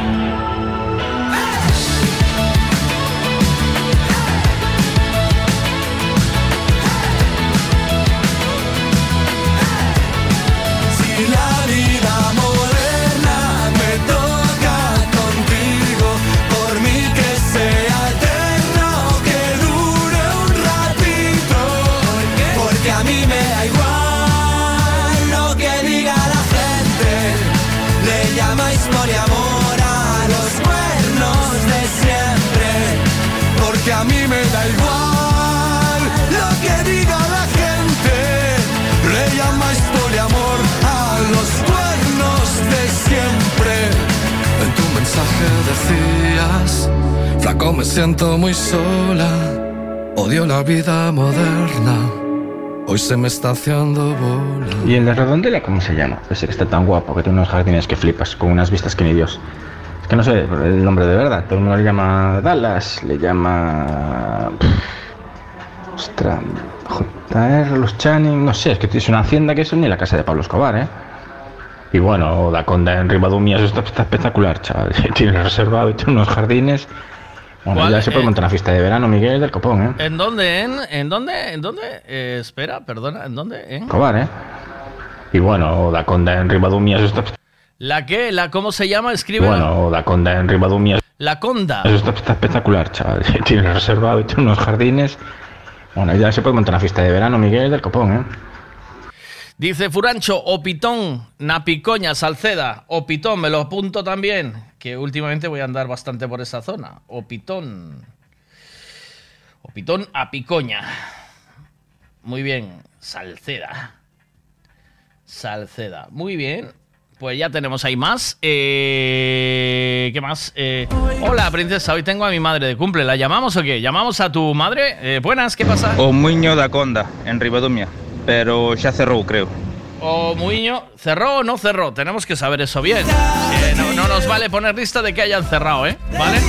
Me da igual lo que diga la gente. Le llamáis poliamor a los cuernos de siempre. En tu mensaje decías, flaco me siento muy sola, odio la vida moderna. Hoy se me está haciendo bola. ¿Y el de Redondela cómo se llama? Ese que está tan guapo, que tiene unos jardines que flipas, con unas vistas que ni Dios. Que no sé el nombre de verdad. Todo el mundo le llama Dallas, le llama. Ostras, JR, los Channing, no sé, es que es una hacienda que eso ni la casa de Pablo Escobar, ¿eh? Y bueno, la conda en Ribadumia, eso está, está espectacular, chaval. Tiene reservado y tiene unos jardines. Bueno, ya se puede Eh, montar una fiesta de verano, Miguel del Copón, ¿eh? ¿En dónde? ¿En, en dónde? ¿En dónde? Eh, espera, perdona, ¿en dónde? ¿En? Escobar, ¿eh? Y bueno, la conda en Ribadumia, eso está. ¿La qué? ¿La cómo se llama? Escribe. Bueno, la conda en Ribadumia, La Conda. eso está, está espectacular, chaval. Tiene reservado y tiene unos jardines. Bueno, ya se puede montar una fiesta de verano, Miguel del Copón, ¿eh? Dice Furancho, Opitón, Napicoña, Salceda. Opitón, me lo apunto también. Que últimamente voy a andar bastante por esa zona. Opitón. Opitón a Picoña. Muy bien. Salceda. Salceda. Muy bien. Pues ya tenemos ahí más. Eh, ¿Qué más? Eh, hola, princesa. Hoy tengo a mi madre de cumple. ¿La llamamos o qué? ¿Llamamos a tu madre? Eh, buenas, ¿qué pasa? O Muiño da Conda, en Ribadumia, pero xa cerrou, creo. O Muiño, ¿cerró o no cerró? Tenemos que saber eso bien. Eh, no, no nos vale poner lista de que hayan cerrado, ¿eh? ¿Vale?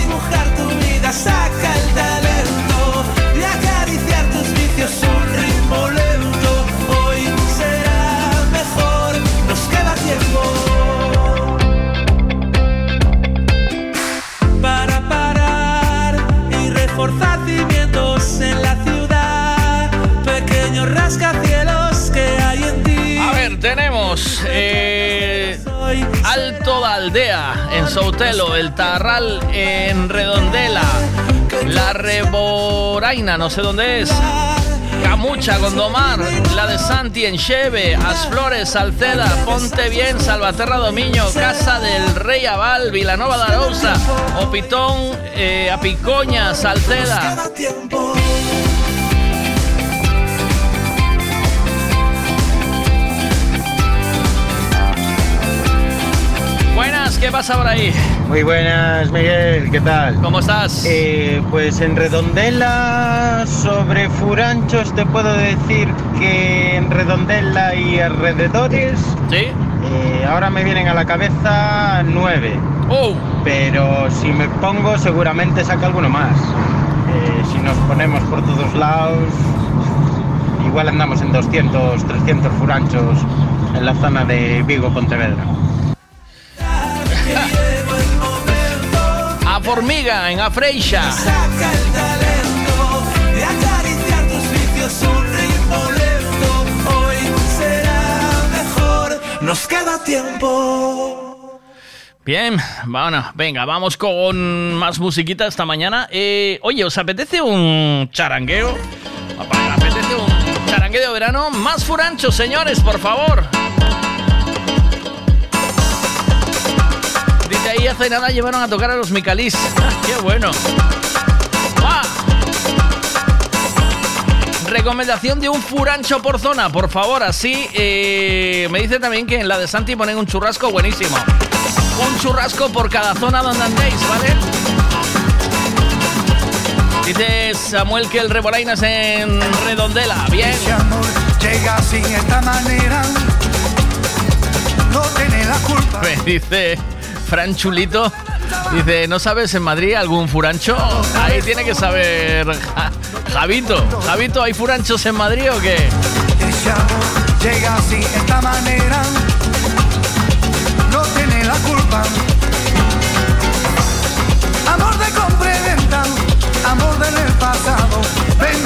Rascacielos que hay en ti. A ver, tenemos. eh, Alto da Aldea en Soutelo, el Tarral en Redondela, la Reboraina, no sé dónde es. Camucha, Gondomar, la de Santi en Cheve, As Flores, Salceda, Ponte Bien, Salvaterra Domiño, Casa del Rey Aval, Vilanova da Arousa, Opitón, eh, Apicoña, Salceda. Buenas, ¿qué pasa por ahí? Muy buenas, Miguel, ¿qué tal? ¿Cómo estás? Eh, pues en Redondela, sobre Furanchos, te puedo decir que en Redondela y alrededores. ¿Sí? eh, ahora me vienen a la cabeza nueve. Oh. Pero si me pongo, seguramente saca alguno más. Eh, si nos ponemos por todos lados, igual andamos en 200, 300 furanchos en la zona de Vigo-Pontevedra. A Formiga, en Afreixa. Saca el talento de acariciar tus vicios un ritmo lento. Hoy será mejor, nos queda tiempo. Bien, bueno, venga, vamos con más musiquita esta mañana. Eh, oye, ¿os apetece un charangueo? Papá, ¿apetece un charangueo de verano? Más furanchos, señores, por favor. Ahí hace nada llevaron a tocar a los Micalis. ¡Qué bueno! Recomendación de un furancho por zona, por favor, así eh, me dice también que en la de Santi ponen un churrasco buenísimo. Un churrasco por cada zona donde andéis, ¿vale? Dice Samuel que el Rebolainas en Redondela. Bien. Ese amor llega de esta manera. No tiene la culpa. Me dice Fran Chulito. Dice, ¿no sabes en Madrid algún furancho? Ahí tiene que saber Ja- Javito. Javito, ¿hay furanchos en Madrid o qué? Llega así esta manera. No tiene la culpa. Amor de compra y venta, amor del pasado. Ven,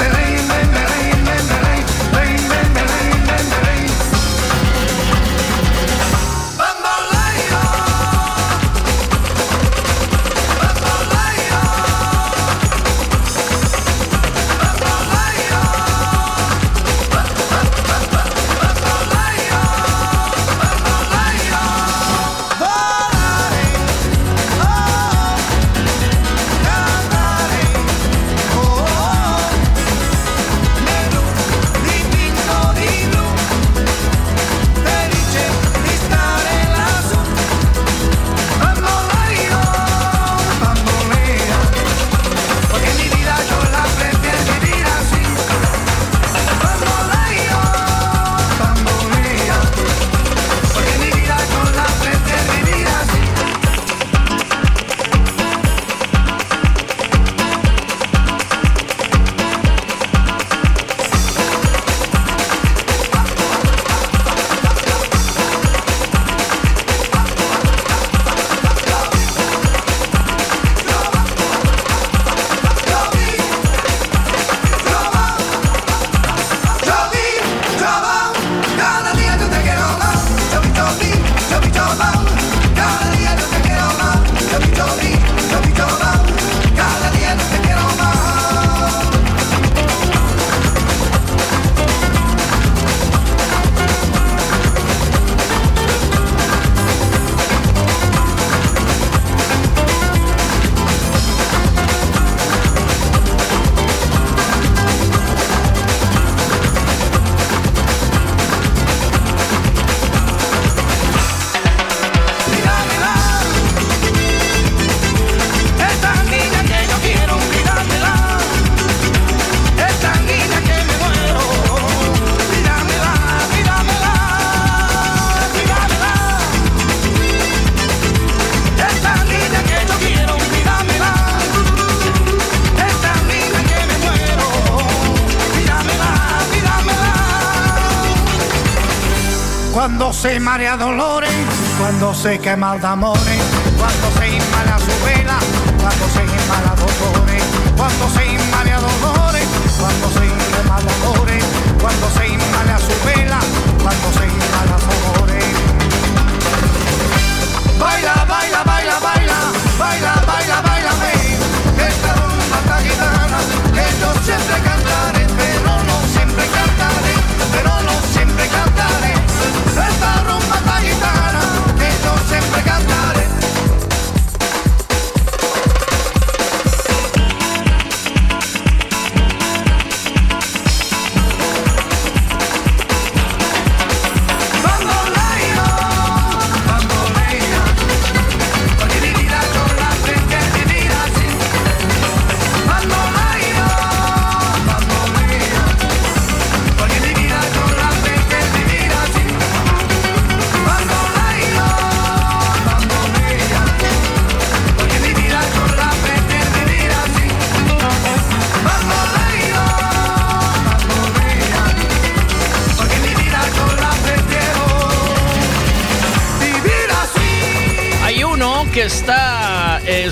dolores, cuando se quema de amores, cuando se inmala su vela, cuando se inmala dolores, cuando se inmala dolores, cuando se de amores, cuando se inmala su vela, cuando se inmala dolores.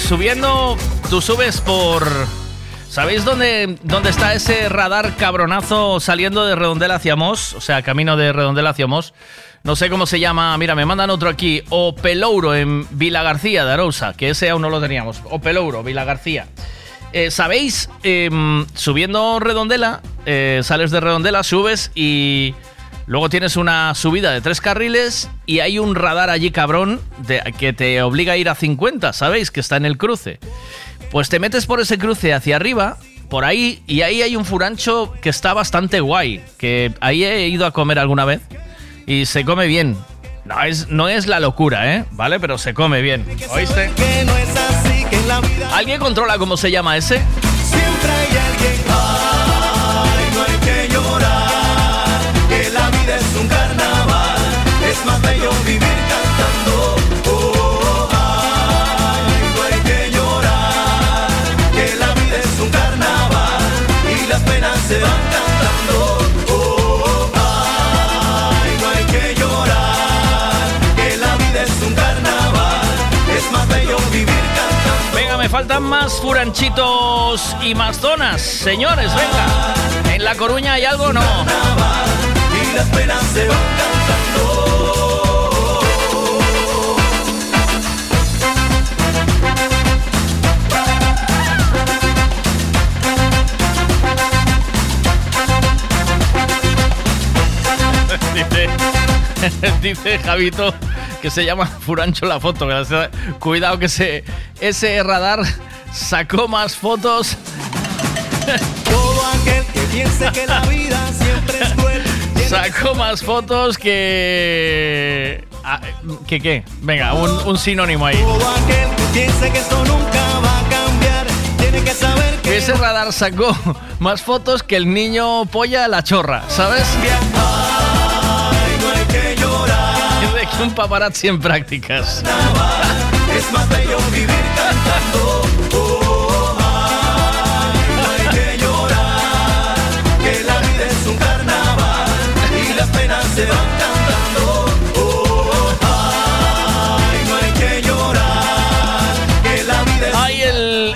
Subiendo, tú subes por... ¿Sabéis dónde, dónde está ese radar cabronazo saliendo de Redondela hacia Mos? O sea, camino de Redondela hacia Mos. No sé cómo se llama, mira, me mandan otro aquí. O Pelouro en Vila García de Arousa, que ese aún no lo teníamos. O Pelouro, Vila García. Eh, ¿Sabéis? Em, subiendo Redondela, eh, sales de Redondela, subes y luego tienes una subida de tres carriles y hay un radar allí cabrón de- que te obliga a ir a 50, ¿sabéis? Que está en el cruce. Pues te metes por ese cruce hacia arriba, por ahí, y ahí hay un furancho que está bastante guay, que ahí he ido a comer alguna vez y se come bien. No es, no es la locura, ¿eh? ¿Vale? Pero se come bien. ¿Oíste? ¿Alguien controla cómo se llama ese? siempre hay alguien. Se van cantando. Oh, ay, no hay que llorar, que la vida es un carnaval. Es más bello vivir cantando. Venga, me faltan más furanchitos y más zonas. Señores, venga. ¿En La Coruña hay algo o no? y las penas se van cantando. Dice, dice Javito que se llama Furancho la foto. Cuidado que ese, ese radar sacó más fotos. Todo aquel que piense que la vida siempre es cruel. Sacó más fotos que. ah, ¿Que qué? Venga, un, un sinónimo ahí. Todo aquel que piense que esto nunca va a cambiar. Tiene que saber que Ese radar sacó más fotos que el niño polla a la chorra, ¿sabes? Un paparazzi en prácticas. Es más bello vivir cantando. Oh, ay, no hay que llorar. Que la vida es un carnaval y las penas se van cantando. Oh, ay, no hay que llorar. Que la vida es Ay, el,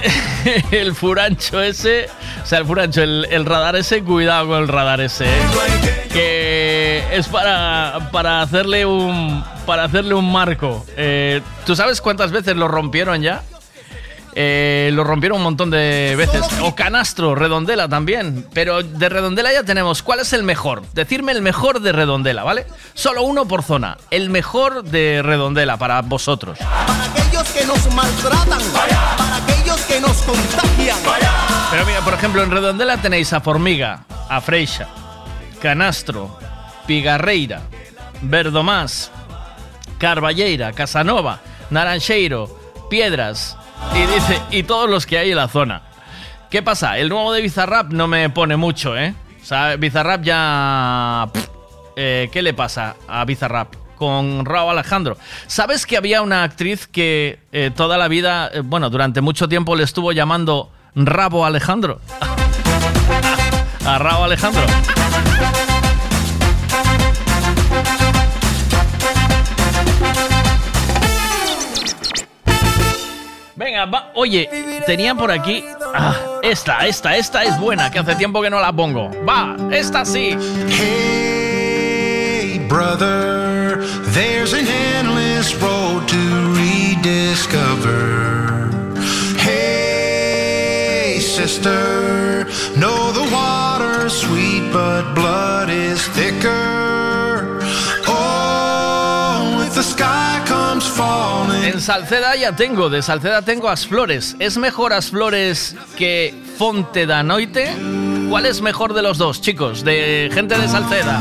el furancho ese. Sea, el furancho, el, el radar ese, cuidado con el radar ese, ¿eh? Que es para, para hacerle un. Para hacerle un marco. Eh, ¿Tú sabes cuántas veces lo rompieron ya? Eh, lo rompieron un montón de veces. O canastro, redondela también. Pero de redondela ya tenemos. ¿Cuál es el mejor? Decirme el mejor de redondela, ¿vale? Solo uno por zona. El mejor de redondela para vosotros. aquellos que nos maltratan. Para aquellos que nos contagian. Pero mira, por ejemplo, en Redondela tenéis a Formiga, a Freixa, Canastro, Pigarreira, Verdomás, Carballeira, Casanova, Naranjeiro, Piedras y dice y todos los que hay en la zona. ¿Qué pasa? El nuevo de Bizarrap no me pone mucho, ¿eh? O Bizarrap ya eh, ¿qué le pasa a Bizarrap? Con Raúl Alejandro. ¿Sabes que había una actriz que eh, toda la vida, eh, bueno, durante mucho tiempo le estuvo llamando Rabo Alejandro? a Raúl Alejandro. Venga, va. Oye, tenían por aquí. Ah, esta, esta, esta es buena, que hace tiempo que no la pongo. Va, esta sí. Hey, brother, there's an endless road to rediscover. Hey, sister, know the water's sweet, but blood is thicker. En Salceda ya tengo, de Salceda tengo Asflores. ¿Es mejor Asflores que Fonte da Noite? ¿Cuál es mejor de los dos, chicos? De gente de Salceda.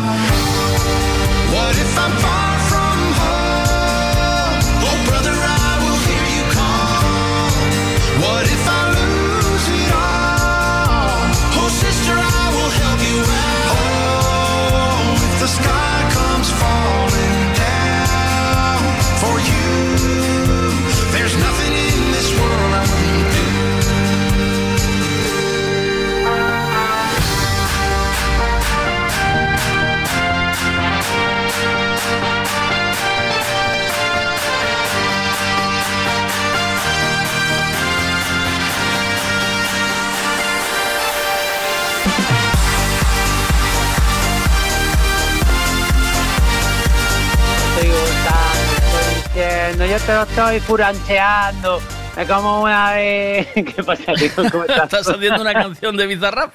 Diciendo, yo te lo estoy furancheando. Me como una vez. ¿Qué pasa, tío? ¿Cómo estás? Estás haciendo una canción de Bizarrap.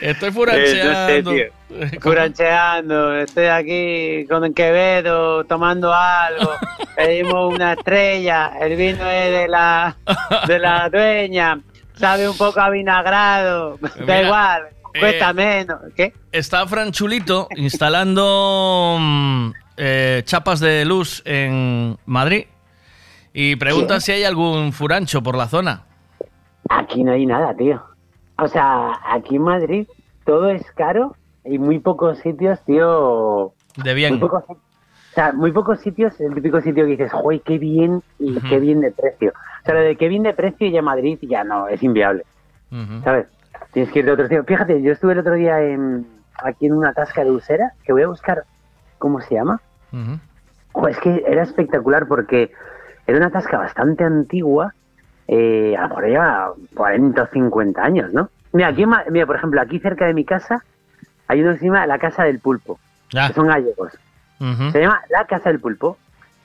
Estoy Eh, furancheando. no sé, tío. Furancheando, estoy aquí con el Quevedo tomando algo. Pedimos una estrella, el vino es de la, de la dueña, sabe un poco a vinagrado, da igual, cuesta eh, menos. ¿Qué? Está Fran Chulito instalando mm, eh, chapas de luz en Madrid y pregunta si hay algún furancho por la zona. Aquí no hay nada, tío. O sea, aquí en Madrid todo es caro y muy pocos sitios, tío. De bien. Muy pocos, o sea, muy pocos sitios, el típico sitio que dices, ¡joy, qué bien! Y qué bien de precio. O sea, lo de qué bien de precio ya Madrid ya no, es inviable. ¿Sabes? Tienes que ir de otro sitio. Fíjate, yo estuve el otro día en, aquí en una tasca de Usera, que voy a buscar, ¿cómo se llama? Jo, es que era espectacular porque era una tasca bastante antigua, eh, a lo mejor lleva 40 o 50 años, ¿no? Mira, aquí, mira, por ejemplo, aquí cerca de mi casa hay uno que se llama la Casa del Pulpo, Ah. que son gallegos. Se llama la Casa del Pulpo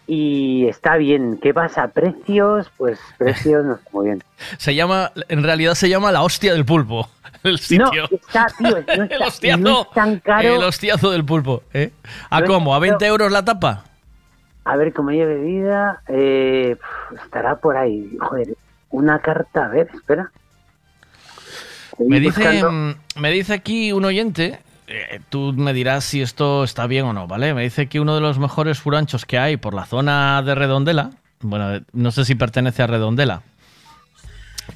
y está bien. ¿Qué pasa? ¿Precios? Pues precios no está muy bien. Se llama, en realidad se llama la hostia del pulpo. El sitio. está, tío, no el hostiazo. no es tan caro. El hostiazo del pulpo. ¿eh? ¿A No cómo? ¿A caro. 20 euros la tapa? A ver, comida y bebida, eh, estará por ahí. Joder, una carta, a ver, espera. Me dice, me dice aquí un oyente, eh, tú me dirás si esto está bien o no, ¿vale? Me dice que uno de los mejores furanchos que hay por la zona de Redondela, bueno, de- no sé si pertenece a Redondela,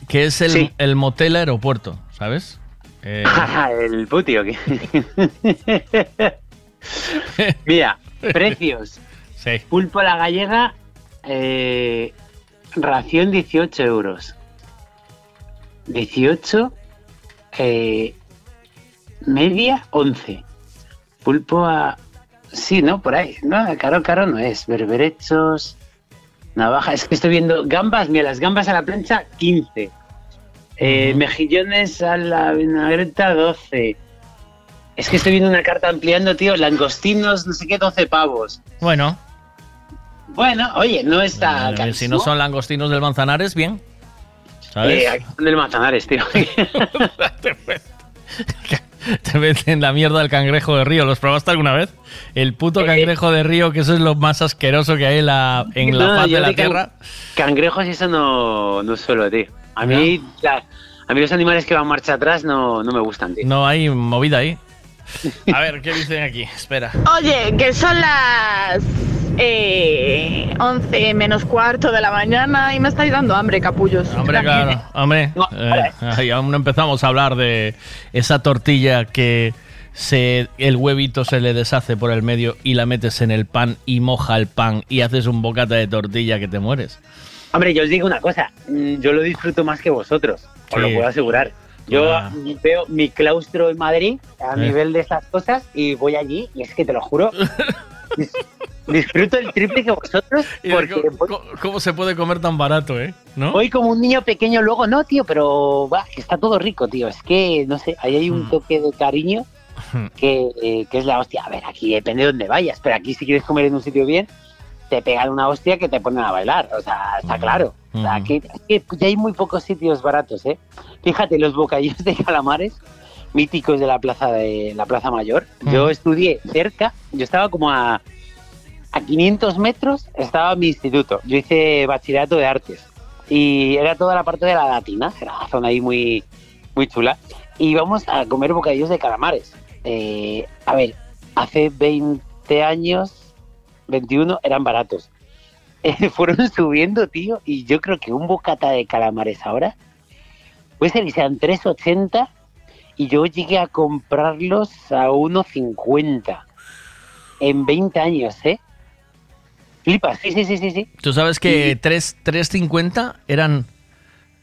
que es el, Sí. el motel aeropuerto, ¿sabes? Eh, el puti, ¿o qué? Mira, precios. Sí. Pulpo a la gallega, eh, ración 18 euros. 18, eh, media 11. Pulpo a... Sí, ¿no? Por ahí. No, caro, caro no es. Berberechos, navaja. Es que estoy viendo gambas, mira, las gambas a la plancha, 15. Eh, Mejillones a la vinagreta, 12. Es que estoy viendo una carta ampliando, tío. Langostinos, no sé qué, 12 pavos. bueno, Bueno, oye, no está. eh, si no son langostinos del Manzanares, bien. ¿Sabes? Eh, aquí son del Manzanares, tío. Te meten la mierda del cangrejo de río. ¿Los probaste alguna vez? El puto Eh, cangrejo de río, que eso es lo más asqueroso que hay en la, en la No, faz de la de can- tierra. Cangrejos y eso no, no suelo, tío. A mí, la- a mí los animales que van marcha atrás no, no me gustan, tío. No hay movida ahí. A ver, ¿qué dicen aquí? Espera. Oye, que son las eh, 11 menos cuarto de la mañana y me estáis dando hambre, capullos. Hombre, claro, hombre. eh, ahí aún no empezamos a hablar de esa tortilla que se, el huevito se le deshace por el medio y la metes en el pan y moja el pan y haces un bocata de tortilla que te mueres. Hombre, yo os digo una cosa. mm, Yo lo disfruto más que vosotros. Os lo puedo asegurar. Yo Ah. veo mi claustro en Madrid a Eh. nivel de estas cosas y voy allí y es que te lo juro. dis- disfruto el triple que vosotros porque ¿Cómo, cómo se puede comer tan barato, eh? ¿No? Voy como un niño pequeño luego, no, tío, pero va, que está todo rico, tío. Es que, no sé, ahí hay Hmm. un toque de cariño que, eh, que es la hostia. A ver, aquí depende de dónde vayas, pero aquí si quieres comer en un sitio bien, te pegan una hostia que te ponen a bailar. O sea, Hmm. está claro. O sea, que ya hay muy pocos sitios baratos, ¿eh? Fíjate, los bocadillos de calamares míticos de la plaza de la plaza mayor. Yo Mm. estudié cerca, yo estaba como a, a 500 metros, estaba mi instituto. Yo hice bachillerato de artes y era toda la parte de la latina, era una zona ahí muy, muy chula. Y íbamos a comer bocadillos de calamares. Eh, a ver, hace 20 años, 21, eran baratos. Eh, fueron subiendo, tío, y yo creo que un bocata de calamares ahora puede ser que sean 3,80 y yo llegué a comprarlos a 1,50 en 20 años, ¿eh? Flipas, sí, sí, sí, sí, sí. Tú sabes que 3 3.50 eran.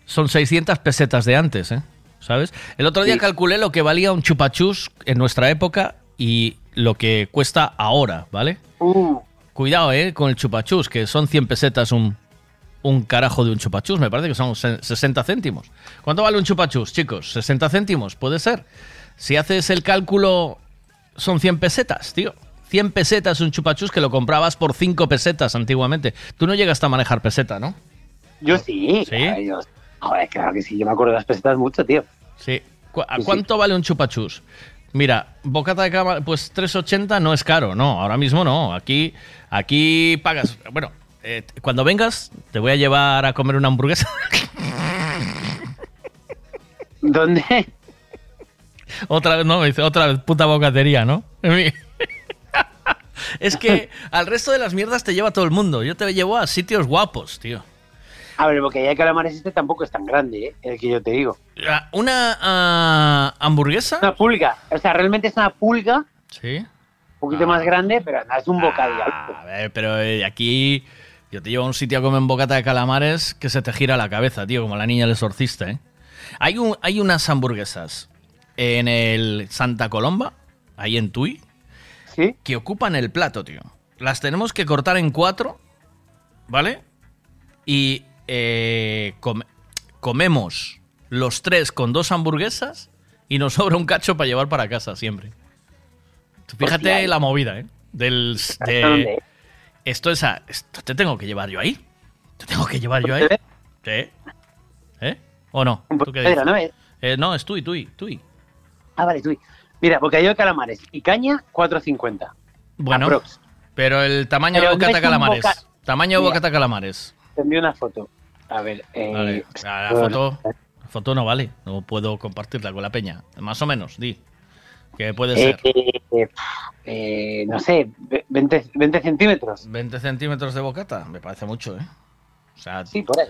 Son 600 pesetas de antes, ¿eh? ¿Sabes? El otro día Sí. calculé lo que valía un chupachus en nuestra época y lo que cuesta ahora, ¿vale? Uh, Cuidado, ¿eh? Con el chupachus, que son 100 pesetas un, un carajo de un chupachus. Me parece que son se- 60 céntimos. ¿Cuánto vale un chupachus, chicos? ¿60 céntimos? Puede ser. Si haces el cálculo, son 100 pesetas, tío. 100 pesetas un chupachus que lo comprabas por 5 pesetas antiguamente. Tú no llegas a manejar peseta, ¿no? Yo sí. ¿Sí? claro, yo- joder, claro que sí. Yo me acuerdo de las pesetas mucho, tío. Sí. ¿Cu- ¿A Sí, sí. cuánto vale un chupachus? Mira, bocata de cama, pues 3.80 no es caro, no, ahora mismo no. Aquí, aquí pagas. Bueno, eh, cuando vengas, te voy a llevar a comer una hamburguesa. ¿Dónde? otra vez, no, me dice, otra vez, puta bocatería, ¿no? es que al resto de las mierdas te lleva todo el mundo. Yo te llevo a sitios guapos, tío. A ver, el bocadillo de calamares este tampoco es tan grande, ¿eh? El que yo te digo. Ah, ¿Una ah, hamburguesa? Una pulga. O sea, realmente es una pulga, Sí. un poquito más grande, pero no es un bocadillo. A ver, pero eh, aquí yo te llevo a un sitio a comer bocata de calamares que se te gira la cabeza, tío, como la niña del exorcista, ¿eh? Hay, un, hay unas hamburguesas en el Santa Colomba, ahí en Tui, que ocupan el plato, tío. Las tenemos que cortar en cuatro, ¿vale? Y eh, come- comemos los tres con dos hamburguesas y nos sobra un cacho para llevar para casa siempre. Fíjate Hostia. la movida, ¿eh? Del, de- ¿Esto es? a- esto te tengo que llevar yo ahí. Te tengo que llevar yo ahí. ¿Sí? ¿Eh? ¿O no? ¿Tú qué dices? ¿no es? Eh, no, es Tui, Tui, Tui. Ah, vale, tú. Mira, bocadillo de calamares y caña, 4.50. Bueno, Aprox. pero el tamaño Pero de no bocata un calamares. boca- Tamaño de bocata calamares. Te envío una foto. A ver, eh, Vale, la, la foto, la foto no vale. No puedo compartirla con la peña. Más o menos, di. Que puede ser. eh, eh, no sé, ve- 20, 20 centímetros. 20 centímetros de bocata, me parece mucho, ¿eh? O sea, Sí, por ahí.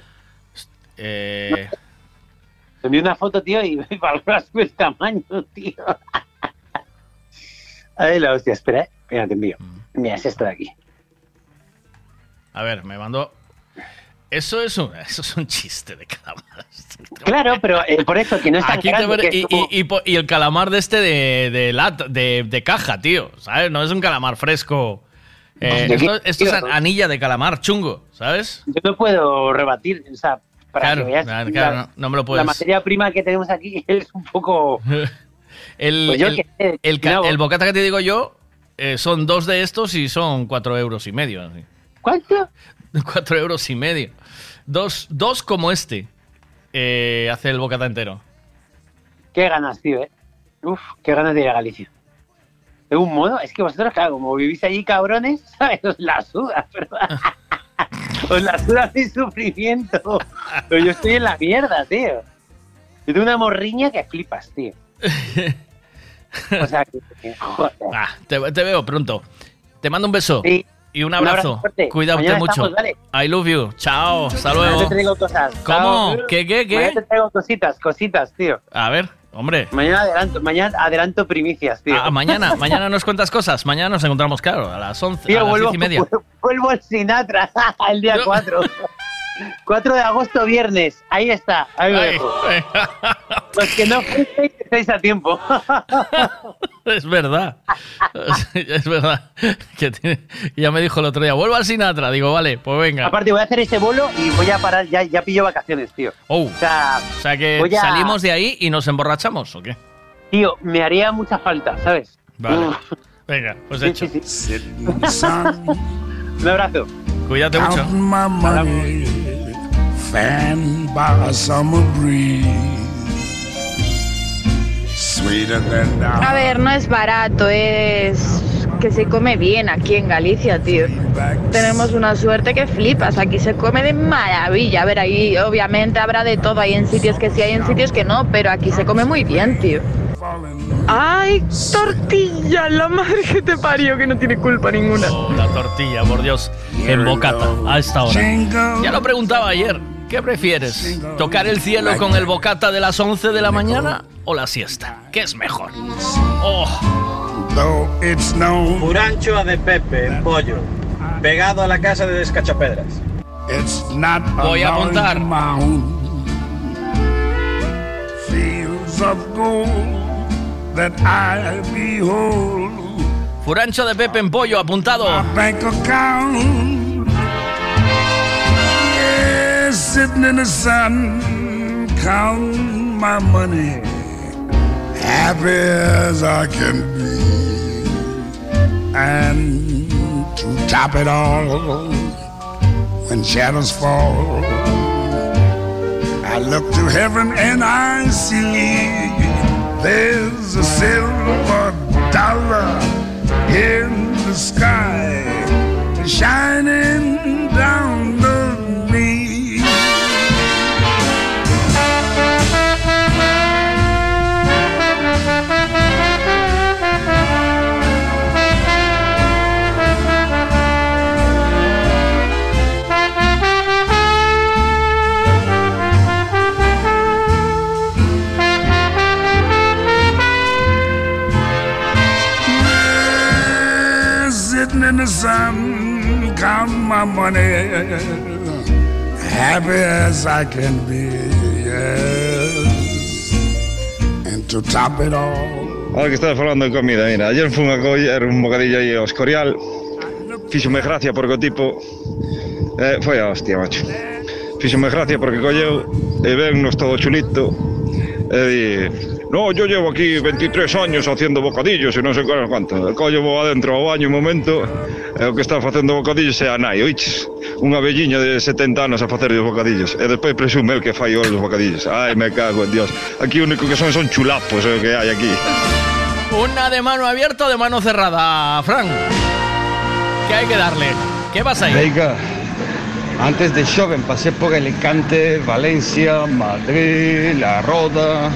eh, Te envío una foto, tío, y valoras el tamaño, tío. A ver, la hostia, espera, eh. Mira, te envío. Mm. Mira, es esto de aquí. a ver, me mandó. Eso es un, eso es un chiste de calamar. Claro, pero eh, por eso, que no es tan Aquí te grande, ver- que y, es como- y- y po- y el calamar de este de, de, lata- de, de caja, tío. ¿Sabes? No es un calamar fresco. Eh, Yo esto es anilla de calamar, chungo, ¿sabes? Yo no puedo rebatir, o sea, para Claro, que veas. claro, la- claro, no, no me lo La puedes. materia prima que tenemos aquí es un poco. El, Pues el, sé, el ca- no. el bocata que te digo yo eh, son dos de estos y son cuatro euros y medio. así. ¿Cuánto? Cuatro euros y medio. Dos, dos como este eh, hace el bocata entero. Qué ganas, tío, eh. Uf, qué ganas de ir a Galicia. De un modo, es que vosotros, claro, como vivís allí cabrones, ¿sabes? Os la suda, ¿verdad? Os la suda mi sufrimiento. Pero yo estoy en la mierda, tío. Yo tengo una morriña que flipas, tío. O sea, que, joder. Ah, te, te veo pronto. Te mando un beso Sí. Y un Un abrazo abrazo. fuerte. Cuídate Mañana mucho. estamos, vale. I love you. Chao. Hasta Mañana luego. te traigo cosas. ¿Cómo? Chao. ¿Qué, qué, qué? Mañana te traigo cositas, cositas, tío. A ver, hombre. Mañana adelanto, mañana adelanto primicias, tío. Ah, mañana, mañana nos cuentas cosas. Mañana nos encontramos, claro, a las 11, Tío, a las vuelvo, 10 y media. vuelvo al Sinatra el día 4. 4 de agosto, viernes. Ahí está. Ahí lo Ay, dejo. Los que no fuisteis, estáis a tiempo. Es verdad. Es verdad. Que tiene- ya me dijo el otro día, vuelvo al Sinatra. Digo, vale, pues venga. Aparte, voy a hacer ese bolo y voy a parar. Ya, ya pillo vacaciones, tío. Oh. O sea, O sea que a- salimos de ahí y nos emborrachamos, ¿o qué? tío, me haría mucha falta, ¿sabes? Vale. Uf. Venga, pues Sí, hecho. sí, sí. Un abrazo. Cuídate mucho. Fanned by a summer breeze, sweeter than the A ver, no es barato, es que se come bien aquí en Galicia, tío. Tenemos una suerte que flipas, aquí se come de maravilla. A ver, ahí obviamente habrá de todo, hay en sitios que sí, hay en sitios que no, pero aquí se come muy bien, tío. ¡Ay, tortilla! La madre que te parió, que no tiene culpa ninguna. Oh, la tortilla, por Dios. En bocata, a esta hora. Ya lo preguntaba ayer. ¿Qué prefieres? ¿Tocar el cielo con el bocata de las 11 de la mañana o la siesta? ¿Qué es mejor? Oh, Puranchoa de Pepe en pollo, pegado a la casa de Descachapedras. it's not Voy a apuntar. large mound. Fields of gold that I behold. Furancho de Pepe en pollo, apuntado. Sitting in the sun, counting my money, happy as I can be. And to top it all, when shadows fall, I look to heaven and I see there's a silver dollar in the sky shining down Sun, count my money, happy as I can be, yes. And to top it all, Ahora que estás falando de comida, mira, ayer fui a coller un bocadillo aí ao Escorial Fíxome gracia porque o tipo eh, Foi a hostia, macho. Fíxome gracia porque colleu E vennos todo chulito. E di No, yo llevo aquí 23 años haciendo bocadillos e non sei cuánto. Collo vou adentro ao baño un momento E o que está facendo bocadillos é a nai, oiches Unha velliña de 70 anos a facer os bocadillos E despois presume el que fai os bocadillos Ai, me cago en Dios Aquí o único que son son chulapos o que hai aquí Una de mano abierta o de mano cerrada, Fran. ¿Qué hay que darle? ¿Qué pasa ahí? Venga, antes de Xoven pasé por Alicante, Valencia, Madrid, La Roda,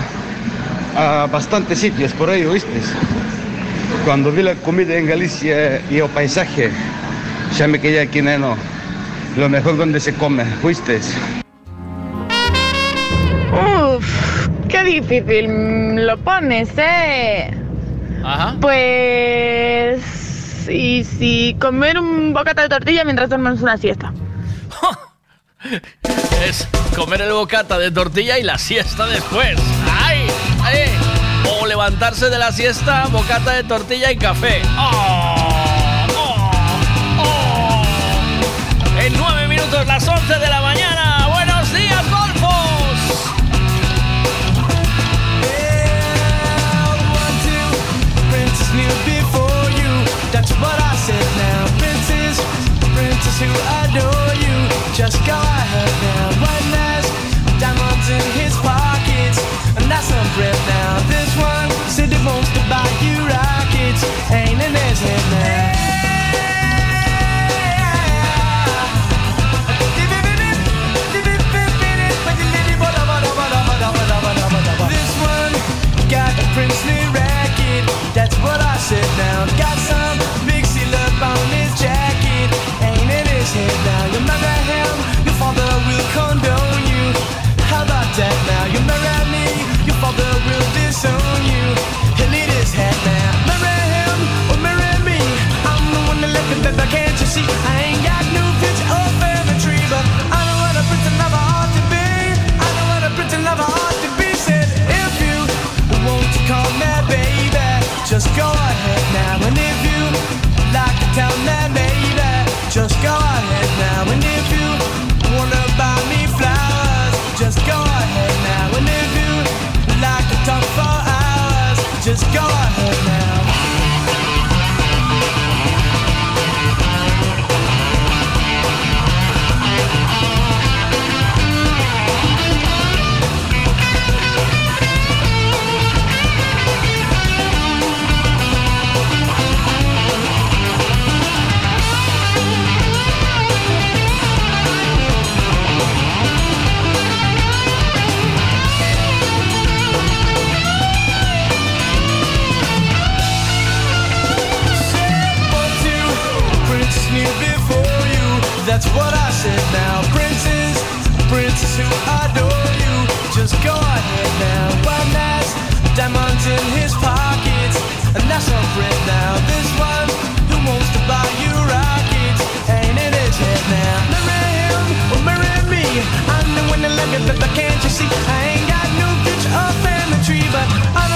a bastantes sitios por ahí, ¿oíste? Cuando vi la comida en Galicia y el paisaje, ya me quedé aquí, neno. Lo mejor donde se come, ¿oíste? Uf, qué difícil lo pones, ¿eh? Ajá. Pues... Y si comer un bocata de tortilla mientras duermes una siesta. Es comer el bocata de tortilla y la siesta después. ¡Ay! ¡Ay! Levantarse de la siesta, bocata de tortilla y café. ¡Oh! ¡Oh! ¡Oh! En nueve minutos, las 11 de la mañana. ¡Buenos días, golfos! Ain't. This one got racket. That's what I said now. Got some go ahead now. And if you like to tell baby, just go ahead now. And if you wanna buy me flowers, just go ahead now. And if you like to talk for hours, just go ahead That's what I said now. Princess, princess who adore you. Just go ahead now. One last diamonds in his pockets. And that's our friend now. This one who wants to buy you rockets. Ain't in his head now. Marry him or marry me. I'm the one that love you, but can't you see? I ain't got no future or family tree, but I know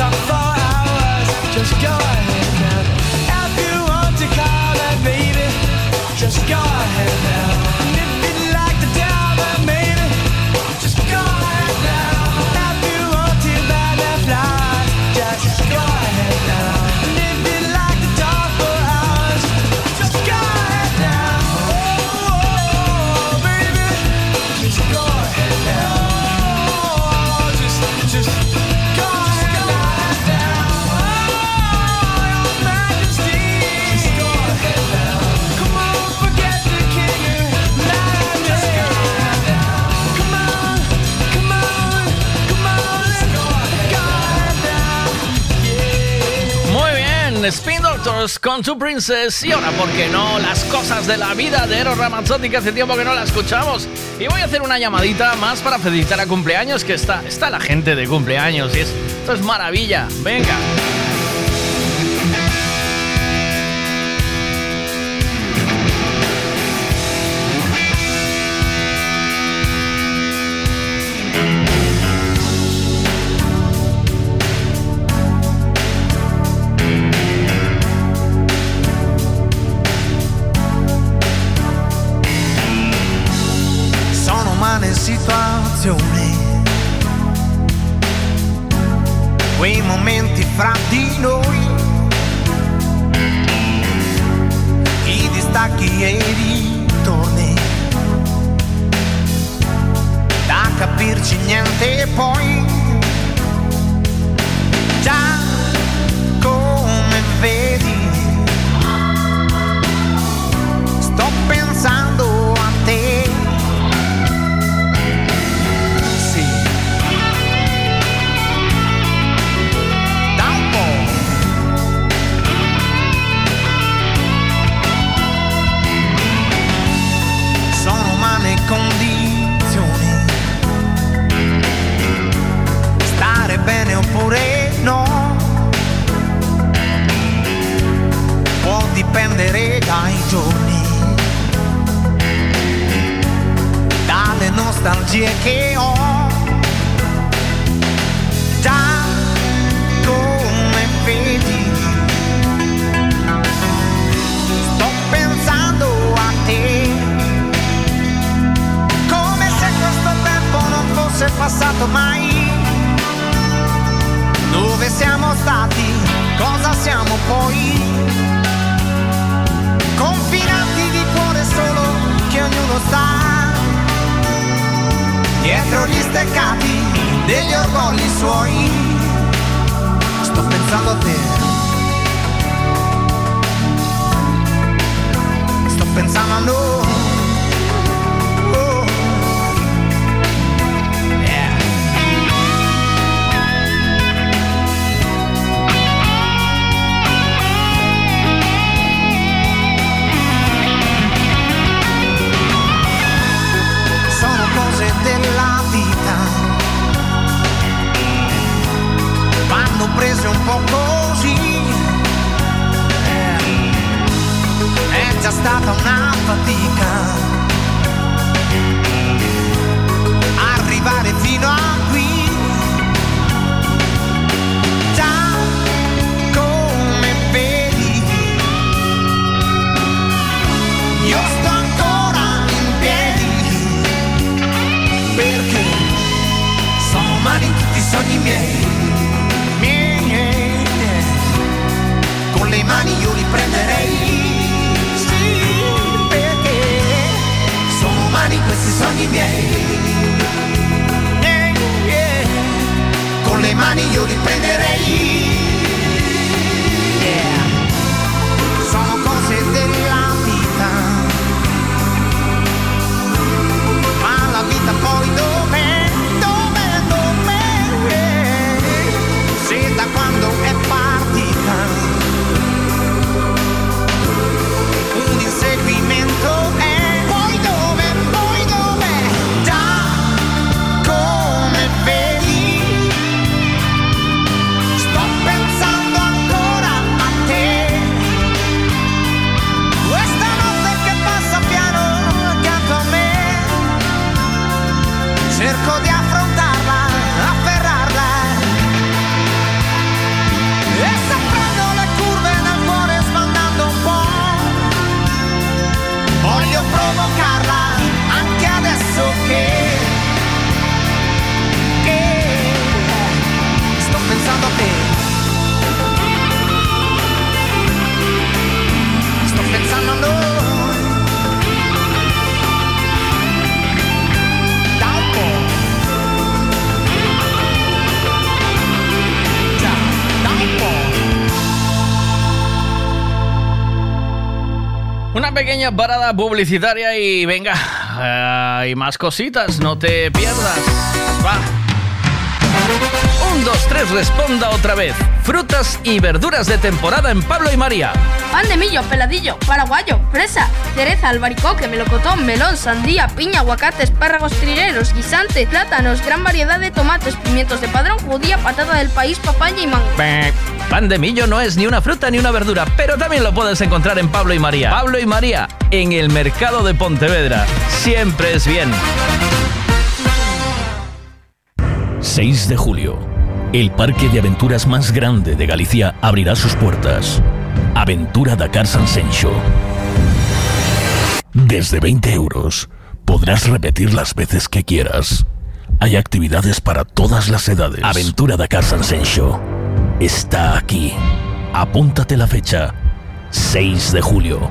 talk for hours, just go ahead Spin Doctors con Two Princess y ahora, ¿por qué no? Las cosas de la vida de Eros Ramazzotti que hace tiempo que no la escuchamos. Y voy a hacer una llamadita más para felicitar a cumpleaños que está, está la gente de cumpleaños y es, esto es maravilla. Venga. Nostalgie che ho. Già come vedi. Sto pensando a te. Come se questo tempo non fosse passato mai. Dove siamo stati? Cosa siamo poi? Confinati di cuore solo che ognuno sta dietro gli steccati degli orgogli suoi. Sto pensando a te. Sto pensando a noi. Una fatica. Sogni miei. Eh, eh. Con le mani io li prenderei. Publicitaria y venga, eh, hay más cositas, no te pierdas. Va. Un, dos, tres, responda otra vez. Frutas y verduras de temporada en Pablo y María. Pan de millo, peladillo, paraguayo, fresa, cereza, albaricoque, melocotón, melón, sandía, piña, aguacate, espárragos trileros, guisante, plátanos, gran variedad de tomates, pimientos de padrón, judía, patata del país, papaya y mango. Pan de millo no es ni una fruta ni una verdura, pero también lo puedes encontrar en Pablo y María. Pablo y María, en el mercado de Pontevedra. Siempre es bien. 6 de julio. El parque de aventuras más grande de Galicia abrirá sus puertas. Aventura Dakar Sansencho. Desde 20 euros podrás repetir las veces que quieras. Hay actividades para todas las edades. Aventura Dakar Sansencho. Está aquí. Apúntate la fecha. 6 de julio.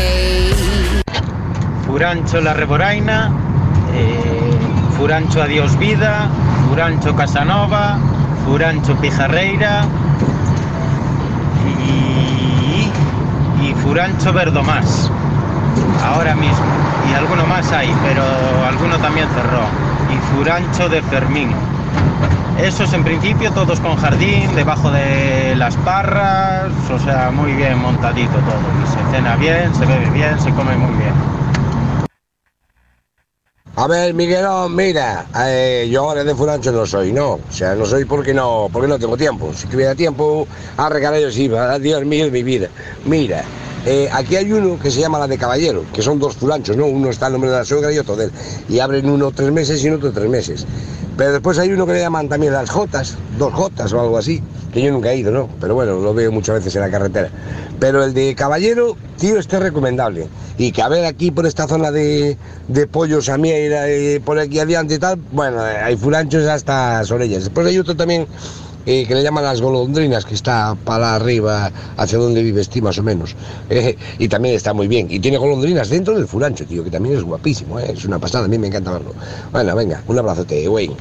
Furancho La Reboraina, eh, Furancho Adiós Vida, Furancho Casanova, Furancho Pijarreira y, y Furancho Verdomás. Ahora mismo. Y alguno más hay, pero alguno también cerró. Y Furancho de Fermín. Esos en principio todos con jardín, debajo de las parras, o sea, muy bien montadito todo. Y se cena bien, se bebe bien, se come muy bien. A ver, Miguelón, mira, eh, yo ahora de Furancho no soy, no. O sea, no soy porque no, porque no tengo tiempo. Si tuviera tiempo, a yo sí, iba. Dios mío, mi vida. Mira, eh, aquí hay uno que se llama la de Caballero, que son dos fulanchos, ¿no? Uno está el nombre de la suegra y otro de él. Y abren uno tres meses y otro tres meses. Pero después hay uno que le llaman también las Jotas, dos Jotas o algo así, que yo nunca he ido, ¿no? Pero bueno, lo veo muchas veces en la carretera. Pero el de Caballero, tío, este es recomendable. Y que a ver aquí por esta zona de, de pollos a Mieira, eh, por aquí adelante y tal, bueno, hay fulanchos hasta Sorellas. Después hay otro también eh, que le llaman las golondrinas, que está para arriba, hacia donde vives tú más o menos. Y también está muy bien. Y tiene golondrinas dentro del fulancho, tío, que también es guapísimo, eh, es una pasada, a mí me encanta verlo. Bueno, venga, un abrazote, güey.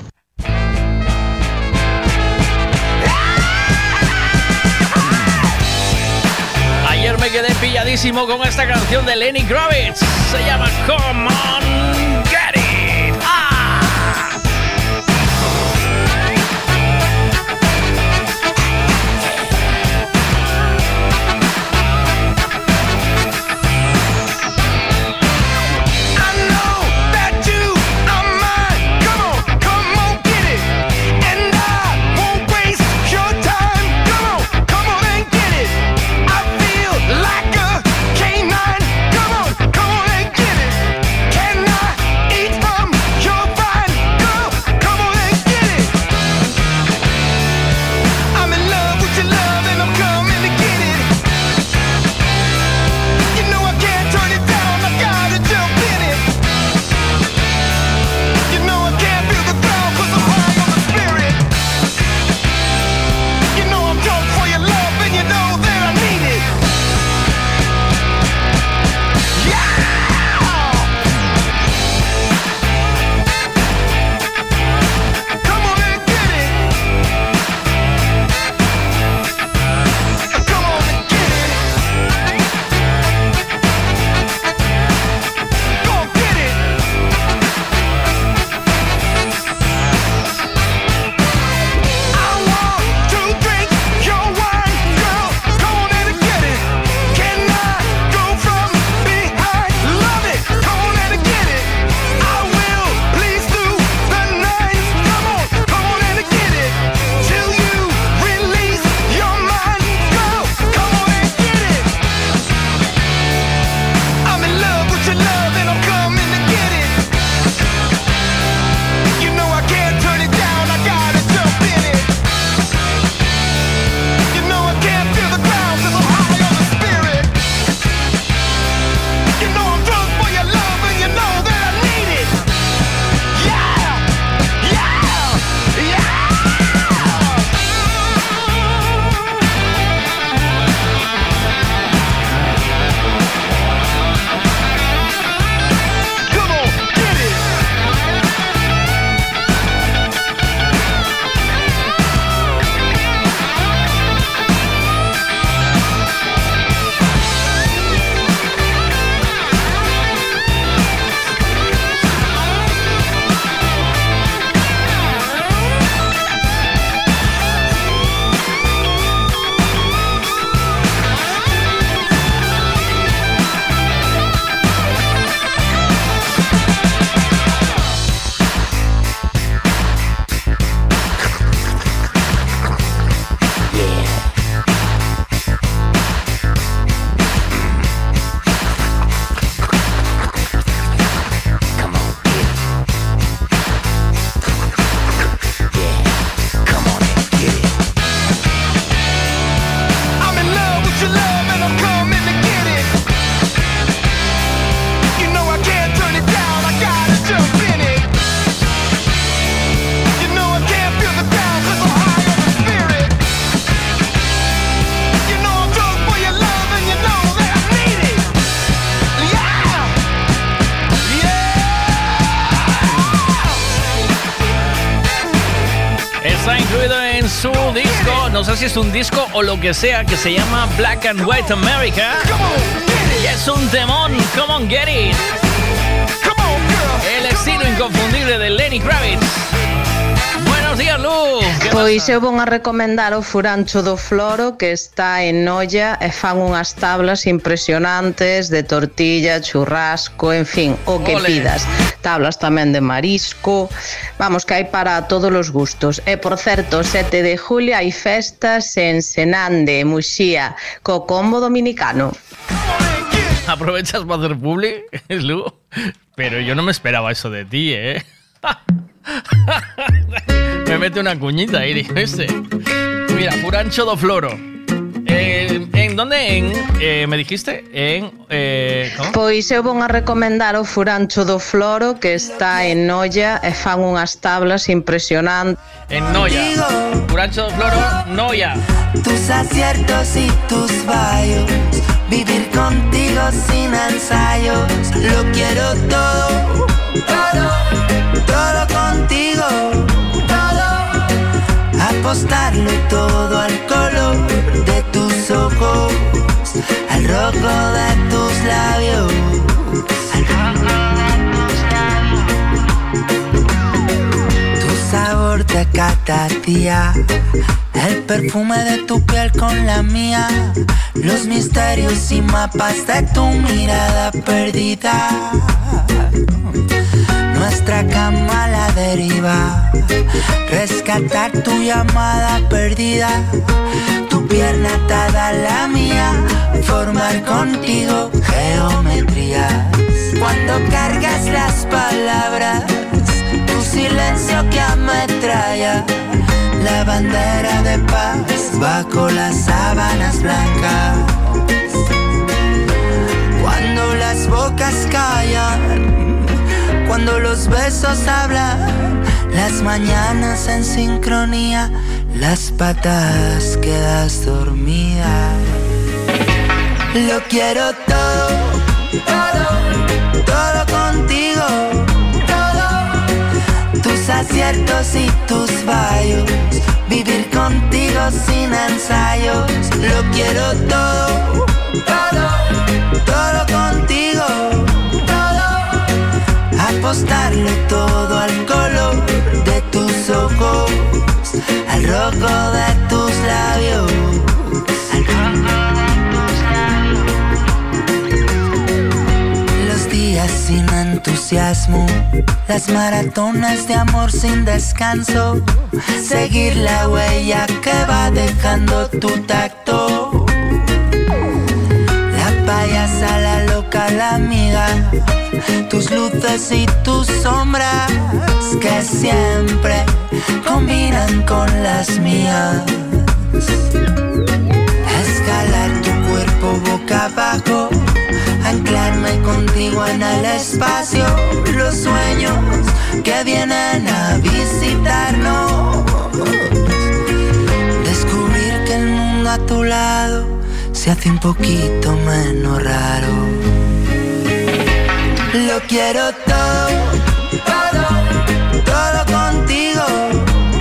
Ayer me quedé pilladísimo con esta canción de Lenny Kravitz. Se llama Come On es un disco o lo que sea, que se llama Black and White America. Y es un temón, come on, get it. El estilo inconfundible de Lenny Kravitz. Buenos días, Lu. ¿Qué Pois eu vou a recomendar o furancho do Floro que está en Noia e fan unhas tablas impresionantes de tortilla, churrasco, en fin, o que Ole. pidas. Tablas tamén de marisco, vamos que hai para todos os gustos. E por certo, 7 de julio hai festas en Senande, Muxía, co combo dominicano. ¿Aprovechas para hacer publi, Lu? Pero yo no me esperaba eso de ti, ¿eh? me mete una cuñita ahí, ese. Mira, Furancho do Floro. Eh, ¿En dónde? En, eh, ¿Me dijiste? En... Eh, ¿cómo? Pois eu vou a recomendar o furancho do Floro que está en Noia e fan unhas tablas impresionantes. En Noia. Furancho do Floro, Noia. tus aciertos y tus fallos. Vivir contigo sin ensayos. Lo quiero todo, todo, todo contigo. Todo. Apostarlo todo al al rojo de tus labios. De. Tu sabor te catía el perfume de tu piel con la mía, los misterios y mapas de tu mirada perdida. Nuestra cama la deriva, rescatar tu llamada perdida, pierna atada la mía, formar contigo geometrías. Cuando cargas las palabras, tu silencio que ametralla la bandera de paz bajo las sábanas blancas. Cuando las bocas callan, cuando los besos hablan, las mañanas en sincronía, las patas quedas dormida. Lo quiero todo, todo, todo contigo, todo tus aciertos y tus fallos. Vivir contigo sin ensayos. Lo quiero todo, todo, todo contigo. Todo. Apostarlo todo al color al rojo de tus labios. Al rojo de tus labios. Los días sin entusiasmo, las maratonas de amor sin descanso, seguir la huella que va dejando tu tacto. La amiga, tus luces y tus sombras que siempre combinan con las mías. Escalar tu cuerpo boca abajo anclarme contigo en el espacio, los sueños que vienen a visitarnos. Descubrir que el mundo a tu lado se hace un poquito menos raro. Lo quiero todo, todo, todo contigo,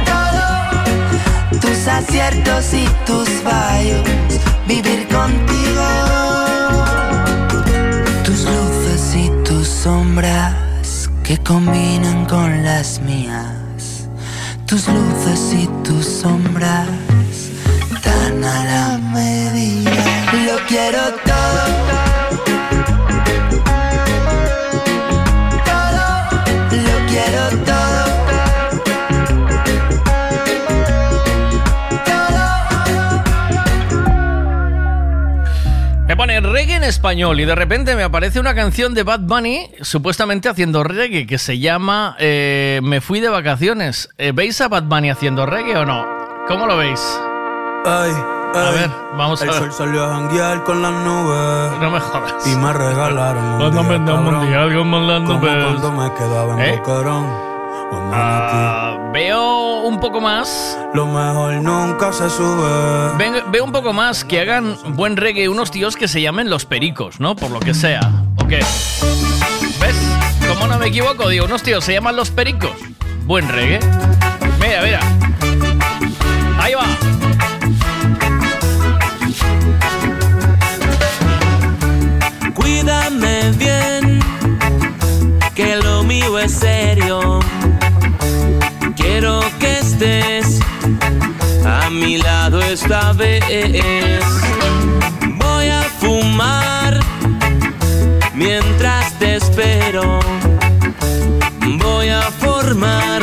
todo, tus aciertos y tus fallos, vivir contigo tus luces y tus sombras que combinan con las mías. Tus luces y tus sombras tan a la medida. Lo quiero todo. Pone reggae en español y de repente me aparece una canción de Bad Bunny supuestamente haciendo reggae que se llama eh, Me fui de vacaciones. Eh, ¿Veis a Bad Bunny haciendo reggae o no? ¿Cómo lo veis? a ver, vamos a el ver. sol salió a janguear con las nubes. No me jodas. Y me regalaron un Cuando día, me da un mundial como las Como nubes. cuando me quedaba en ¿Eh? Ah, veo un poco más. Lo mejor nunca se sube. Veo un poco más que hagan buen reggae unos tíos que se llamen los pericos, ¿no? Por lo que sea. ¿O qué? ¿Ves? Como no me equivoco, digo, unos tíos se llaman los pericos. Buen reggae. Mira, mira. Ahí va. Cuídame bien, que lo mío es serio quiero que estés a mi lado esta vez. Voy a fumar mientras te espero. Voy a formar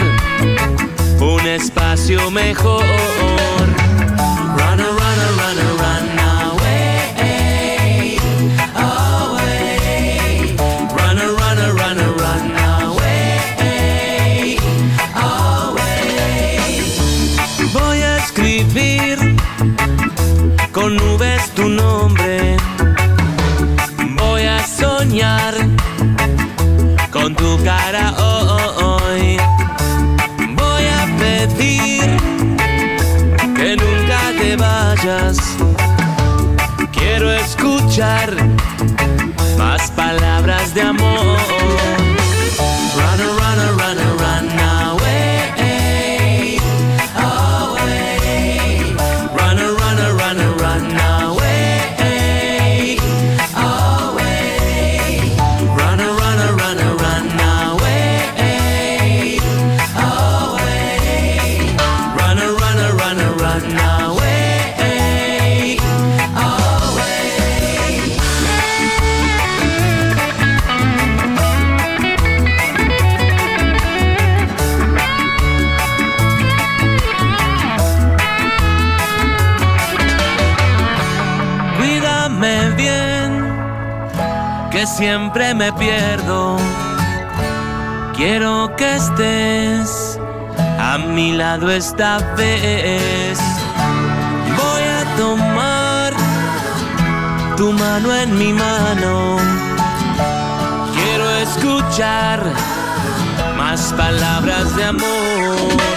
un espacio mejor. Nombre. Voy a soñar con tu cara hoy. Voy a pedir que nunca te vayas. Quiero escuchar más palabras de amor. Siempre me pierdo. Quiero que estés a mi lado esta vez. Voy a tomar tu mano en mi mano. Quiero escuchar más palabras de amor.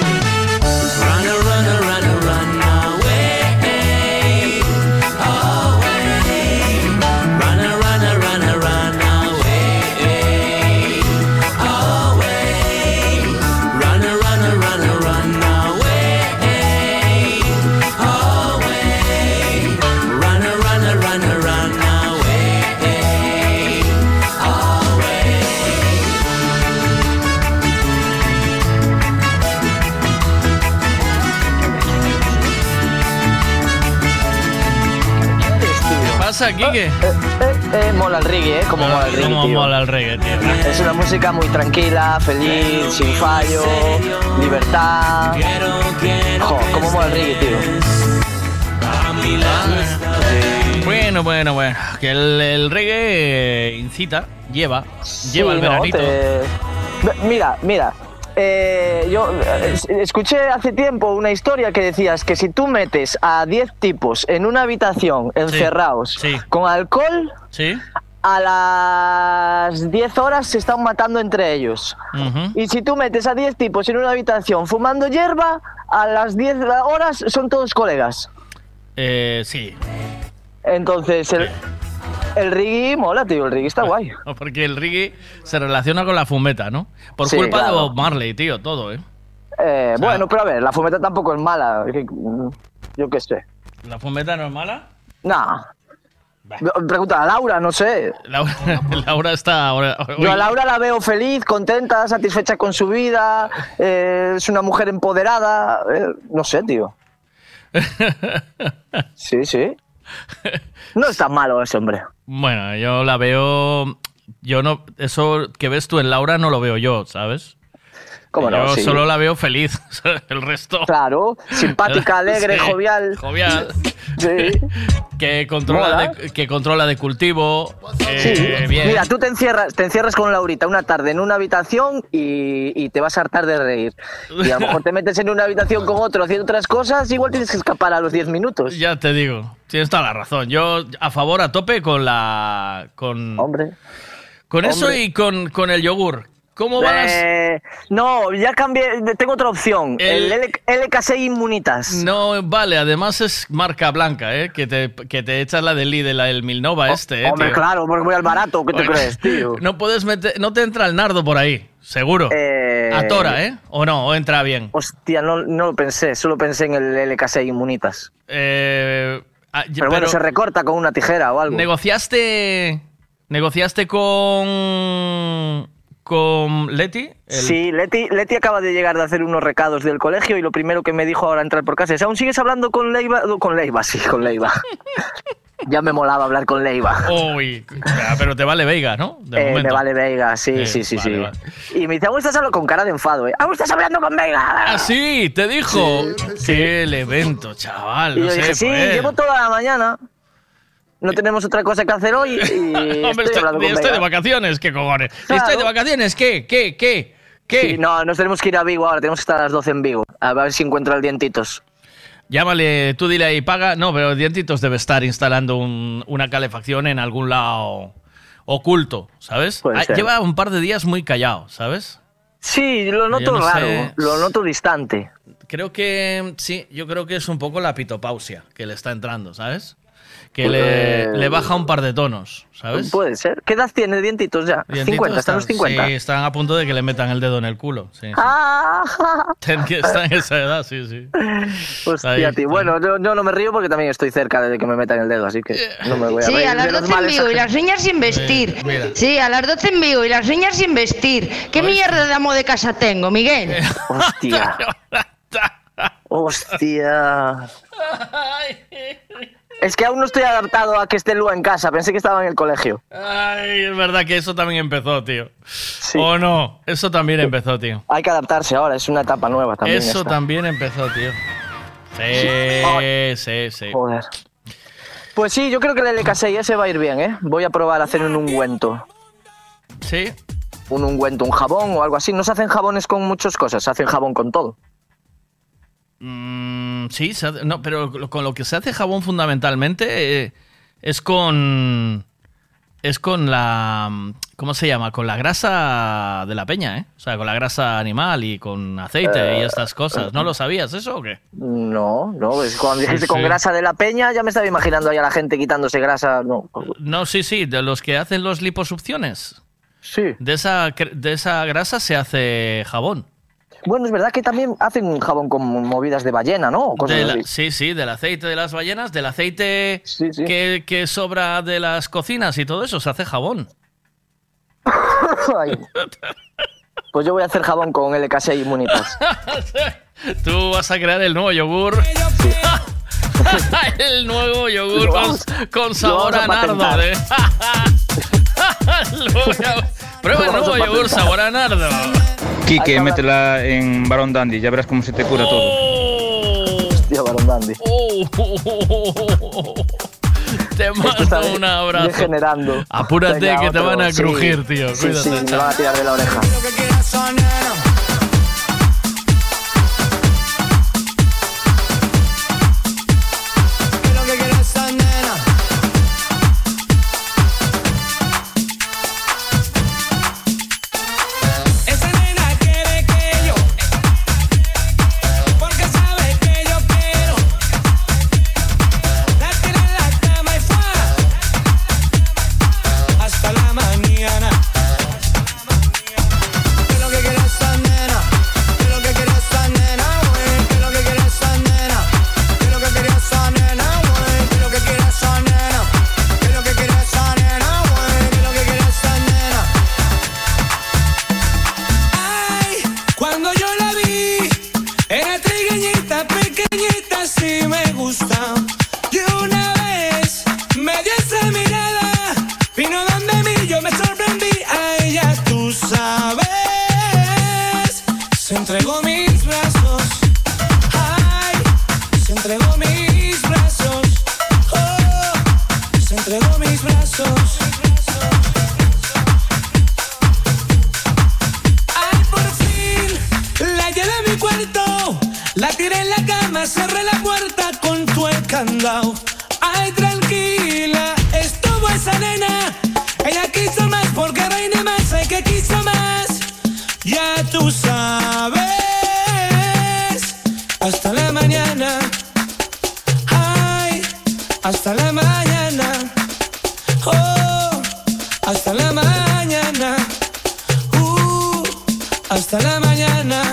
¿Qué pasa, Kike? Eh, eh, mola el reggae, ¿eh? Como mola el reggae, ¿Cómo tío. mola el reggae, tío? Es una música muy tranquila, feliz, sin fallo, libertad. Jo, cómo mola el reggae, tío. Bueno, bueno, bueno. Que el, el reggae incita, lleva, lleva Sí, el no, veranito. te- Mira, mira. Eh, yo eh, es- escuché hace tiempo una historia que decías que si tú metes a 10 tipos en una habitación encerrados con alcohol, Sí. a las 10 horas se están matando entre ellos. Y si tú metes a 10 tipos en una habitación fumando hierba, a las 10 horas son todos colegas. Eh, sí. Entonces, el, el reggae mola, tío, el reggae está guay. Porque el reggae se relaciona con la fumeta, ¿no? Por Sí, culpa de. Bob Marley, tío, todo, ¿eh? Eh, bueno, pero a ver, la fumeta tampoco es mala. que- Yo qué sé. ¿La fumeta no es mala? Nah. Pregunta a Laura, no sé. Laura, Laura está ahora. Yo a Laura la veo feliz, contenta, satisfecha con su vida. eh, es una mujer empoderada. eh, no sé, tío. Sí, sí. No es tan malo ese hombre. Bueno, yo la veo. Yo no. Eso que ves tú en Laura no lo veo yo, ¿sabes? Yo Sí. solo la veo feliz. El resto. Claro, simpática, alegre, Sí, jovial. Jovial. Sí. Que controla, de, que controla de cultivo. Sí. eh, bien. Mira, tú te encierras, te encierras con Laurita una tarde en una habitación y, y te vas a hartar de reír. Y a lo mejor te metes en una habitación con otro haciendo otras cosas, igual tienes que escapar a los 10 minutos. Ya te digo, tienes toda la razón. Yo a favor a tope con la. Con, Hombre. Con eso y con, con el yogur. ¿Cómo vas? Eh, no, ya cambié, tengo otra opción. El, L- LK6 Inmunitas. No, vale, además es marca blanca, ¿eh? Que te, que te echas la del Lidl, la- el Milnova este, ¿eh? Hombre, tío? claro, porque voy al barato, ¿qué te crees, tío? No puedes meter, no te entra el nardo por ahí, seguro. Eh, A Tora, ¿eh? ¿O no? ¿O entra bien? Hostia, no, no lo pensé, solo pensé en el LK6 Inmunitas. Eh, ah, Pero, bueno, se recorta con una tijera o algo. ¿Negociaste. ¿Negociaste con. Con Leti? El- Sí, Leti, Leti acaba de llegar de hacer unos recados del colegio y lo primero que me dijo ahora entrar por casa es, ¿aún sigues hablando con Leiva? Con Leiva, sí, con Leiva. ya me molaba hablar con Leiva. Uy, pero te vale Veiga, ¿no? De Eh, me vale Veiga, sí, Eh, sí, sí, vale, sí. vale. Y me dice, ¿aún estás hablando con cara de enfado? ¿eh? ¿Aún estás hablando con Veiga? Ah, sí, te dijo. Qué evento, chaval. Y no yo sé, dije, sí, pues. llevo toda la mañana. No tenemos otra cosa que hacer hoy y Hombre, estoy de vacaciones, ¿qué cojones? Claro. Estoy de vacaciones, ¿qué? ¿Qué? ¿Qué? ¿Qué? Sí, no, nos tenemos que ir a Vigo ahora, tenemos que estar a las 12 en Vigo. A ver si encuentro al dientitos. Llámale, tú dile ahí, paga. No, pero Dientitos debe estar instalando un- una calefacción en algún lado oculto, ¿sabes? Puede Ah, ser. Lleva un par de días muy callado, ¿sabes? Sí, lo noto no raro, sé. lo noto distante. Creo que sí, yo creo que es un poco la pitopausia que le está entrando, ¿sabes? Que Pues- le, le baja un par de tonos, ¿sabes? Puede ser. ¿Qué edad tiene dientitos ya? Dientitos 50, están los 50. Sí, están a punto de que le metan el dedo en el culo. Sí, sí. Ah, Ten- que está en esa edad, sí, sí. hostia, Ahí, tío. Bueno, yo, yo no me río porque también estoy cerca de que me metan el dedo, así que no me voy a Sí, reír a las de los 12 en Vigo y las niñas sin vestir. mira. Sí, a las 12 en Vigo y las niñas sin vestir. ¿Qué mierda de amo de casa tengo, Miguel? Hostia. Hostia. Es que aún no estoy adaptado a que esté Lua en casa. Pensé que estaba en el colegio. Ay, es verdad que eso también empezó, tío. ¿O no? Eso también empezó, tío. Hay que adaptarse ahora, es una etapa nueva también. Eso esta. también empezó, tío. Sí, sí, sí. Joder. Pues sí, yo creo que el LK6 ese va a ir bien, ¿eh? Voy a probar a hacer un ungüento. ¿Sí? Un ungüento, un jabón o algo así. No se hacen jabones con muchas cosas, se hacen jabón con todo. Mm, sí, se hace- no, pero con lo que se hace jabón fundamentalmente eh, es con. Es con la. ¿Cómo se llama? Con la grasa de la peña, ¿eh? O sea, con la grasa animal y con aceite y Eh, estas cosas. ¿No lo sabías eso o qué? No, no, es cuando Sí, dijiste con grasa de la peña ya me estaba imaginando ahí a la gente quitándose grasa. No, No, sí, sí, de los que hacen los liposucciones. Sí. De esa, de esa grasa se hace jabón. Bueno, es verdad que también hacen un jabón con movidas de ballena, ¿no? De la- sí, sí, del aceite de las ballenas, del aceite Que, que sobra de las cocinas y todo eso, se hace jabón. Pues yo voy a hacer jabón con LK6 Munitas. Tú vas a crear el nuevo yogur. el nuevo yogur con, vamos- con lo sabor a nardo. ¿eh? A- Prueba el nuevo yogur sabor a nardo. Quique, métela en Barón Dandy, ya verás cómo se te cura todo. Hostia, Barón Dandy. Oh. Te mando un abrazo. Degenerando. Apúrate Venga, que te van a Sí, crujir, tío. Sí, Cuídate. sí, me van a tirar de la oreja. Hasta la mañana, oh, hasta la mañana, uh, hasta la mañana,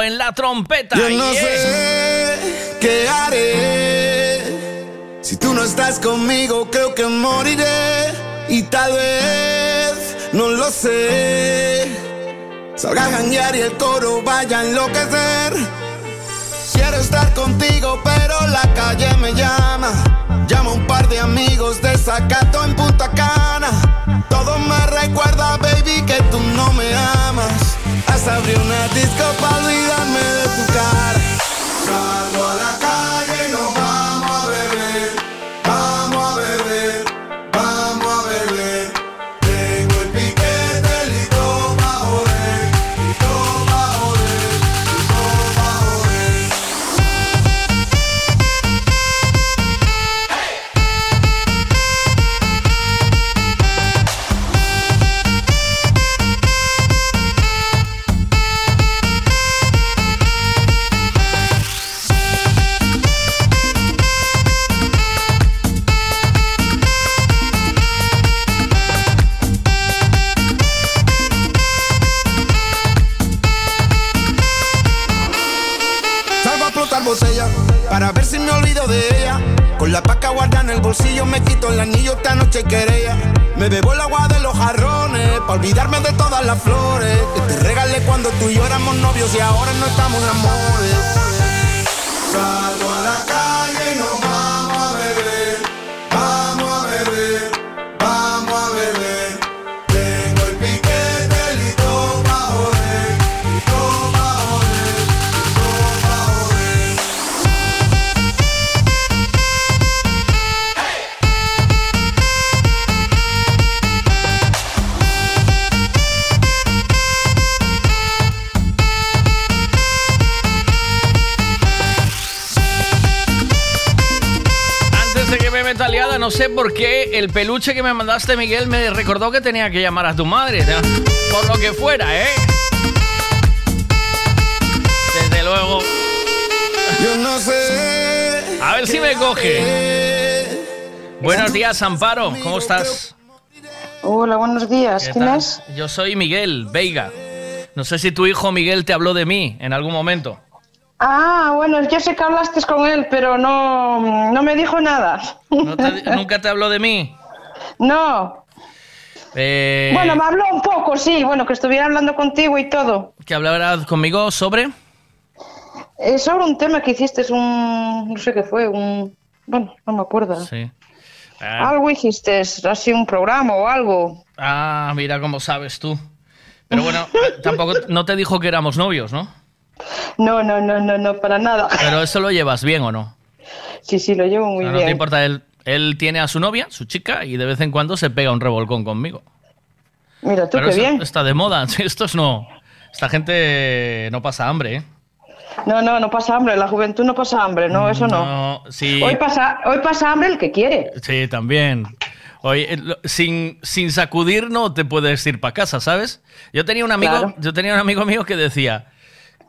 En la trompeta. Yo no Yeah. sé qué haré. Si tú no estás conmigo, creo que moriré. Y tal vez, no lo sé. Salga a janguear y el coro vaya a enloquecer. Quiero estar contigo, pero la calle me llama. Llama a un par de amigos de Zacato en Punta Cana. Todo me recuerda, baby, que tú no me amas. Hasta abrir una disco para el peluche que me mandaste, Miguel, me recordó que tenía que llamar a tu madre. ¿no? Por lo que fuera, ¿eh? Desde luego. Yo no sé. A ver si me coge. Buenos días, Amparo. ¿Cómo estás? Hola, buenos días. ¿Qué ¿Quién es? Yo soy Miguel Veiga. No sé si tu hijo Miguel te habló de mí en algún momento. Bueno, yo sé que hablaste con él, pero no, no me dijo nada. ¿No te- ¿Nunca te habló de mí? No. Eh, Bueno, me habló un poco, sí, bueno, que estuviera hablando contigo y todo. ¿Que hablara conmigo sobre? Eh, sobre un tema que hiciste, es un, no sé qué fue, un, bueno, no me acuerdo. Sí. Ah, Algo hiciste, así un programa o algo. ah, mira cómo sabes tú. Pero bueno, tampoco no te dijo que éramos novios, ¿no? No, no, no, no, no, para nada. Pero eso lo llevas bien o no? Sí, sí, lo llevo muy No, no bien. te importa, él, él tiene a su novia, su chica, y de vez en cuando se pega un revolcón conmigo. Mira tú, Pero qué bien. está de moda. Estos no. Esta gente no pasa hambre, ¿eh? No, no, no pasa hambre. La juventud no pasa hambre, no, eso no. No, sí. Hoy, pasa, hoy pasa hambre el que quiere. Sí, también. Oye, eh, sin, sin sacudir no te puedes ir para casa, ¿sabes? Yo tenía un amigo, Claro. yo tenía un amigo mío que decía,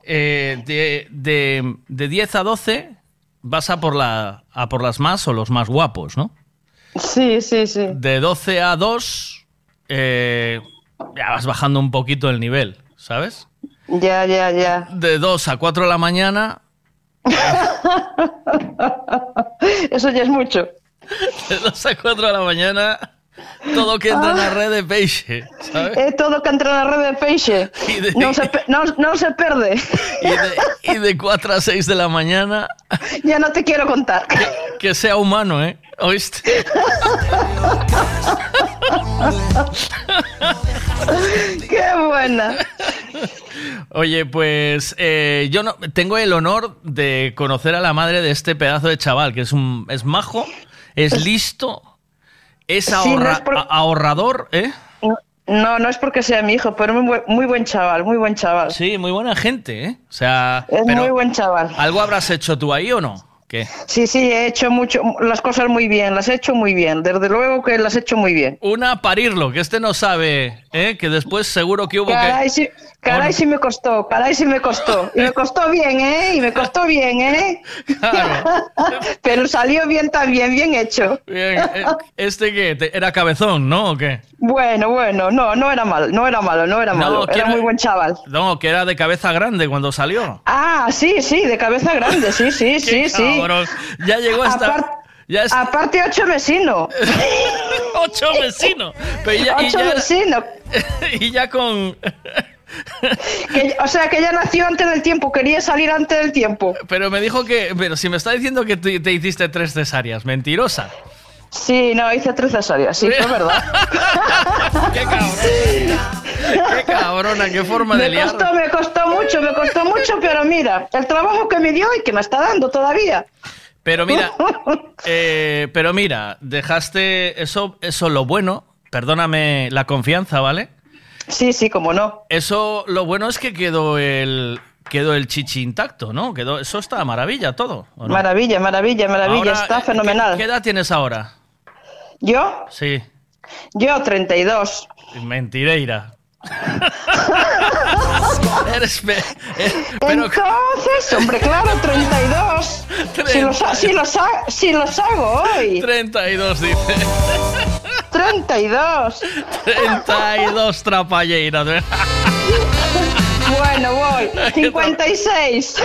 eh, de, de, de 10 a 12 vas a por, la, a por las más o los más guapos, ¿no? Sí, sí, sí. De 12 a 2 eh, ya vas bajando un poquito el nivel, ¿sabes? Ya, ya, ya. De 2 a 4 de la mañana, Eso ya es mucho. de 2 a 4 de la mañana, todo que entra en la red de peixe, ¿sabes? Es todo que entra en la red de peixe. De- No se, pe- no, no se pierde. Y de, y de 4 a 6 de la mañana, Ya no te quiero contar. que sea humano, ¿eh? ¿Oíste? Qué buena. Oye, pues eh, yo no tengo el honor de conocer a la madre de este pedazo de chaval, que es un es majo, es listo, es, Sí, no ahorra- es por- a- ahorrador, ¿eh? No, no es porque sea mi hijo, pero muy buen, muy buen chaval, muy buen chaval. Sí, muy buena gente, ¿eh? O sea, Es pero muy buen chaval. ¿algo habrás hecho tú ahí o no? ¿Qué? Sí, sí, he hecho mucho, las cosas muy bien, las he hecho muy bien. Desde luego que las he hecho muy bien. Una parirlo, que este no sabe, ¿eh? Que después seguro que hubo Caray, que sí, caray, sí me costó, caray, sí me costó. Y me costó bien, ¿eh? Y me costó bien, ¿eh? Pero salió bien también, bien hecho. Bien, eh, este te- era cabezón, ¿no? ¿O qué? Bueno, bueno, no, no era malo, no era malo, no era No, malo. Era era- muy buen chaval. No, que era de cabeza grande cuando salió. Ah, sí, sí, de cabeza grande, sí, sí, sí, Qué sí. cabrón. Ya llegó hasta. Apar- ya es- Aparte, ocho vecinos. ocho vecinos. Pero ya, y, Ocho vecinos. y ya con. Que- o sea, que ya nació antes del tiempo, quería salir antes del tiempo. Pero me dijo que. Pero si me está diciendo que te, te hiciste tres cesáreas, mentirosa. Sí, no, hice tres cesáreas, sí, fue verdad. qué cabrona. Qué cabrona, qué forma de liar. costó, me costó mucho, me costó mucho, pero mira, el trabajo que me dio y que me está dando todavía. Pero mira, eh, pero mira, dejaste eso, eso lo bueno. Perdóname la confianza, ¿vale? Sí, sí, como no. Eso, lo bueno es que quedó el quedó el chichi intacto, ¿no? Quedó, eso está maravilla todo. Maravilla, maravilla, maravilla, Ahora, está eh, ¿qué- fenomenal. ¿Qué edad tienes ahora? ¿Yo? Sí, Yo, 32. mentireira. Eres pe- eh, pero Entonces, hombre, claro, 32. Si los, si los, si los hago hoy. 32 dice. 32. 32 trapalleiras. Bueno, voy. 56.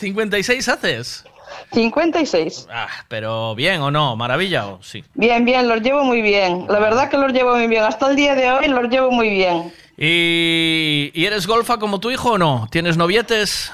¿56 haces? 56. Ah, pero bien o no, maravilla o sí. Bien, bien, los llevo muy bien. La verdad que los llevo muy bien. Hasta el día de hoy los llevo muy bien. ¿Y, y eres golfa como tu hijo o no? ¿Tienes novietes?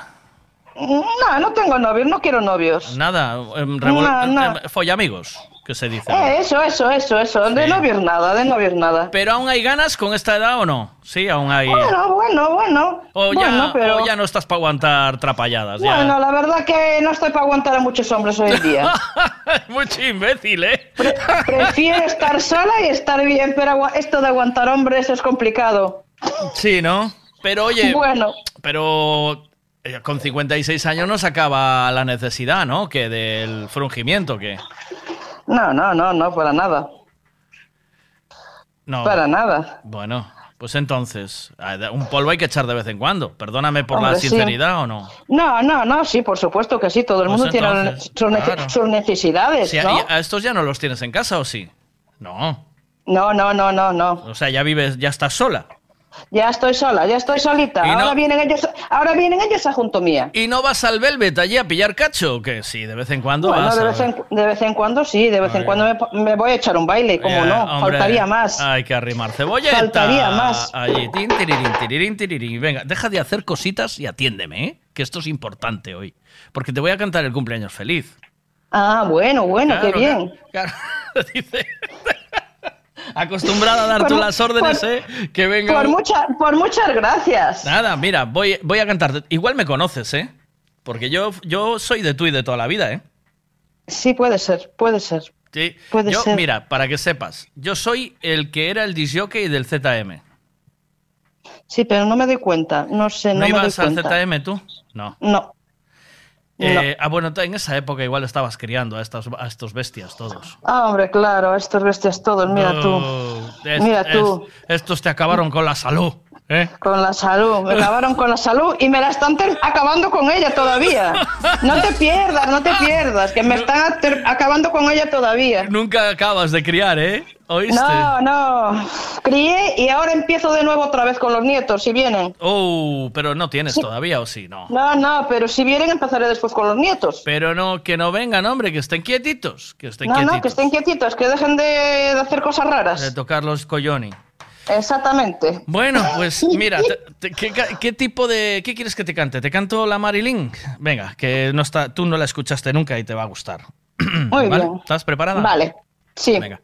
No, no tengo novios, no quiero novios. Nada, revol- No, no. em, follamigos, que se dice. Eh, eso, eso, eso, eso. De Sí. novios nada, de novios nada. ¿Pero aún hay ganas con esta edad o no? Sí, aún hay. Bueno, bueno, bueno. O ya, pero... o ya no estás para aguantar trapalladas. ya. Bueno, la verdad que no estoy para aguantar a muchos hombres hoy en día. Mucho imbécil, ¿eh? Prefiero estar sola y estar bien, pero esto de aguantar hombres es complicado. Sí, ¿no? Pero oye, Bueno, pero eh, con 56 años no se acaba la necesidad, ¿no? Que del frungimiento, que no, no, no, no, para nada. no. Para nada. Bueno, pues entonces, un polvo hay que echar de vez en cuando. Perdóname por la sí. sinceridad o no. No, no, no, sí, por supuesto que sí. Todo el Pues mundo tiene sus, claro. sus necesidades, Sí, ¿no? ¿y ¿A estos ya no los tienes en casa o sí? No. No, no, no, no, no. O sea, ya vives, ya estás sola. Ya estoy sola, ya estoy solita. No- Ahora vienen ellos, ahora vienen ellos a junto mía. ¿Y no vas al Velvet allí a pillar cacho o qué? Sí, de vez en cuando Bueno, vas. de vez, en, de vez en cuando sí, de vez en cuando me, voy a echar un baile, como no, hombre, faltaría más. Hay que arrimar cebolleta. Faltaría más. Allí. Tin, tirirín, tirirín, tirirín. Venga, deja de hacer cositas y atiéndeme, ¿eh? Que esto es importante hoy. Porque te voy a cantar el cumpleaños feliz. Ah, bueno, bueno, Claro, qué bien. claro. Dice. Acostumbrada a dar Por tú las órdenes, por- ¿eh? Que venga. Por, mucha, por muchas gracias. Nada, mira, voy, voy a cantarte. Igual me conoces, ¿eh? Porque yo, yo soy de tú y de toda la vida, ¿eh? Sí, puede ser, puede ser. Sí. Puede yo, ser. mira, para que sepas, yo soy el que era el disjockey del ZM. Sí, pero no me doy cuenta. No sé, no, ¿No, me doy ibas al cuenta. ZM tú? No. No. Eh, Ah, bueno, en esa época igual estabas criando a estos, a estos bestias todos. Ah, hombre, claro, estos bestias todos, mira tú. No, es- Mira tú. es- estos te acabaron con la salud. ¿Eh? Con la salud, me acabaron con la salud y me la están acabando con ella todavía. No te pierdas, no te pierdas, que me están acabando con ella todavía. Nunca acabas de criar, ¿eh? ¿Oíste? No, no. Crié y ahora empiezo de nuevo otra vez con los nietos, si vienen. Oh, pero no tienes todavía, ¿o sí? No. No, no, pero si vienen empezaré después con los nietos. Pero no, que no vengan, hombre, que estén quietitos. Que estén No, quietitos. no, que estén quietitos, que dejen de, de hacer cosas De raras. tocar los colloni. Exactamente. Bueno, pues mira, te- te- ¿qué, tipo de... ¿Qué quieres que te cante? ¿Te canto la Marilyn? Venga, que no está, tú no la escuchaste nunca y te va a gustar. Muy ¿Vale? bien. ¿Estás preparada? Vale, sí. Venga.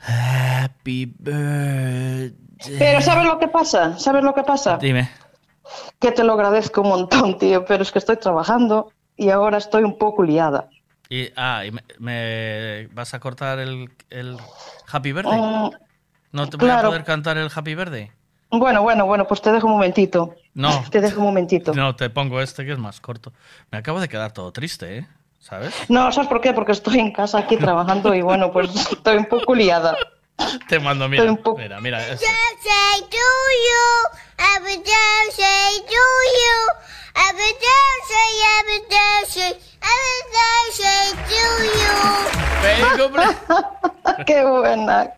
Happy birthday. Pero ¿sabes lo que pasa? ¿Sabes lo que pasa? Dime. Que te lo agradezco un montón, tío, pero es que estoy trabajando y ahora estoy un poco liada. Y, ah, y me, me- vas a cortar el, el Happy Birthday. Mm, ¿No te voy a poder cantar el Happy Birthday? bueno, bueno, bueno, pues te dejo un momentito. No. Te dejo un momentito. No, te pongo este que es más corto. Me acabo de quedar todo triste, ¿eh? ¿Sabes? No, ¿sabes por qué? Porque estoy en casa aquí trabajando y bueno, pues estoy un poco liada. Te mando, mira, Estoy un poco- mira, mira. este. Birthday to you. Happy birthday to you. Happy birthday, happy birthday, happy birthday to you. ¡Feliz cumpleaños! Qué buena.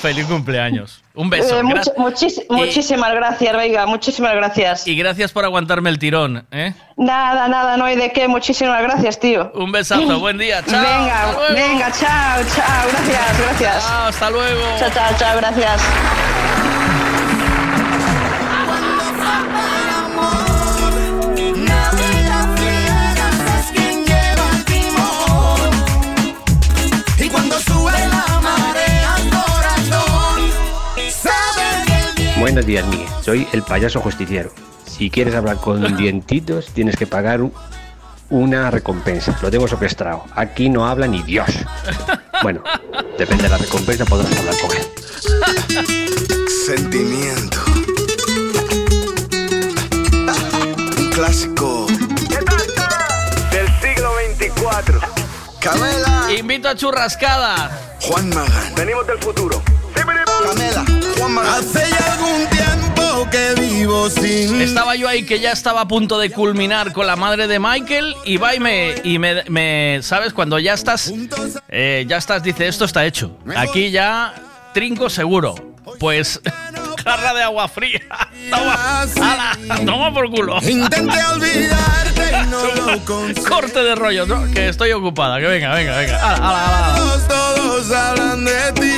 Feliz cumpleaños. Un beso. Eh, Gra- much- muchis- y- muchísimas gracias, Veiga, muchísimas gracias. Y gracias por aguantarme el tirón, ¿eh? Nada, nada, no hay de qué, muchísimas gracias, tío. Un besazo, buen día, chao. Venga, venga, chao, chao, gracias, gracias. Chao, hasta luego. Chao, chao, chao, gracias. Buenos días, Miguel. Soy el payaso justiciero. Si quieres hablar con dientitos, tienes que pagar una recompensa. Lo tengo secuestrado. Aquí no habla ni Dios. Bueno, depende de la recompensa, podrás hablar con él. Sentimiento. Un clásico. Del siglo 24. Camela. Invito a churrascada. Juan Magán. Venimos del futuro. Camela. Hace ya algún tiempo que vivo sin. Estaba yo ahí que ya estaba a punto de culminar con la madre de Michael y va y me, y me, me- ¿sabes? Cuando ya estás, eh, ya estás, dice, esto está hecho. Aquí ya trinco seguro. Pues, jarra de agua fría. Toma, ala, toma por culo. Intenté olvidarte y no lo conseguí. Corte de rollo, ¿no? que estoy ocupada. Que venga, venga, venga. Ala, ala, ala. Todos, todos hablan de ti.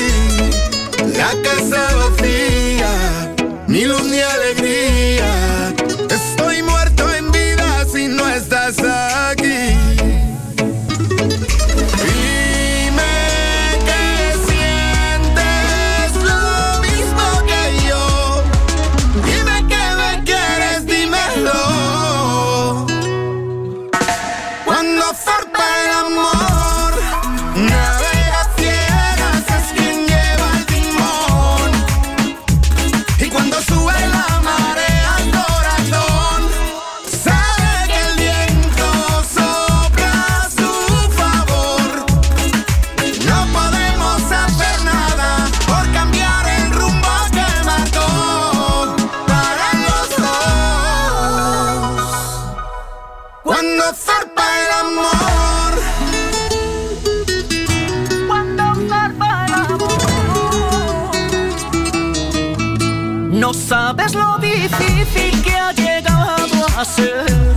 La casa vacía, ni luz ni alegría. Estoy muerto en vida si no estás. No sabes lo difícil que ha llegado a ser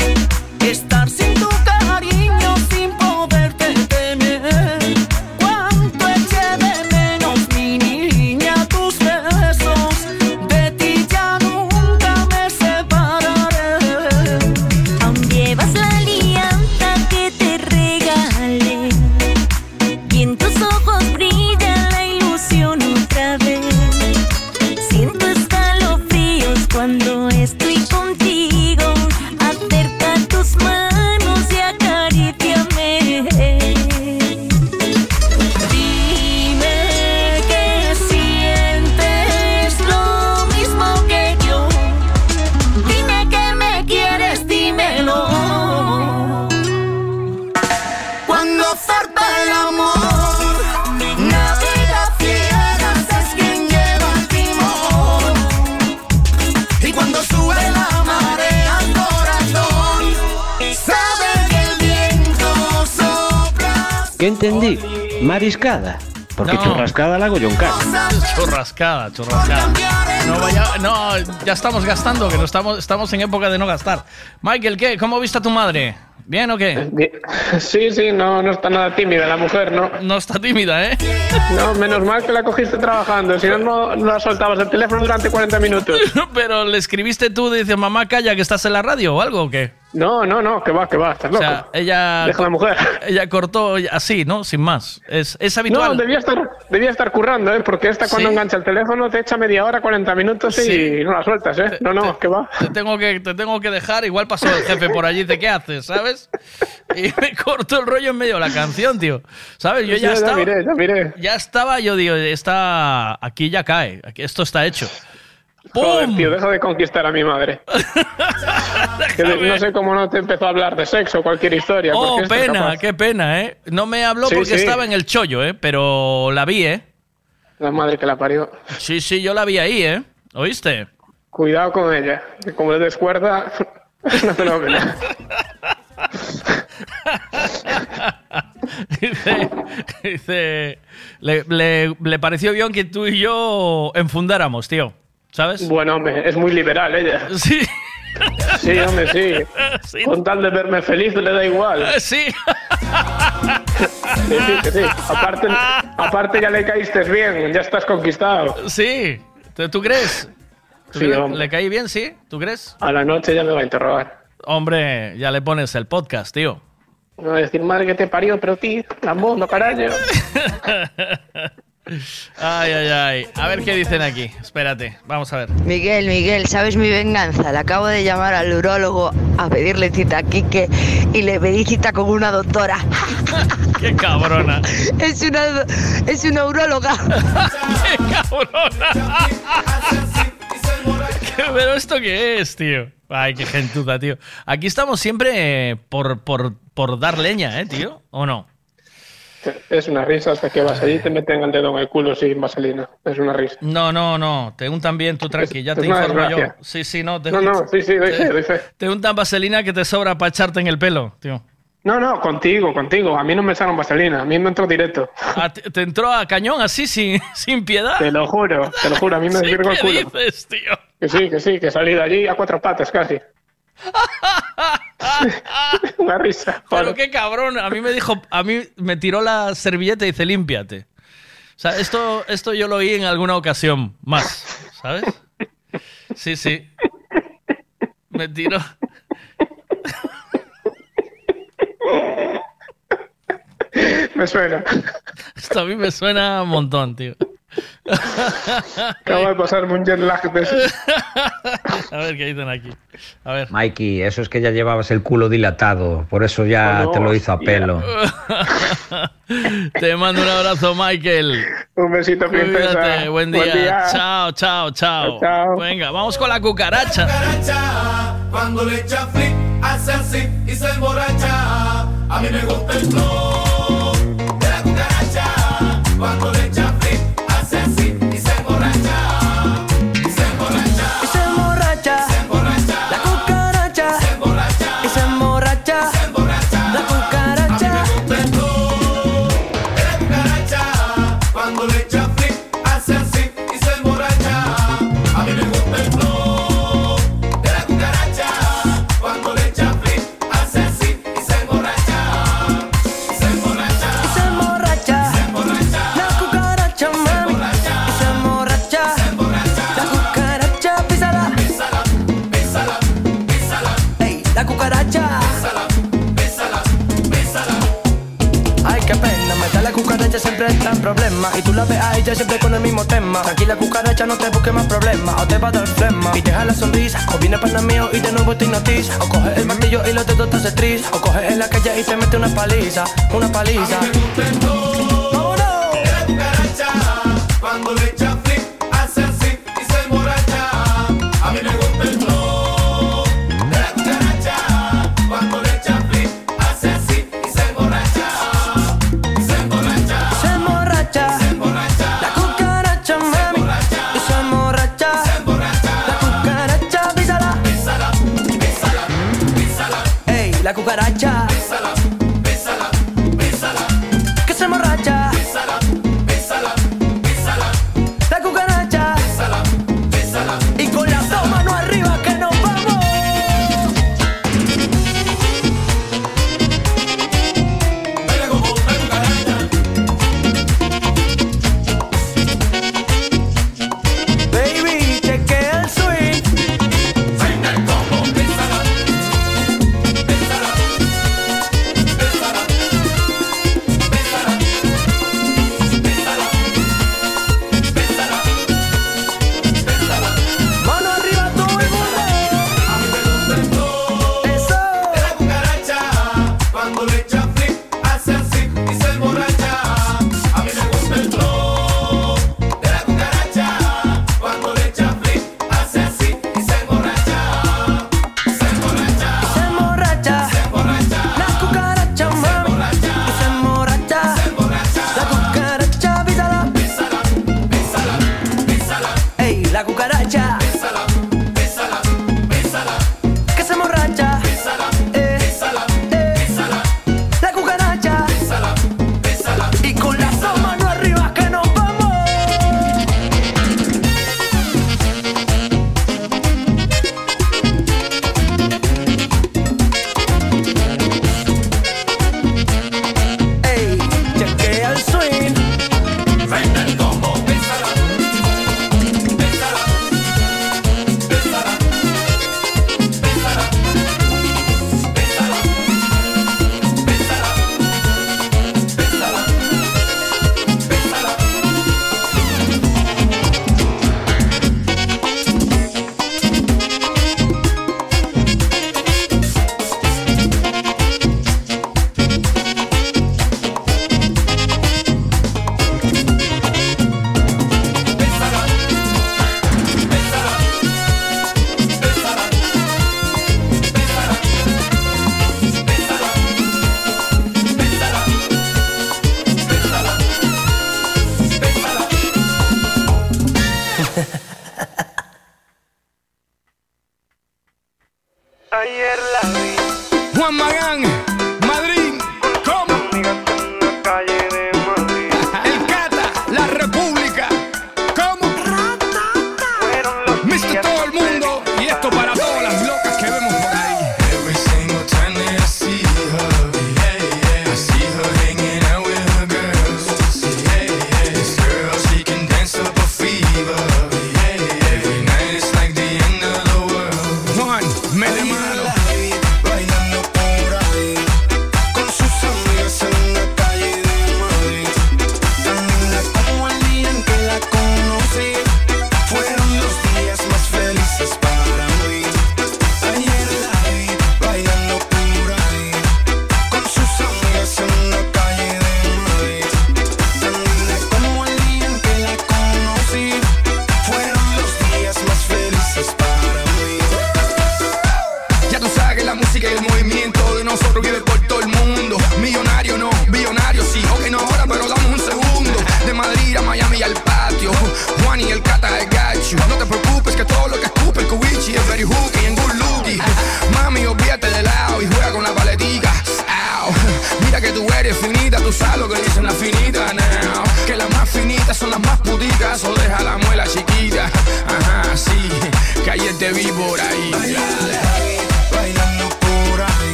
¿Qué entendí? Mariscada. Porque No. churrascada la hago yo en casa. Churrascada, churrascada. No, vaya, no, ya estamos gastando, que no estamos, estamos en época de no gastar. Michael, ¿qué? ¿Cómo viste a tu madre? ¿Bien o qué? Sí, sí, no, no está nada tímida la mujer, ¿no? No está tímida, ¿eh? No, menos mal que la cogiste trabajando, si no, no, no la soltabas del teléfono durante 40 minutos. Pero le escribiste tú, dices, mamá, calla, que estás en la radio o algo o qué? No, no, no, que va, que va, estás O loco. sea, ella. Deja a la mujer. Ella cortó así, ¿no? Sin más. Es, es habitual. No, debía estar, debía estar currando, ¿eh? Porque esta cuando Sí. engancha el teléfono te echa media hora, 40 minutos y Sí. no la sueltas, ¿eh? No, no, que va. Te tengo que, te tengo que dejar. Igual pasó el jefe por allí, ¿de qué haces? ¿Sabes? Y me cortó el rollo en medio de la canción, tío. ¿Sabes? Yo ya ya estaba. miré, ya miré. Ya estaba, yo digo, está. Aquí ya cae. Esto está hecho. Joder, tío, deja de conquistar a mi madre. Que no sé cómo no te empezó a hablar de sexo o cualquier historia. Oh, pena, qué pena, ¿eh? No me habló Sí, porque sí. estaba en el chollo, ¿eh? Pero la vi, ¿eh? La madre que la parió. Sí, sí, yo la vi ahí, ¿eh? ¿Oíste? Cuidado con ella, que como le descuerda, es una fenómena. dice, dice le, le- le pareció bien que tú y yo enfundáramos, tío. ¿Sabes? Bueno, hombre, es muy liberal ella. Sí. Sí, hombre, sí. Con tal de verme feliz le da igual. Sí. Sí, sí, que sí. Aparte, aparte ya le caíste bien, ya estás conquistado. Sí. ¿Tú, crees? ¿Tú Sí, hombre. ¿Le caí bien, sí? ¿Tú crees? A la noche ya me va a interrogar. Hombre, ya le pones el podcast, tío. Me va a decir, madre que te parió, pero tío, lambondo, carajo. Ay, ay, ay. A ver qué dicen aquí. Espérate, vamos a ver. Miguel, Miguel, ¿sabes mi venganza? Le acabo de llamar al urólogo a pedirle cita a Quique y le pedí cita con una doctora. ¡Qué cabrona! Es una, es una uróloga. ¡Qué cabrona! ¿Qué- ¿Pero esto qué es, tío? Ay, qué gentuza, tío. Aquí estamos siempre eh, por, por, por dar leña, ¿eh, tío? ¿O no? Es una risa hasta que vas allí y te meten el dedo en el culo sin vaselina. Es una risa. No, no, no. Te untan bien, tú tranqui, ya es te informo yo. Sí, sí, no. Te, No, no, sí, sí, doy fe, doy fe. Te untan vaselina que te sobra para echarte en el pelo, tío. No, no, contigo, contigo. A mí no me echaron vaselina, a mí me entró directo. ¿Te, entró a cañón así, sin, sin piedad? Te lo juro, te lo juro, a mí me Sí, el ¿Qué culo. dices, tío? Que sí, que sí, que salí de allí a cuatro patas casi. Una risa. Pero qué cabrón, a mí me dijo, a mí me tiró la servilleta y dice, límpiate. O sea, esto, esto yo lo oí en alguna ocasión más, ¿sabes? Sí, sí. Me tiró. Me suena. Esto a mí me suena un montón, tío. Acabo de pasarme un jet lag de ese. A ver qué dicen aquí. A ver. Mikey, eso es que ya llevabas el culo dilatado, por eso ya Oh, no, te lo hizo a pelo. Te mando un abrazo, Michael. Un besito, princesa. Cuídate, buen día. Buen día. Chao, chao, chao. Chao. Venga, vamos con la cucaracha. Cuando le echa flip, hace así y se emborracha. A mí me gusta el flow de la cucaracha. Cuando le echa cucaracha siempre está en problema Y tú la ves a ella siempre con el mismo tema. Tranquila cucaracha, no te busques más problemas. O te va a dar flema. Y deja la sonrisa. O viene para mío y de nuevo te hipnotiza. O coges el martillo y los dedos te hace tris. O coges en la calle y te mete una paliza. Una paliza. Cuando le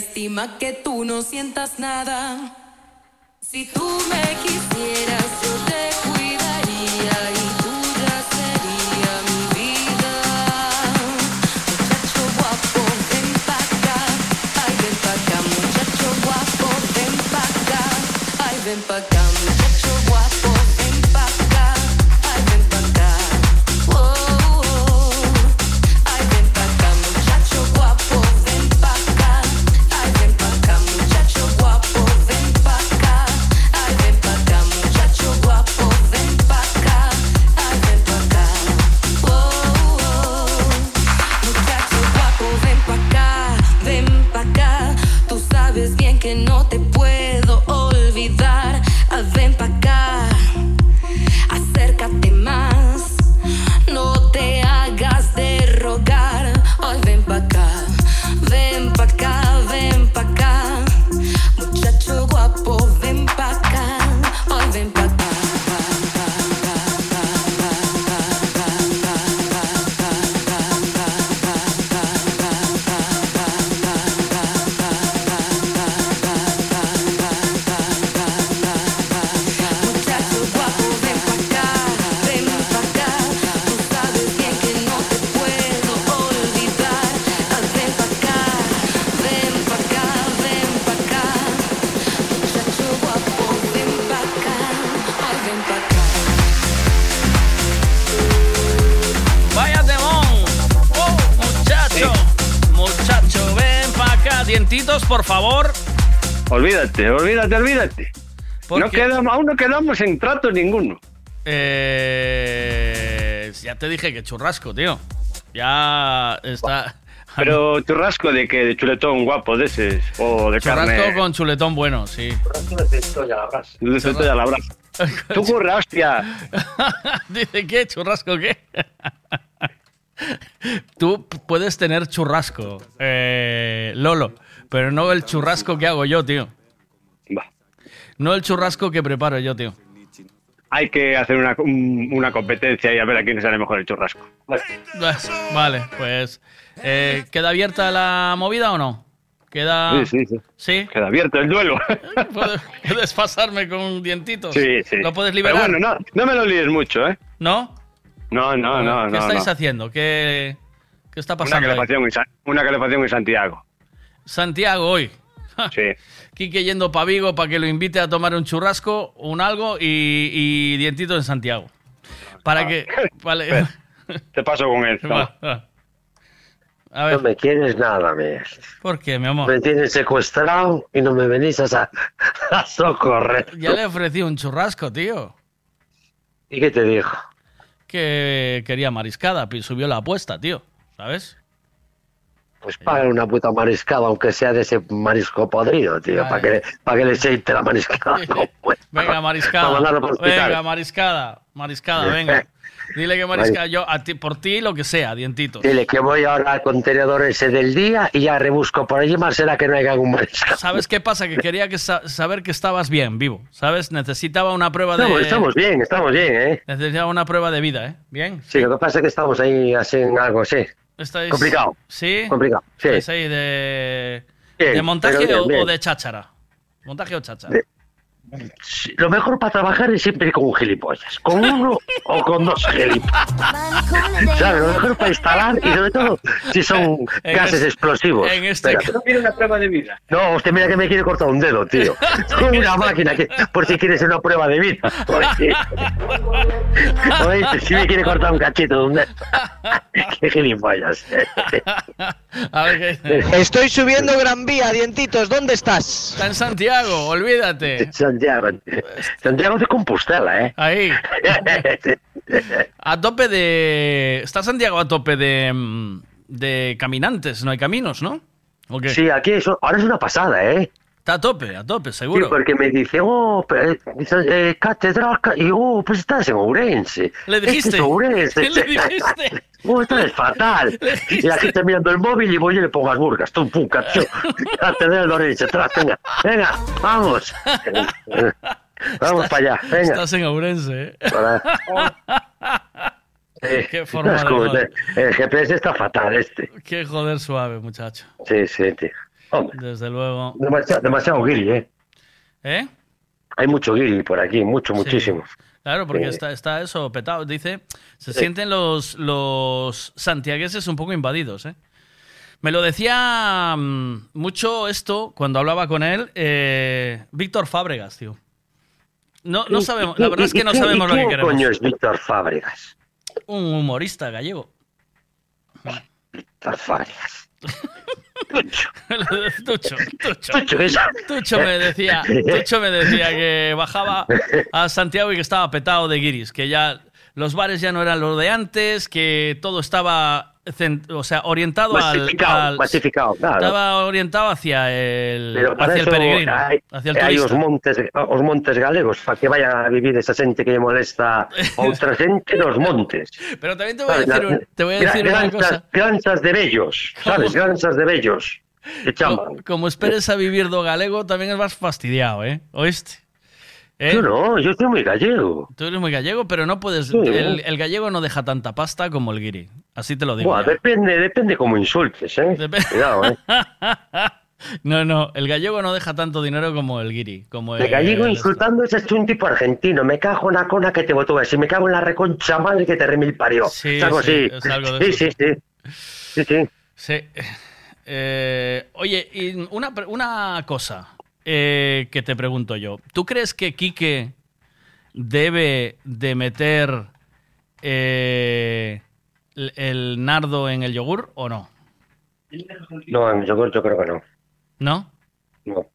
Lástima que tú no sientas nada. Olvídate, olvídate, aún no quedamos en trato ninguno. Eh, ya te dije que churrasco, tío. Ya está. Pero churrasco de que de chuletón guapo de ese o de Churrasco carne. con chuletón bueno, sí. De cebolla a la brasa. Tú curra, hostia. Dice, ¿qué? ¿Churrasco qué? Tú puedes tener churrasco, eh, Lolo, pero no el churrasco que hago yo, tío. No el churrasco que preparo yo, tío. Hay que hacer una, un- una competencia y a ver a quién sale mejor el churrasco. Vale, pues. eh, ¿Queda abierta la movida o no? Queda. Sí, sí, sí. ¿Sí? Queda abierto el duelo. ¿Puedes, puedes pasarme con dientitos? Sí, sí. ¿Lo puedes Pero liberar? bueno, no, no me lo líes mucho, ¿eh? ¿No? No, no, no, ¿Qué no. estáis no. haciendo? ¿Qué, qué está Una pasando? ahí? calefacción, en una calefacción en Santiago. Santiago hoy. Sí. Quique yendo para Vigo para que lo invite a tomar un churrasco, un algo y, y dientito en Santiago. Para que. Vale. Te paso con él. Va, va. A ver, No me quieres nada, me. ¿por qué, mi amor? Me tienes secuestrado y no me venís a, a socorrer. Ya le ofrecí un churrasco, tío. ¿Y qué te dijo? Que quería mariscada, subió la apuesta, tío. ¿Sabes? Pues paga una puta mariscada, aunque sea de ese marisco podrido, tío, para que, pa' que le aceite la mariscada. Venga, mariscada. Venga, mariscada. Mariscada, venga. Dile que mariscada. Yo, a ti, por ti, lo que sea, dientitos. Dile que voy ahora al contenedor ese del día y ya rebusco por allí, más será que no haya algún marisco. ¿Sabes qué pasa? Que quería que sa- saber que estabas bien, vivo. ¿Sabes? Necesitaba una prueba de. Estamos, estamos bien, estamos bien, ¿eh? Necesitaba una prueba de vida, ¿eh? Bien. Sí, lo que pasa es que estamos ahí en algo, sí. Estáis- Complicado. ¿Sí? Complicado, sí. ¿Estáis ahí de. Bien, ¿De montaje pero bien, o, bien. o de cháchara? ¿Montaje o cháchara? Sí, Lo mejor para trabajar es siempre con un gilipollas. Con uno o con dos gilipollas. ¿Sabes? Lo mejor para instalar y sobre todo si son En gases este- explosivos. en este Espera. caso- Tiene una prueba de vida. No, usted mira que me quiere cortar un dedo, tío. Con una máquina que, por si quiere hacer una prueba de vida. Oye, si me quiere cortar un cachito de un dedo. Qué gilipollas. A ver qué. Estoy subiendo Gran Vía, dientitos, ¿dónde estás? Está en Santiago, olvídate. Santiago. Santiago de Compostela, ¿eh? Ahí. A tope de. Está Santiago a tope de. mm, de caminantes, no hay caminos, ¿no? Sí, aquí eso, ahora es una pasada, ¿eh? Está a tope, a tope, seguro. Sí, porque me dice, oh, eh, eh, catedral, ca- y oh, pues estás en Ourense. ¿Le dijiste? es Ourense. ¿Le dijiste? Oh, esto es fatal. Y la gente mirando el móvil y voy y le pongo las burgas. Tum, pum, cacho. Catedral de Ourense, atrás, venga, venga, vamos. Vamos para allá, venga. Estás en Ourense, ¿eh? Para- Eh, Qué forma es de. El GPS está fatal este. Qué joder suave, muchacho. Sí, sí, tío. Hombre, Desde luego. demasiado, demasiado guiri, ¿eh? ¿Eh? Hay mucho guiri por aquí, mucho, muchísimo. Claro, porque Eh, está, está eso petado. Dice, se Sí. sienten los, los santiagueses un poco invadidos, ¿eh? Me lo decía mm, mucho esto cuando hablaba con él, eh, Víctor Fábregas, tío. No, no ¿Y- sabemos, la verdad es que no sabemos lo que queremos. coño es Víctor Fábregas? Un humorista gallego. Víctor Fábregas. Tucho, Tucho. Tucho, eso. Tucho me decía, Tucho me decía que bajaba a Santiago y que estaba petado de guiris, que ya los bares ya no eran lo de antes, que todo estaba o sea, orientado al, Masificado, al- masificado, claro. estaba orientado hacia el Pero hacia el peregrino, hay, hacia el turista. os montes, os montes galegos para que vayan a vivir esa xente que lle molesta a outra xente nos montes. Pero también te voy a Sabes, decir, la- un- te voy a decir una granzas, cosa. granzas de bellos, sabes? Granzas de bellos. Que chaman. Como esperes a vivir do galego, también es más fastidiado, ¿eh? ¿Oíste? ¿Eh? Yo no, yo soy muy gallego. Tú eres muy gallego, pero no puedes. Sí. El, el gallego no deja tanta pasta como el guiri. Así te lo digo. Buah, depende, depende como insultes, ¿eh? Cuidado, ¿eh? No, no, el gallego no deja tanto dinero como el guiri. Como De el, gallego insultando es un tipo argentino. Me cago en la cona que te botó así. Me cago en la reconcha madre que te remil parió. Sí, es algo sí, así. es algo de sí, sí, sí. Sí, sí. Sí. Eh, oye, y una, una cosa eh, que te pregunto yo. ¿Tú crees que Quique debe de meter eh, el, el nardo en el yogur o no? No, en yogur yo creo que no. ¿No? No.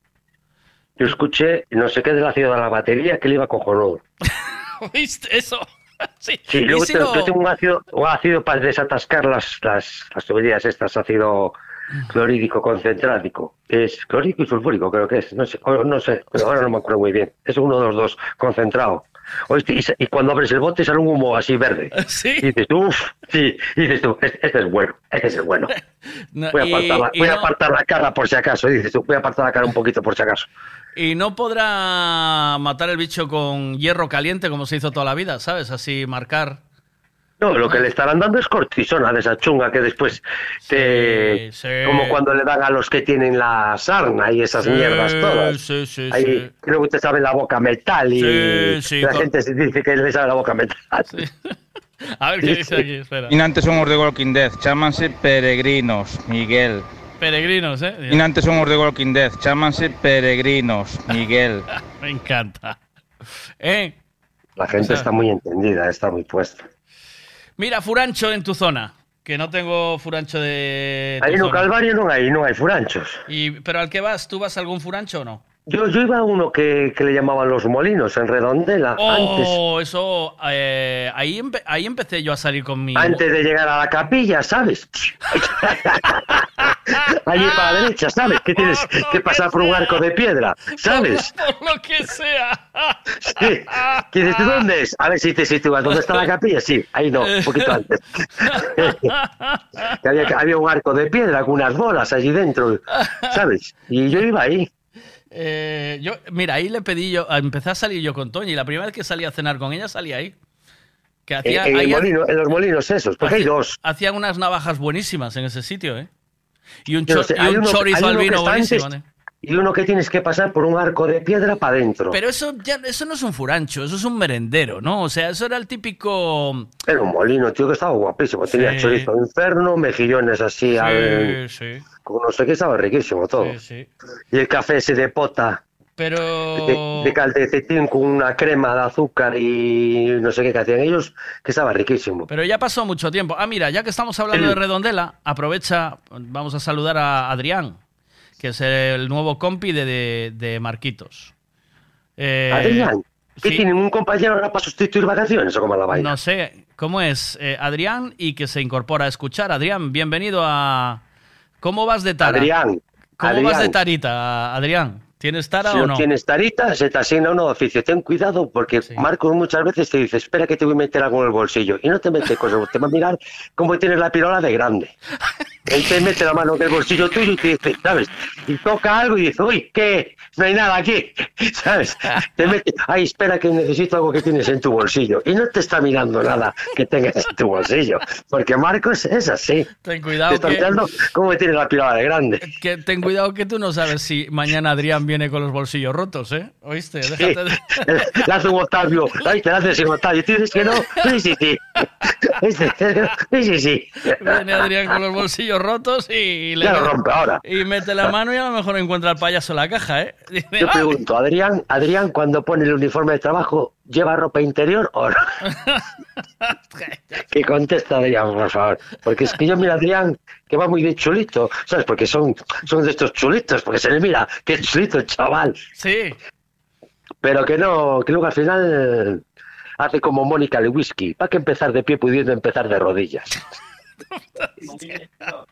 Yo escuché no sé qué de la ciudad de la batería que le iba cojonudo. ¿Oíste eso? sí. Sí, ¿Y luego si te- yo tengo un ácido, un ácido para desatascar las, las, las tuberías estas, ácido clorhídrico concentrático. Es clorhídrico y sulfúrico, creo que es. No sé, no sé, pero ahora no me acuerdo muy bien. Es uno de los dos concentrado. Y, cuando abres el bote sale un humo así verde. Sí. Y dices tú, uff, sí. Y dices tú, este, este es bueno, este es el bueno. No, Voy a apartar, la, voy a apartar la cara por si acaso. Y dices tú, voy a apartar la cara un poquito por si acaso. Y no podrá matar el bicho con hierro caliente como se hizo toda la vida, ¿sabes? Así marcar. No, lo que le estarán dando es cortisona de esa chunga que después te... sí. Como cuando le dan a los que tienen la sarna y esas Sí, mierdas todas. sí, sí, Ahí sí. creo que te sabe la boca metal y Sí, sí, la con- gente se dice que le sabe la boca metal. A ver qué dice aquí, espera. Inantes son os de Walking Dead, chámanse peregrinos, Miguel. Peregrinos, ¿eh? Inantes son os de Walking Dead, chámanse peregrinos, Miguel. Me encanta. ¿Eh? La gente O sea- está muy entendida, está muy puesta. Mira, furancho en tu zona. Que no tengo furancho de. Ahí no. Calvario no hay, no hay furanchos. Y, pero al que vas, ¿tú vas a algún furancho o no? Yo, yo iba a uno que, que le llamaban Los Molinos, en Redondela, antes, Oh, eso. eh, ahí, empe- ahí empecé yo a salir con mi. antes de llegar a la capilla, ¿sabes? Allí para la derecha, ¿sabes? Que tienes que pasar por un arco de piedra, ¿sabes? Por lo que sea. Sí. ¿Qué dices, ¿tú dónde es? A ver si te sitúas. ¿Dónde está la capilla? Sí, ahí no, un poquito antes. Había, había un arco de piedra con unas bolas allí dentro, ¿sabes? Y yo iba ahí. Eh, yo, mira, ahí le pedí yo. Empecé a salir yo con Toñi. Y la primera vez que salí a cenar con ella, salí ahí. Que En, hacía, en el ahí molino- en los molinos esos, porque hay dos. hacían unas navajas buenísimas en ese sitio, ¿eh? Y un, Yo no cho- sé, y hay un uno- chorizo al vino buenísimo. antes ¿eh? Y uno que tienes que pasar por un arco de piedra para adentro. Pero eso ya eso no es un furancho, eso es un merendero, ¿no? O sea, eso era el típico. Era un molino, tío, que estaba guapísimo. Tenía chorizo inferno, mejillones así, al- Sí, con no sé qué, estaba riquísimo todo. Sí, sí. Y el café ese de pota, Pero. de, de calcetín con una crema de azúcar y no sé qué que hacían ellos, que estaba riquísimo. Pero ya pasó mucho tiempo. Ah, mira, ya que estamos hablando de Redondela, aprovecha, vamos a saludar a Adrián, que es el nuevo compi de, de, de Marquitos. Eh, Adrián, ¿qué sí. tienen un compañero ahora para sustituir vacaciones o cómo la vaina? No sé, ¿cómo es? Eh, Adrián y que se incorpora a escuchar. Adrián, bienvenido a... ¿Cómo vas de tara? Adrián, ¿Cómo vas de tarita, Adrián? ¿Tienes tara Si o no no? tienes tarita, se te asigna uno de oficio. Ten cuidado porque Marcos muchas veces te dice, espera que te voy a meter algo en el bolsillo. Y no te mete cosas, te va a mirar cómo tienes la pirola de grande. Él te mete la mano en el bolsillo tuyo y te dice, ¿sabes? Y toca algo y dice, uy, ¿qué? No hay nada aquí, ¿sabes? Te mete, ay, espera que necesito algo que tienes en tu bolsillo. Y no te está mirando nada que tengas en tu bolsillo. Porque Marcos es así. Ten Te cuidado está que, mirando cómo tienes la pirola de grande. que- ten cuidado que tú no sabes si mañana Adrián viene con los bolsillos rotos, ¿eh? ¿Oíste? Déjate de... Le hace un Octavio, ay, te la haces sin Octavio, ¿tú dices que no? Sí, sí, sí. Sí, sí, sí. Viene Adrián con los bolsillos rotos y le Ya lo rompe ahora. y mete la mano y a lo mejor encuentra al payaso en la caja, ¿eh? Dice, Yo "Ah, pregunto, Adrián, Adrián, cuando pone el uniforme de trabajo, ¿lleva ropa interior o no? que contesta Adrián, por favor. Porque es que yo miro a Adrián, que va muy de chulito, ¿sabes? Porque son, son de estos chulitos, porque se le mira, qué chulito el chaval. Sí. Pero que no, que luego al final hace como Mónica Lewinsky. ¿Para qué empezar de pie pudiendo empezar de rodillas?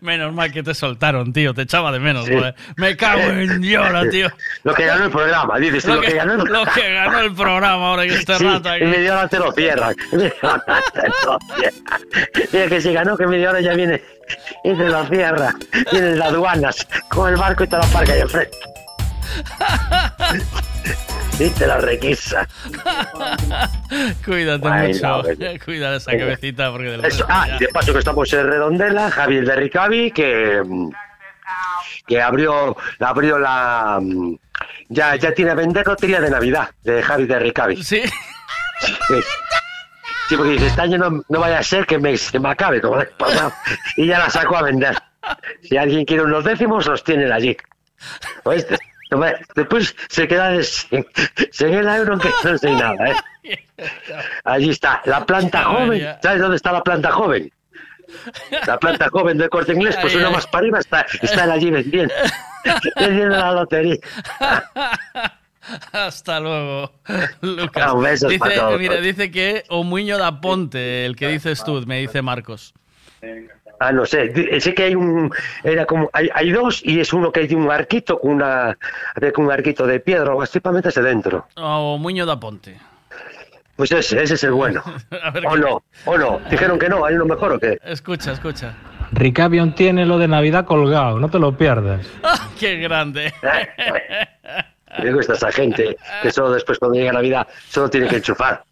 Menos mal que te soltaron, tío. Te echaba de menos, joder. Me cago en Yola, tío. Lo que ganó el programa, dices Lo lo que que, ganó el lo que ganó el programa ahora que este Sí, rato aquí. y media hora te lo cierran. Mira que si ganó, que media hora ya viene y te lo cierra. Vienen las aduanas con el barco y te lo aparca ahí enfrente. Y te la requisa. Cuídate Ay, mucho. no, venga. Cuida esa cabecita porque del Eso- ah, de paso que estamos en Redondela, Javier de Ricavi, que, mm, que abrió, abrió la... mm, Ya, ya tiene a vender lotería de Navidad, de Javi de Ricavi. Sí. Sí, porque dice, este año no, no vaya a ser que me, se me acabe como pasado. Y ya la sacó a vender. Si alguien quiere unos décimos, los tienen allí. ¿Oíste? Después se queda sin, sin el euro que no sé nada, ¿eh? Allí está, la planta joven. ¿Sabes dónde está la planta joven? La planta joven del corte inglés, pues una más para arriba está, está allí vendiendo, vendiendo la lotería. Hasta luego, Lucas. Ah, un beso dice, para todos. mira, dice que o Muño da Ponte, el que dices tú, me dice Marcos. Ah, no sé, di- sé que hay un, era como, hay, hay dos y es uno que tiene un arquito con una, con un arquito de piedra o algo así para meterse dentro. O Muño da Ponte. Pues ese, ese es el bueno. O qué- no, o no, dijeron que no, hay uno mejor o qué. Escucha, escucha. Ricavion tiene lo de Navidad colgado, no te lo pierdas. ¡Ah, ¡Qué grande! Me gusta esa gente que solo después cuando llega Navidad solo tiene que enchufar.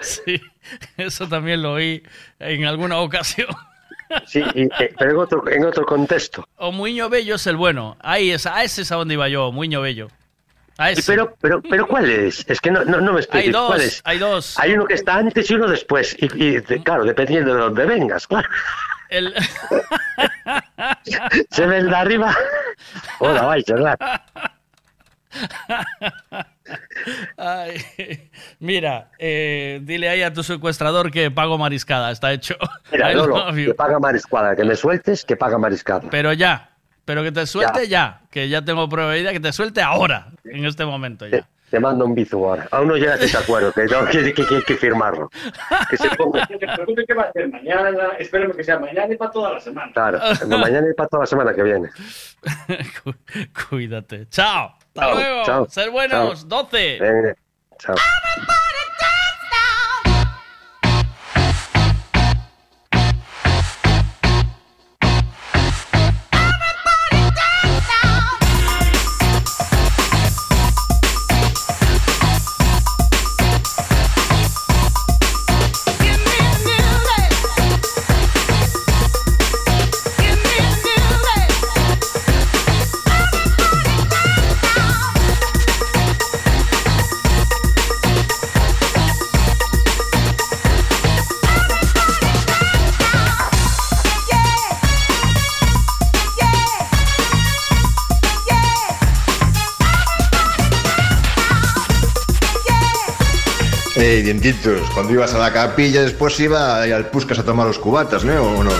Sí, eso también lo oí en alguna ocasión. Sí, y- eh, pero en otro, en otro contexto. O Muño Bello es el bueno. Ahí es, a ese es a donde iba yo, Muño Bello. A ese. pero, pero, pero ¿cuál es? Es que no, no, no me expliques. Hay dos, ¿Cuál es? hay dos. Hay uno que está antes y uno después. Y, y, de- claro, dependiendo de dónde vengas, claro. El... Se ve el de arriba. Hola, vais, ¿verdad? Ay, mira, eh, dile ahí a tu secuestrador que pago mariscada, está hecho. Mira, que paga mariscada. Que me sueltes, que paga mariscada. Pero ya, pero que te suelte ya, que ya tengo prueba de vida, que te suelte ahora, en este momento ya. Te mando un bizu ahora. Aún no llegas a ese acuerdo, que tengo que, que, que- que firmarlo. Que se ponga. No te preocupes que va a ser mañana, esperemos que sea mañana y para toda la semana. Claro, mañana y para toda la semana que viene. Cuídate. Chao. Hasta luego. chao, Ser buenos. chao. 12. Venga, chao. Dientitos, cuando ibas a la capilla después iba al Puscas a tomar los cubatas, ¿no? ¿O no?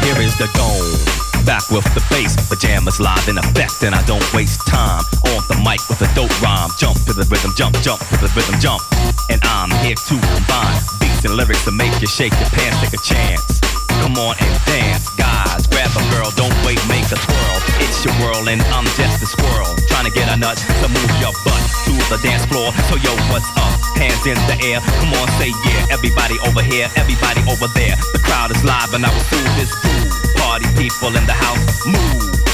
Here is the dome. Back with the bass, pajamas live in effect, and I don't waste time on the mic with a dope rhyme. Jump to the rhythm, jump, jump to the rhythm, jump. And I'm here to combine beats and lyrics to make you shake your pants, take a chance. Come on and dance, guys. Grab a girl, don't wait, make a twirl. It's your world, and I'm just a squirrel. Trying to get a nut to move your butt to the dance floor. So, yo, what's up? Hands in the air. Come on, say yeah. Everybody over here, everybody over there. The crowd is live, and I will do this groove. Party people in the house, move.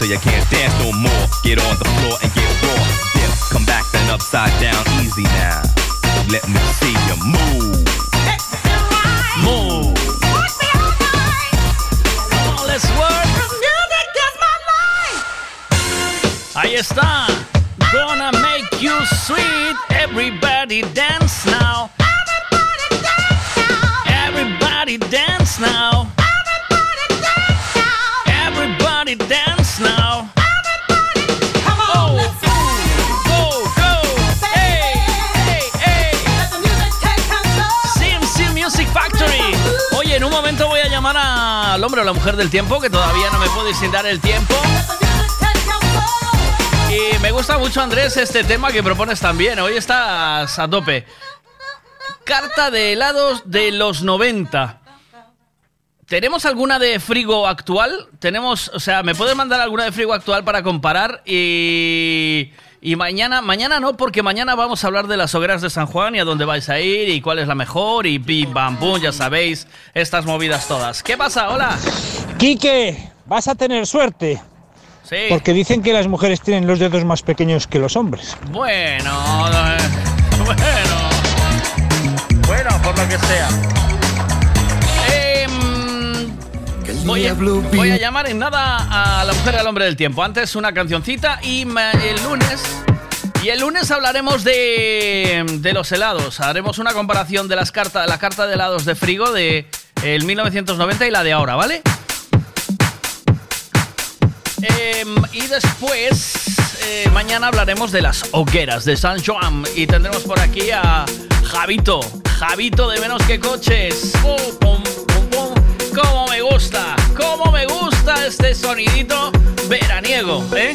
So you can't dance no more. Get on the floor and get raw. Dip, come back then upside down. Easy now. Let me tiempo, que todavía no me puedo sin dar el tiempo. Y me gusta mucho, Andrés, este tema que propones también. Hoy estás a tope. Carta de helados de los 90. ¿Tenemos alguna de frigo actual? Tenemos, o sea, ¿me puedes mandar alguna de frigo actual para comparar? Y, y mañana, mañana no, porque mañana vamos a hablar de las hogueras de San Juan y a dónde vais a ir y cuál es la mejor y pim, bam, bum, ya sabéis, estas movidas todas. ¿Qué pasa? Hola. Quique, vas a tener suerte. Sí. Porque dicen que las mujeres tienen los dedos más pequeños que los hombres. Bueno, bueno. Bueno, por lo que sea. Voy, a, voy a llamar en nada a la mujer y al hombre del tiempo. Antes una cancioncita y ma- el lunes. Y el lunes hablaremos de, de los helados. Haremos una comparación de las cartas, la carta de helados de frigo de el 1990 y la de ahora, ¿vale? Em, y después, eh, mañana hablaremos de las hogueras de San Joan. Y tendremos por aquí a Javito. Javito de menos que coches. Oh. ¡Cómo me gusta! ¡Cómo me gusta este sonidito veraniego! ¿eh?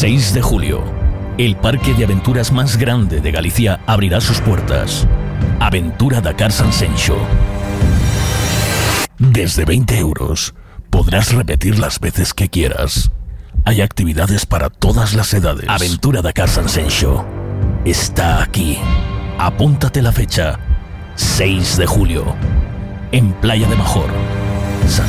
6 de julio. El parque de aventuras más grande de Galicia abrirá sus puertas. Aventura Dakar San Sencho. Desde 20 euros podrás repetir las veces que quieras. Hay actividades para todas las edades. Aventura Dakar San. Está aquí. Apúntate la fecha. 6 de julio. En Playa de Major. San.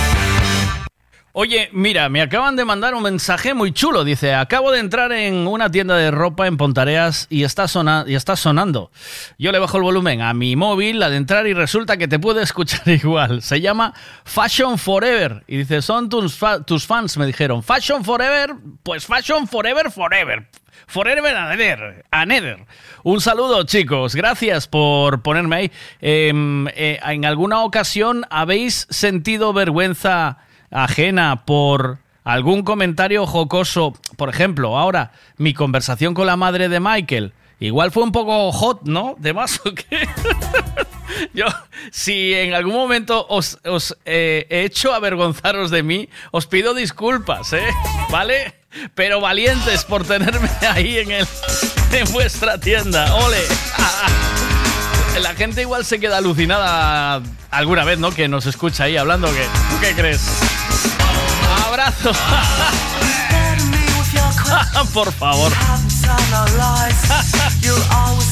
Oye, mira, me acaban de mandar un mensaje muy chulo. Dice, acabo de entrar en una tienda de ropa en Pontareas y está, y está sonando. Yo le bajo el volumen a mi móvil, al entrar y resulta que te puede escuchar igual. Se llama Fashion Forever. Y dice, son tus, fa- tus fans, me dijeron. Fashion Forever, pues Fashion Forever, Forever. Forever and ever. Un saludo, chicos. Gracias por ponerme ahí. Em, eh, ¿En alguna ocasión habéis sentido vergüenza ajena por algún comentario jocoso? Por ejemplo, ahora, mi conversación con la madre de Michael. Igual fue un poco hot, ¿no? ¿De más o qué? Yo, si en algún momento os, eh, he hecho avergonzaros de mí, os pido disculpas, ¿eh? ¿Vale? Pero valientes por tenerme ahí en, el, en vuestra tienda. ¡Ole! La gente igual se queda alucinada alguna vez, ¿no? Que nos escucha ahí hablando. Que, ¿Tú qué crees? ¡Abrazo! Por favor. You'll always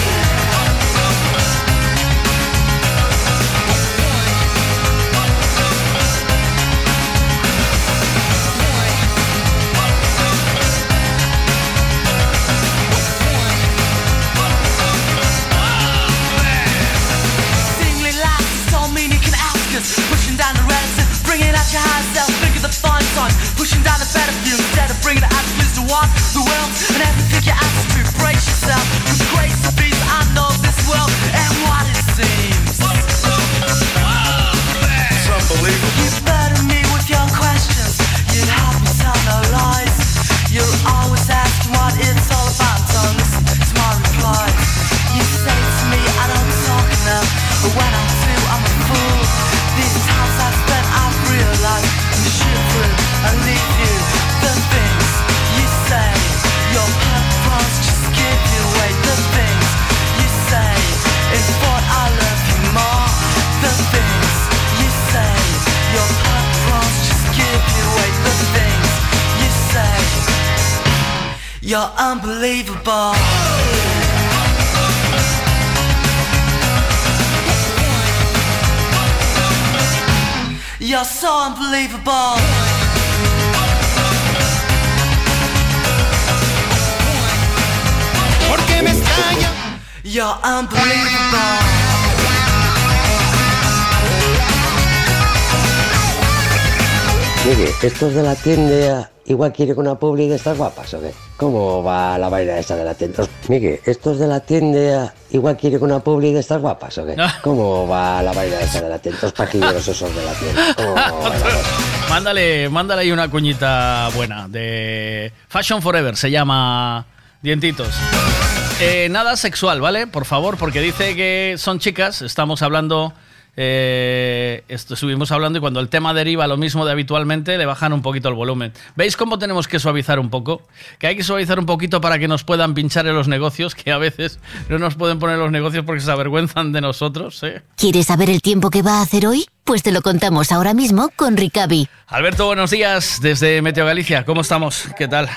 your high self. Think of the fine sign, pushing down the better instead of bringing the attitudes to want the world and pick your attitude. Brace yourself from grace to. You're unbelievable. You're so unbelievable. Porque me extraña. You're unbelievable. Mire, estos de la tienda igual quieren una publi de estas guapas, ¿o qué? ¿Cómo va la vaina esa de la tienda? Mire, estos de la tienda igual quieren una publi de estas guapas, ¿o qué? ¿Cómo va la vaina esa de la tienda? Los pajilleros esos de la tienda. Mándale, mándale ahí una cuñita buena de Fashion Forever, se llama Dientitos. Eh, nada sexual, ¿vale? Por favor, porque dice que son chicas, estamos hablando... eh, esto, estuvimos hablando y cuando el tema deriva lo mismo de habitualmente, le bajan un poquito el volumen. ¿Veis cómo tenemos que suavizar un poco? Que hay que suavizar un poquito para que nos puedan pinchar en los negocios, que a veces no nos pueden poner en los negocios porque se avergüenzan de nosotros, ¿eh? ¿Quieres saber el tiempo que va a hacer hoy? Pues te lo contamos ahora mismo con Ricavi. Alberto, buenos días desde Meteo Galicia. ¿Cómo estamos? ¿Qué tal?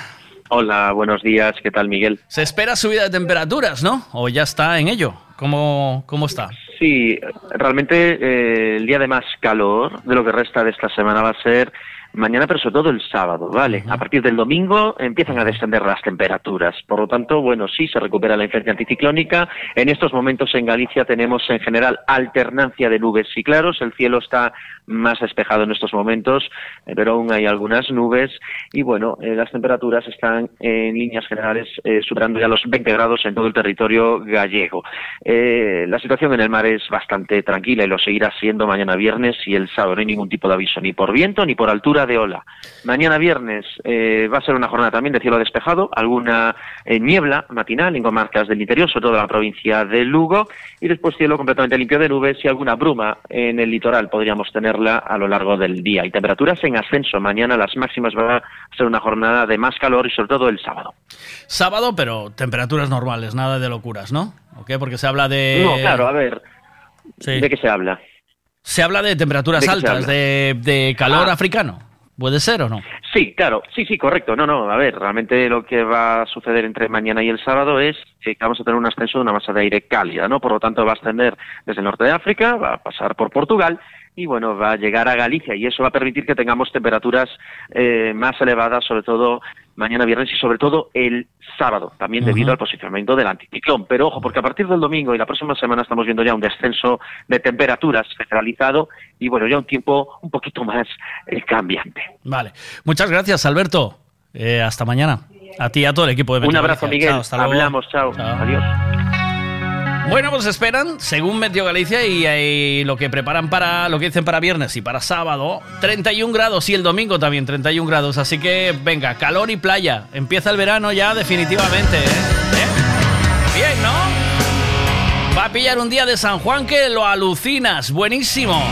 Hola, buenos días. ¿Qué tal, Miguel? Se espera subida de temperaturas, ¿no? ¿O ya está en ello? ¿Cómo, cómo está? Sí, realmente eh, el día de más calor de lo que resta de esta semana va a ser mañana, pero sobre todo el sábado, ¿vale? A partir del domingo empiezan a descender las temperaturas. Por lo tanto, bueno, sí, se recupera la influencia anticiclónica. En estos momentos en Galicia tenemos en general alternancia de nubes y claros. El cielo está más despejado en estos momentos, pero aún hay algunas nubes. Y bueno, eh, las temperaturas están en líneas generales eh, superando ya los 20 grados en todo el territorio gallego. Eh, la situación en el mar es bastante tranquila y lo seguirá siendo mañana viernes y el sábado. No hay ningún tipo de aviso, ni por viento ni por altura de ola. Mañana viernes eh, va a ser una jornada también de cielo despejado, alguna eh, niebla matinal en comarcas del interior, sobre todo en la provincia de Lugo, y después cielo completamente limpio de nubes y alguna bruma en el litoral podríamos tenerla a lo largo del día. Y temperaturas en ascenso. Mañana las máximas va a ser una jornada de más calor y sobre todo el sábado. Sábado, pero temperaturas normales, nada de locuras, ¿no? ¿O qué? Porque se habla de... No, claro, a ver. Sí. ¿De qué se habla? Se habla de temperaturas ¿De qué se altas, de calor Ah. africano. ¿Puede ser o no? Sí, claro, sí, sí, correcto. No, no, a ver, realmente lo que va a suceder entre mañana y el sábado es que vamos a tener un ascenso de una masa de aire cálida, ¿no? Por lo tanto, va a ascender desde el norte de África, va a pasar por Portugal y, bueno, va a llegar a Galicia y eso va a permitir que tengamos temperaturas eh, más elevadas, sobre todo mañana viernes y sobre todo el sábado, también debido al posicionamiento del anticiclón. Pero ojo, porque a partir del domingo y la próxima semana estamos viendo ya un descenso de temperaturas generalizado y, bueno, ya un tiempo un poquito más eh, cambiante. Vale. Muchas gracias, Alberto. Eh, hasta mañana. A ti y a todo el equipo de Un abrazo. Miguel. Chao, hasta luego. Hablamos, chao. Adiós. Bueno, pues esperan, según Meteo Galicia y, eh, lo que preparan para, lo que dicen para viernes y para sábado, 31 grados y el domingo también 31 grados. Así que venga, calor y playa. Empieza el verano ya definitivamente. ¿eh? ¿Eh? Bien, ¿no? Va a pillar un día de San Juan que lo alucinas. Buenísimo.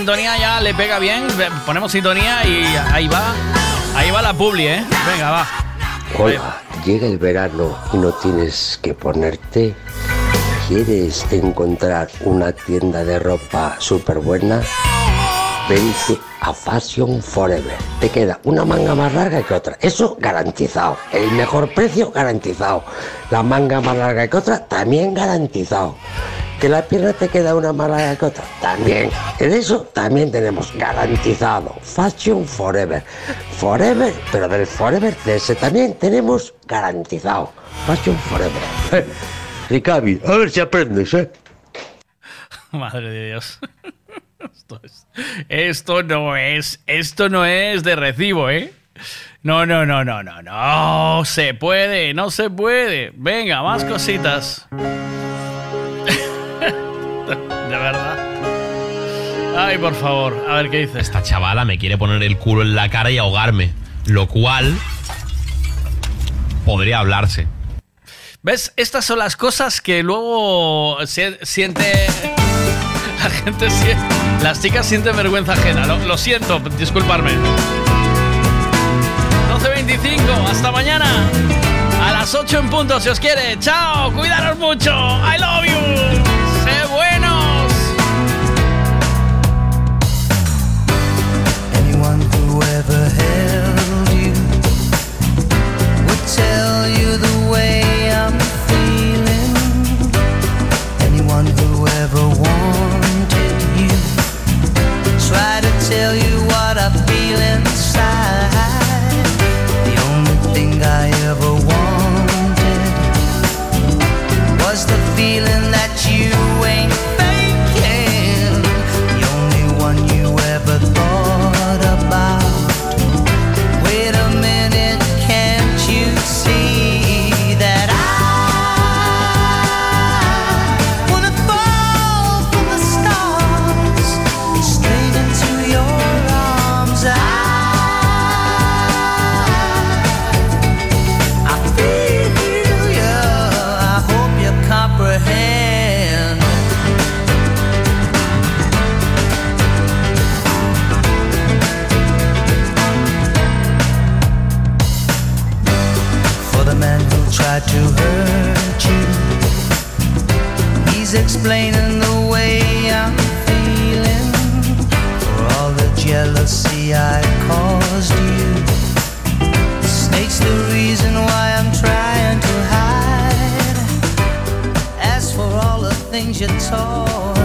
Sintonía ya le pega bien. Ponemos sintonía y ahí va. Ahí va la publi, ¿eh? Venga, va. Hola, llega el verano y no tienes que ponerte. ¿Quieres encontrar una tienda de ropa súper buena? Vente a Fashion Forever. Te queda una manga más larga que otra. Eso garantizado. El mejor precio garantizado. La manga más larga que otra también garantizado. Que la pierna te queda una que otra también. En eso también tenemos garantizado. Fashion Forever. Forever, pero del Forever ese también tenemos garantizado. Fashion Forever. Ricavi, a ver si aprendes, ¿eh? Madre de Dios. Esto, es- esto no es, esto no es de recibo, ¿eh? No, no, no, no, no, no se puede, no se puede. Venga, más cositas. de verdad. Ay, por favor, a ver qué dice. Esta chavala me quiere poner el culo en la cara y ahogarme. Lo cual podría hablarse. ¿Ves? Estas son las cosas que luego se- siente. La gente siente. Las chicas sienten vergüenza ajena. Lo, lo siento, disculparme. 12.25, hasta mañana. A las 8 en punto, si os quiere. Chao, cuidaros mucho. I love you. Anyone who ever held you would tell you the way I'm feeling. Anyone who ever wanted you try to tell you what I feel inside. The only thing I ever wanted was the feeling explaining the way I'm feeling. For all the jealousy I caused you. Snake's the reason why I'm trying to hide. As for all the things you taught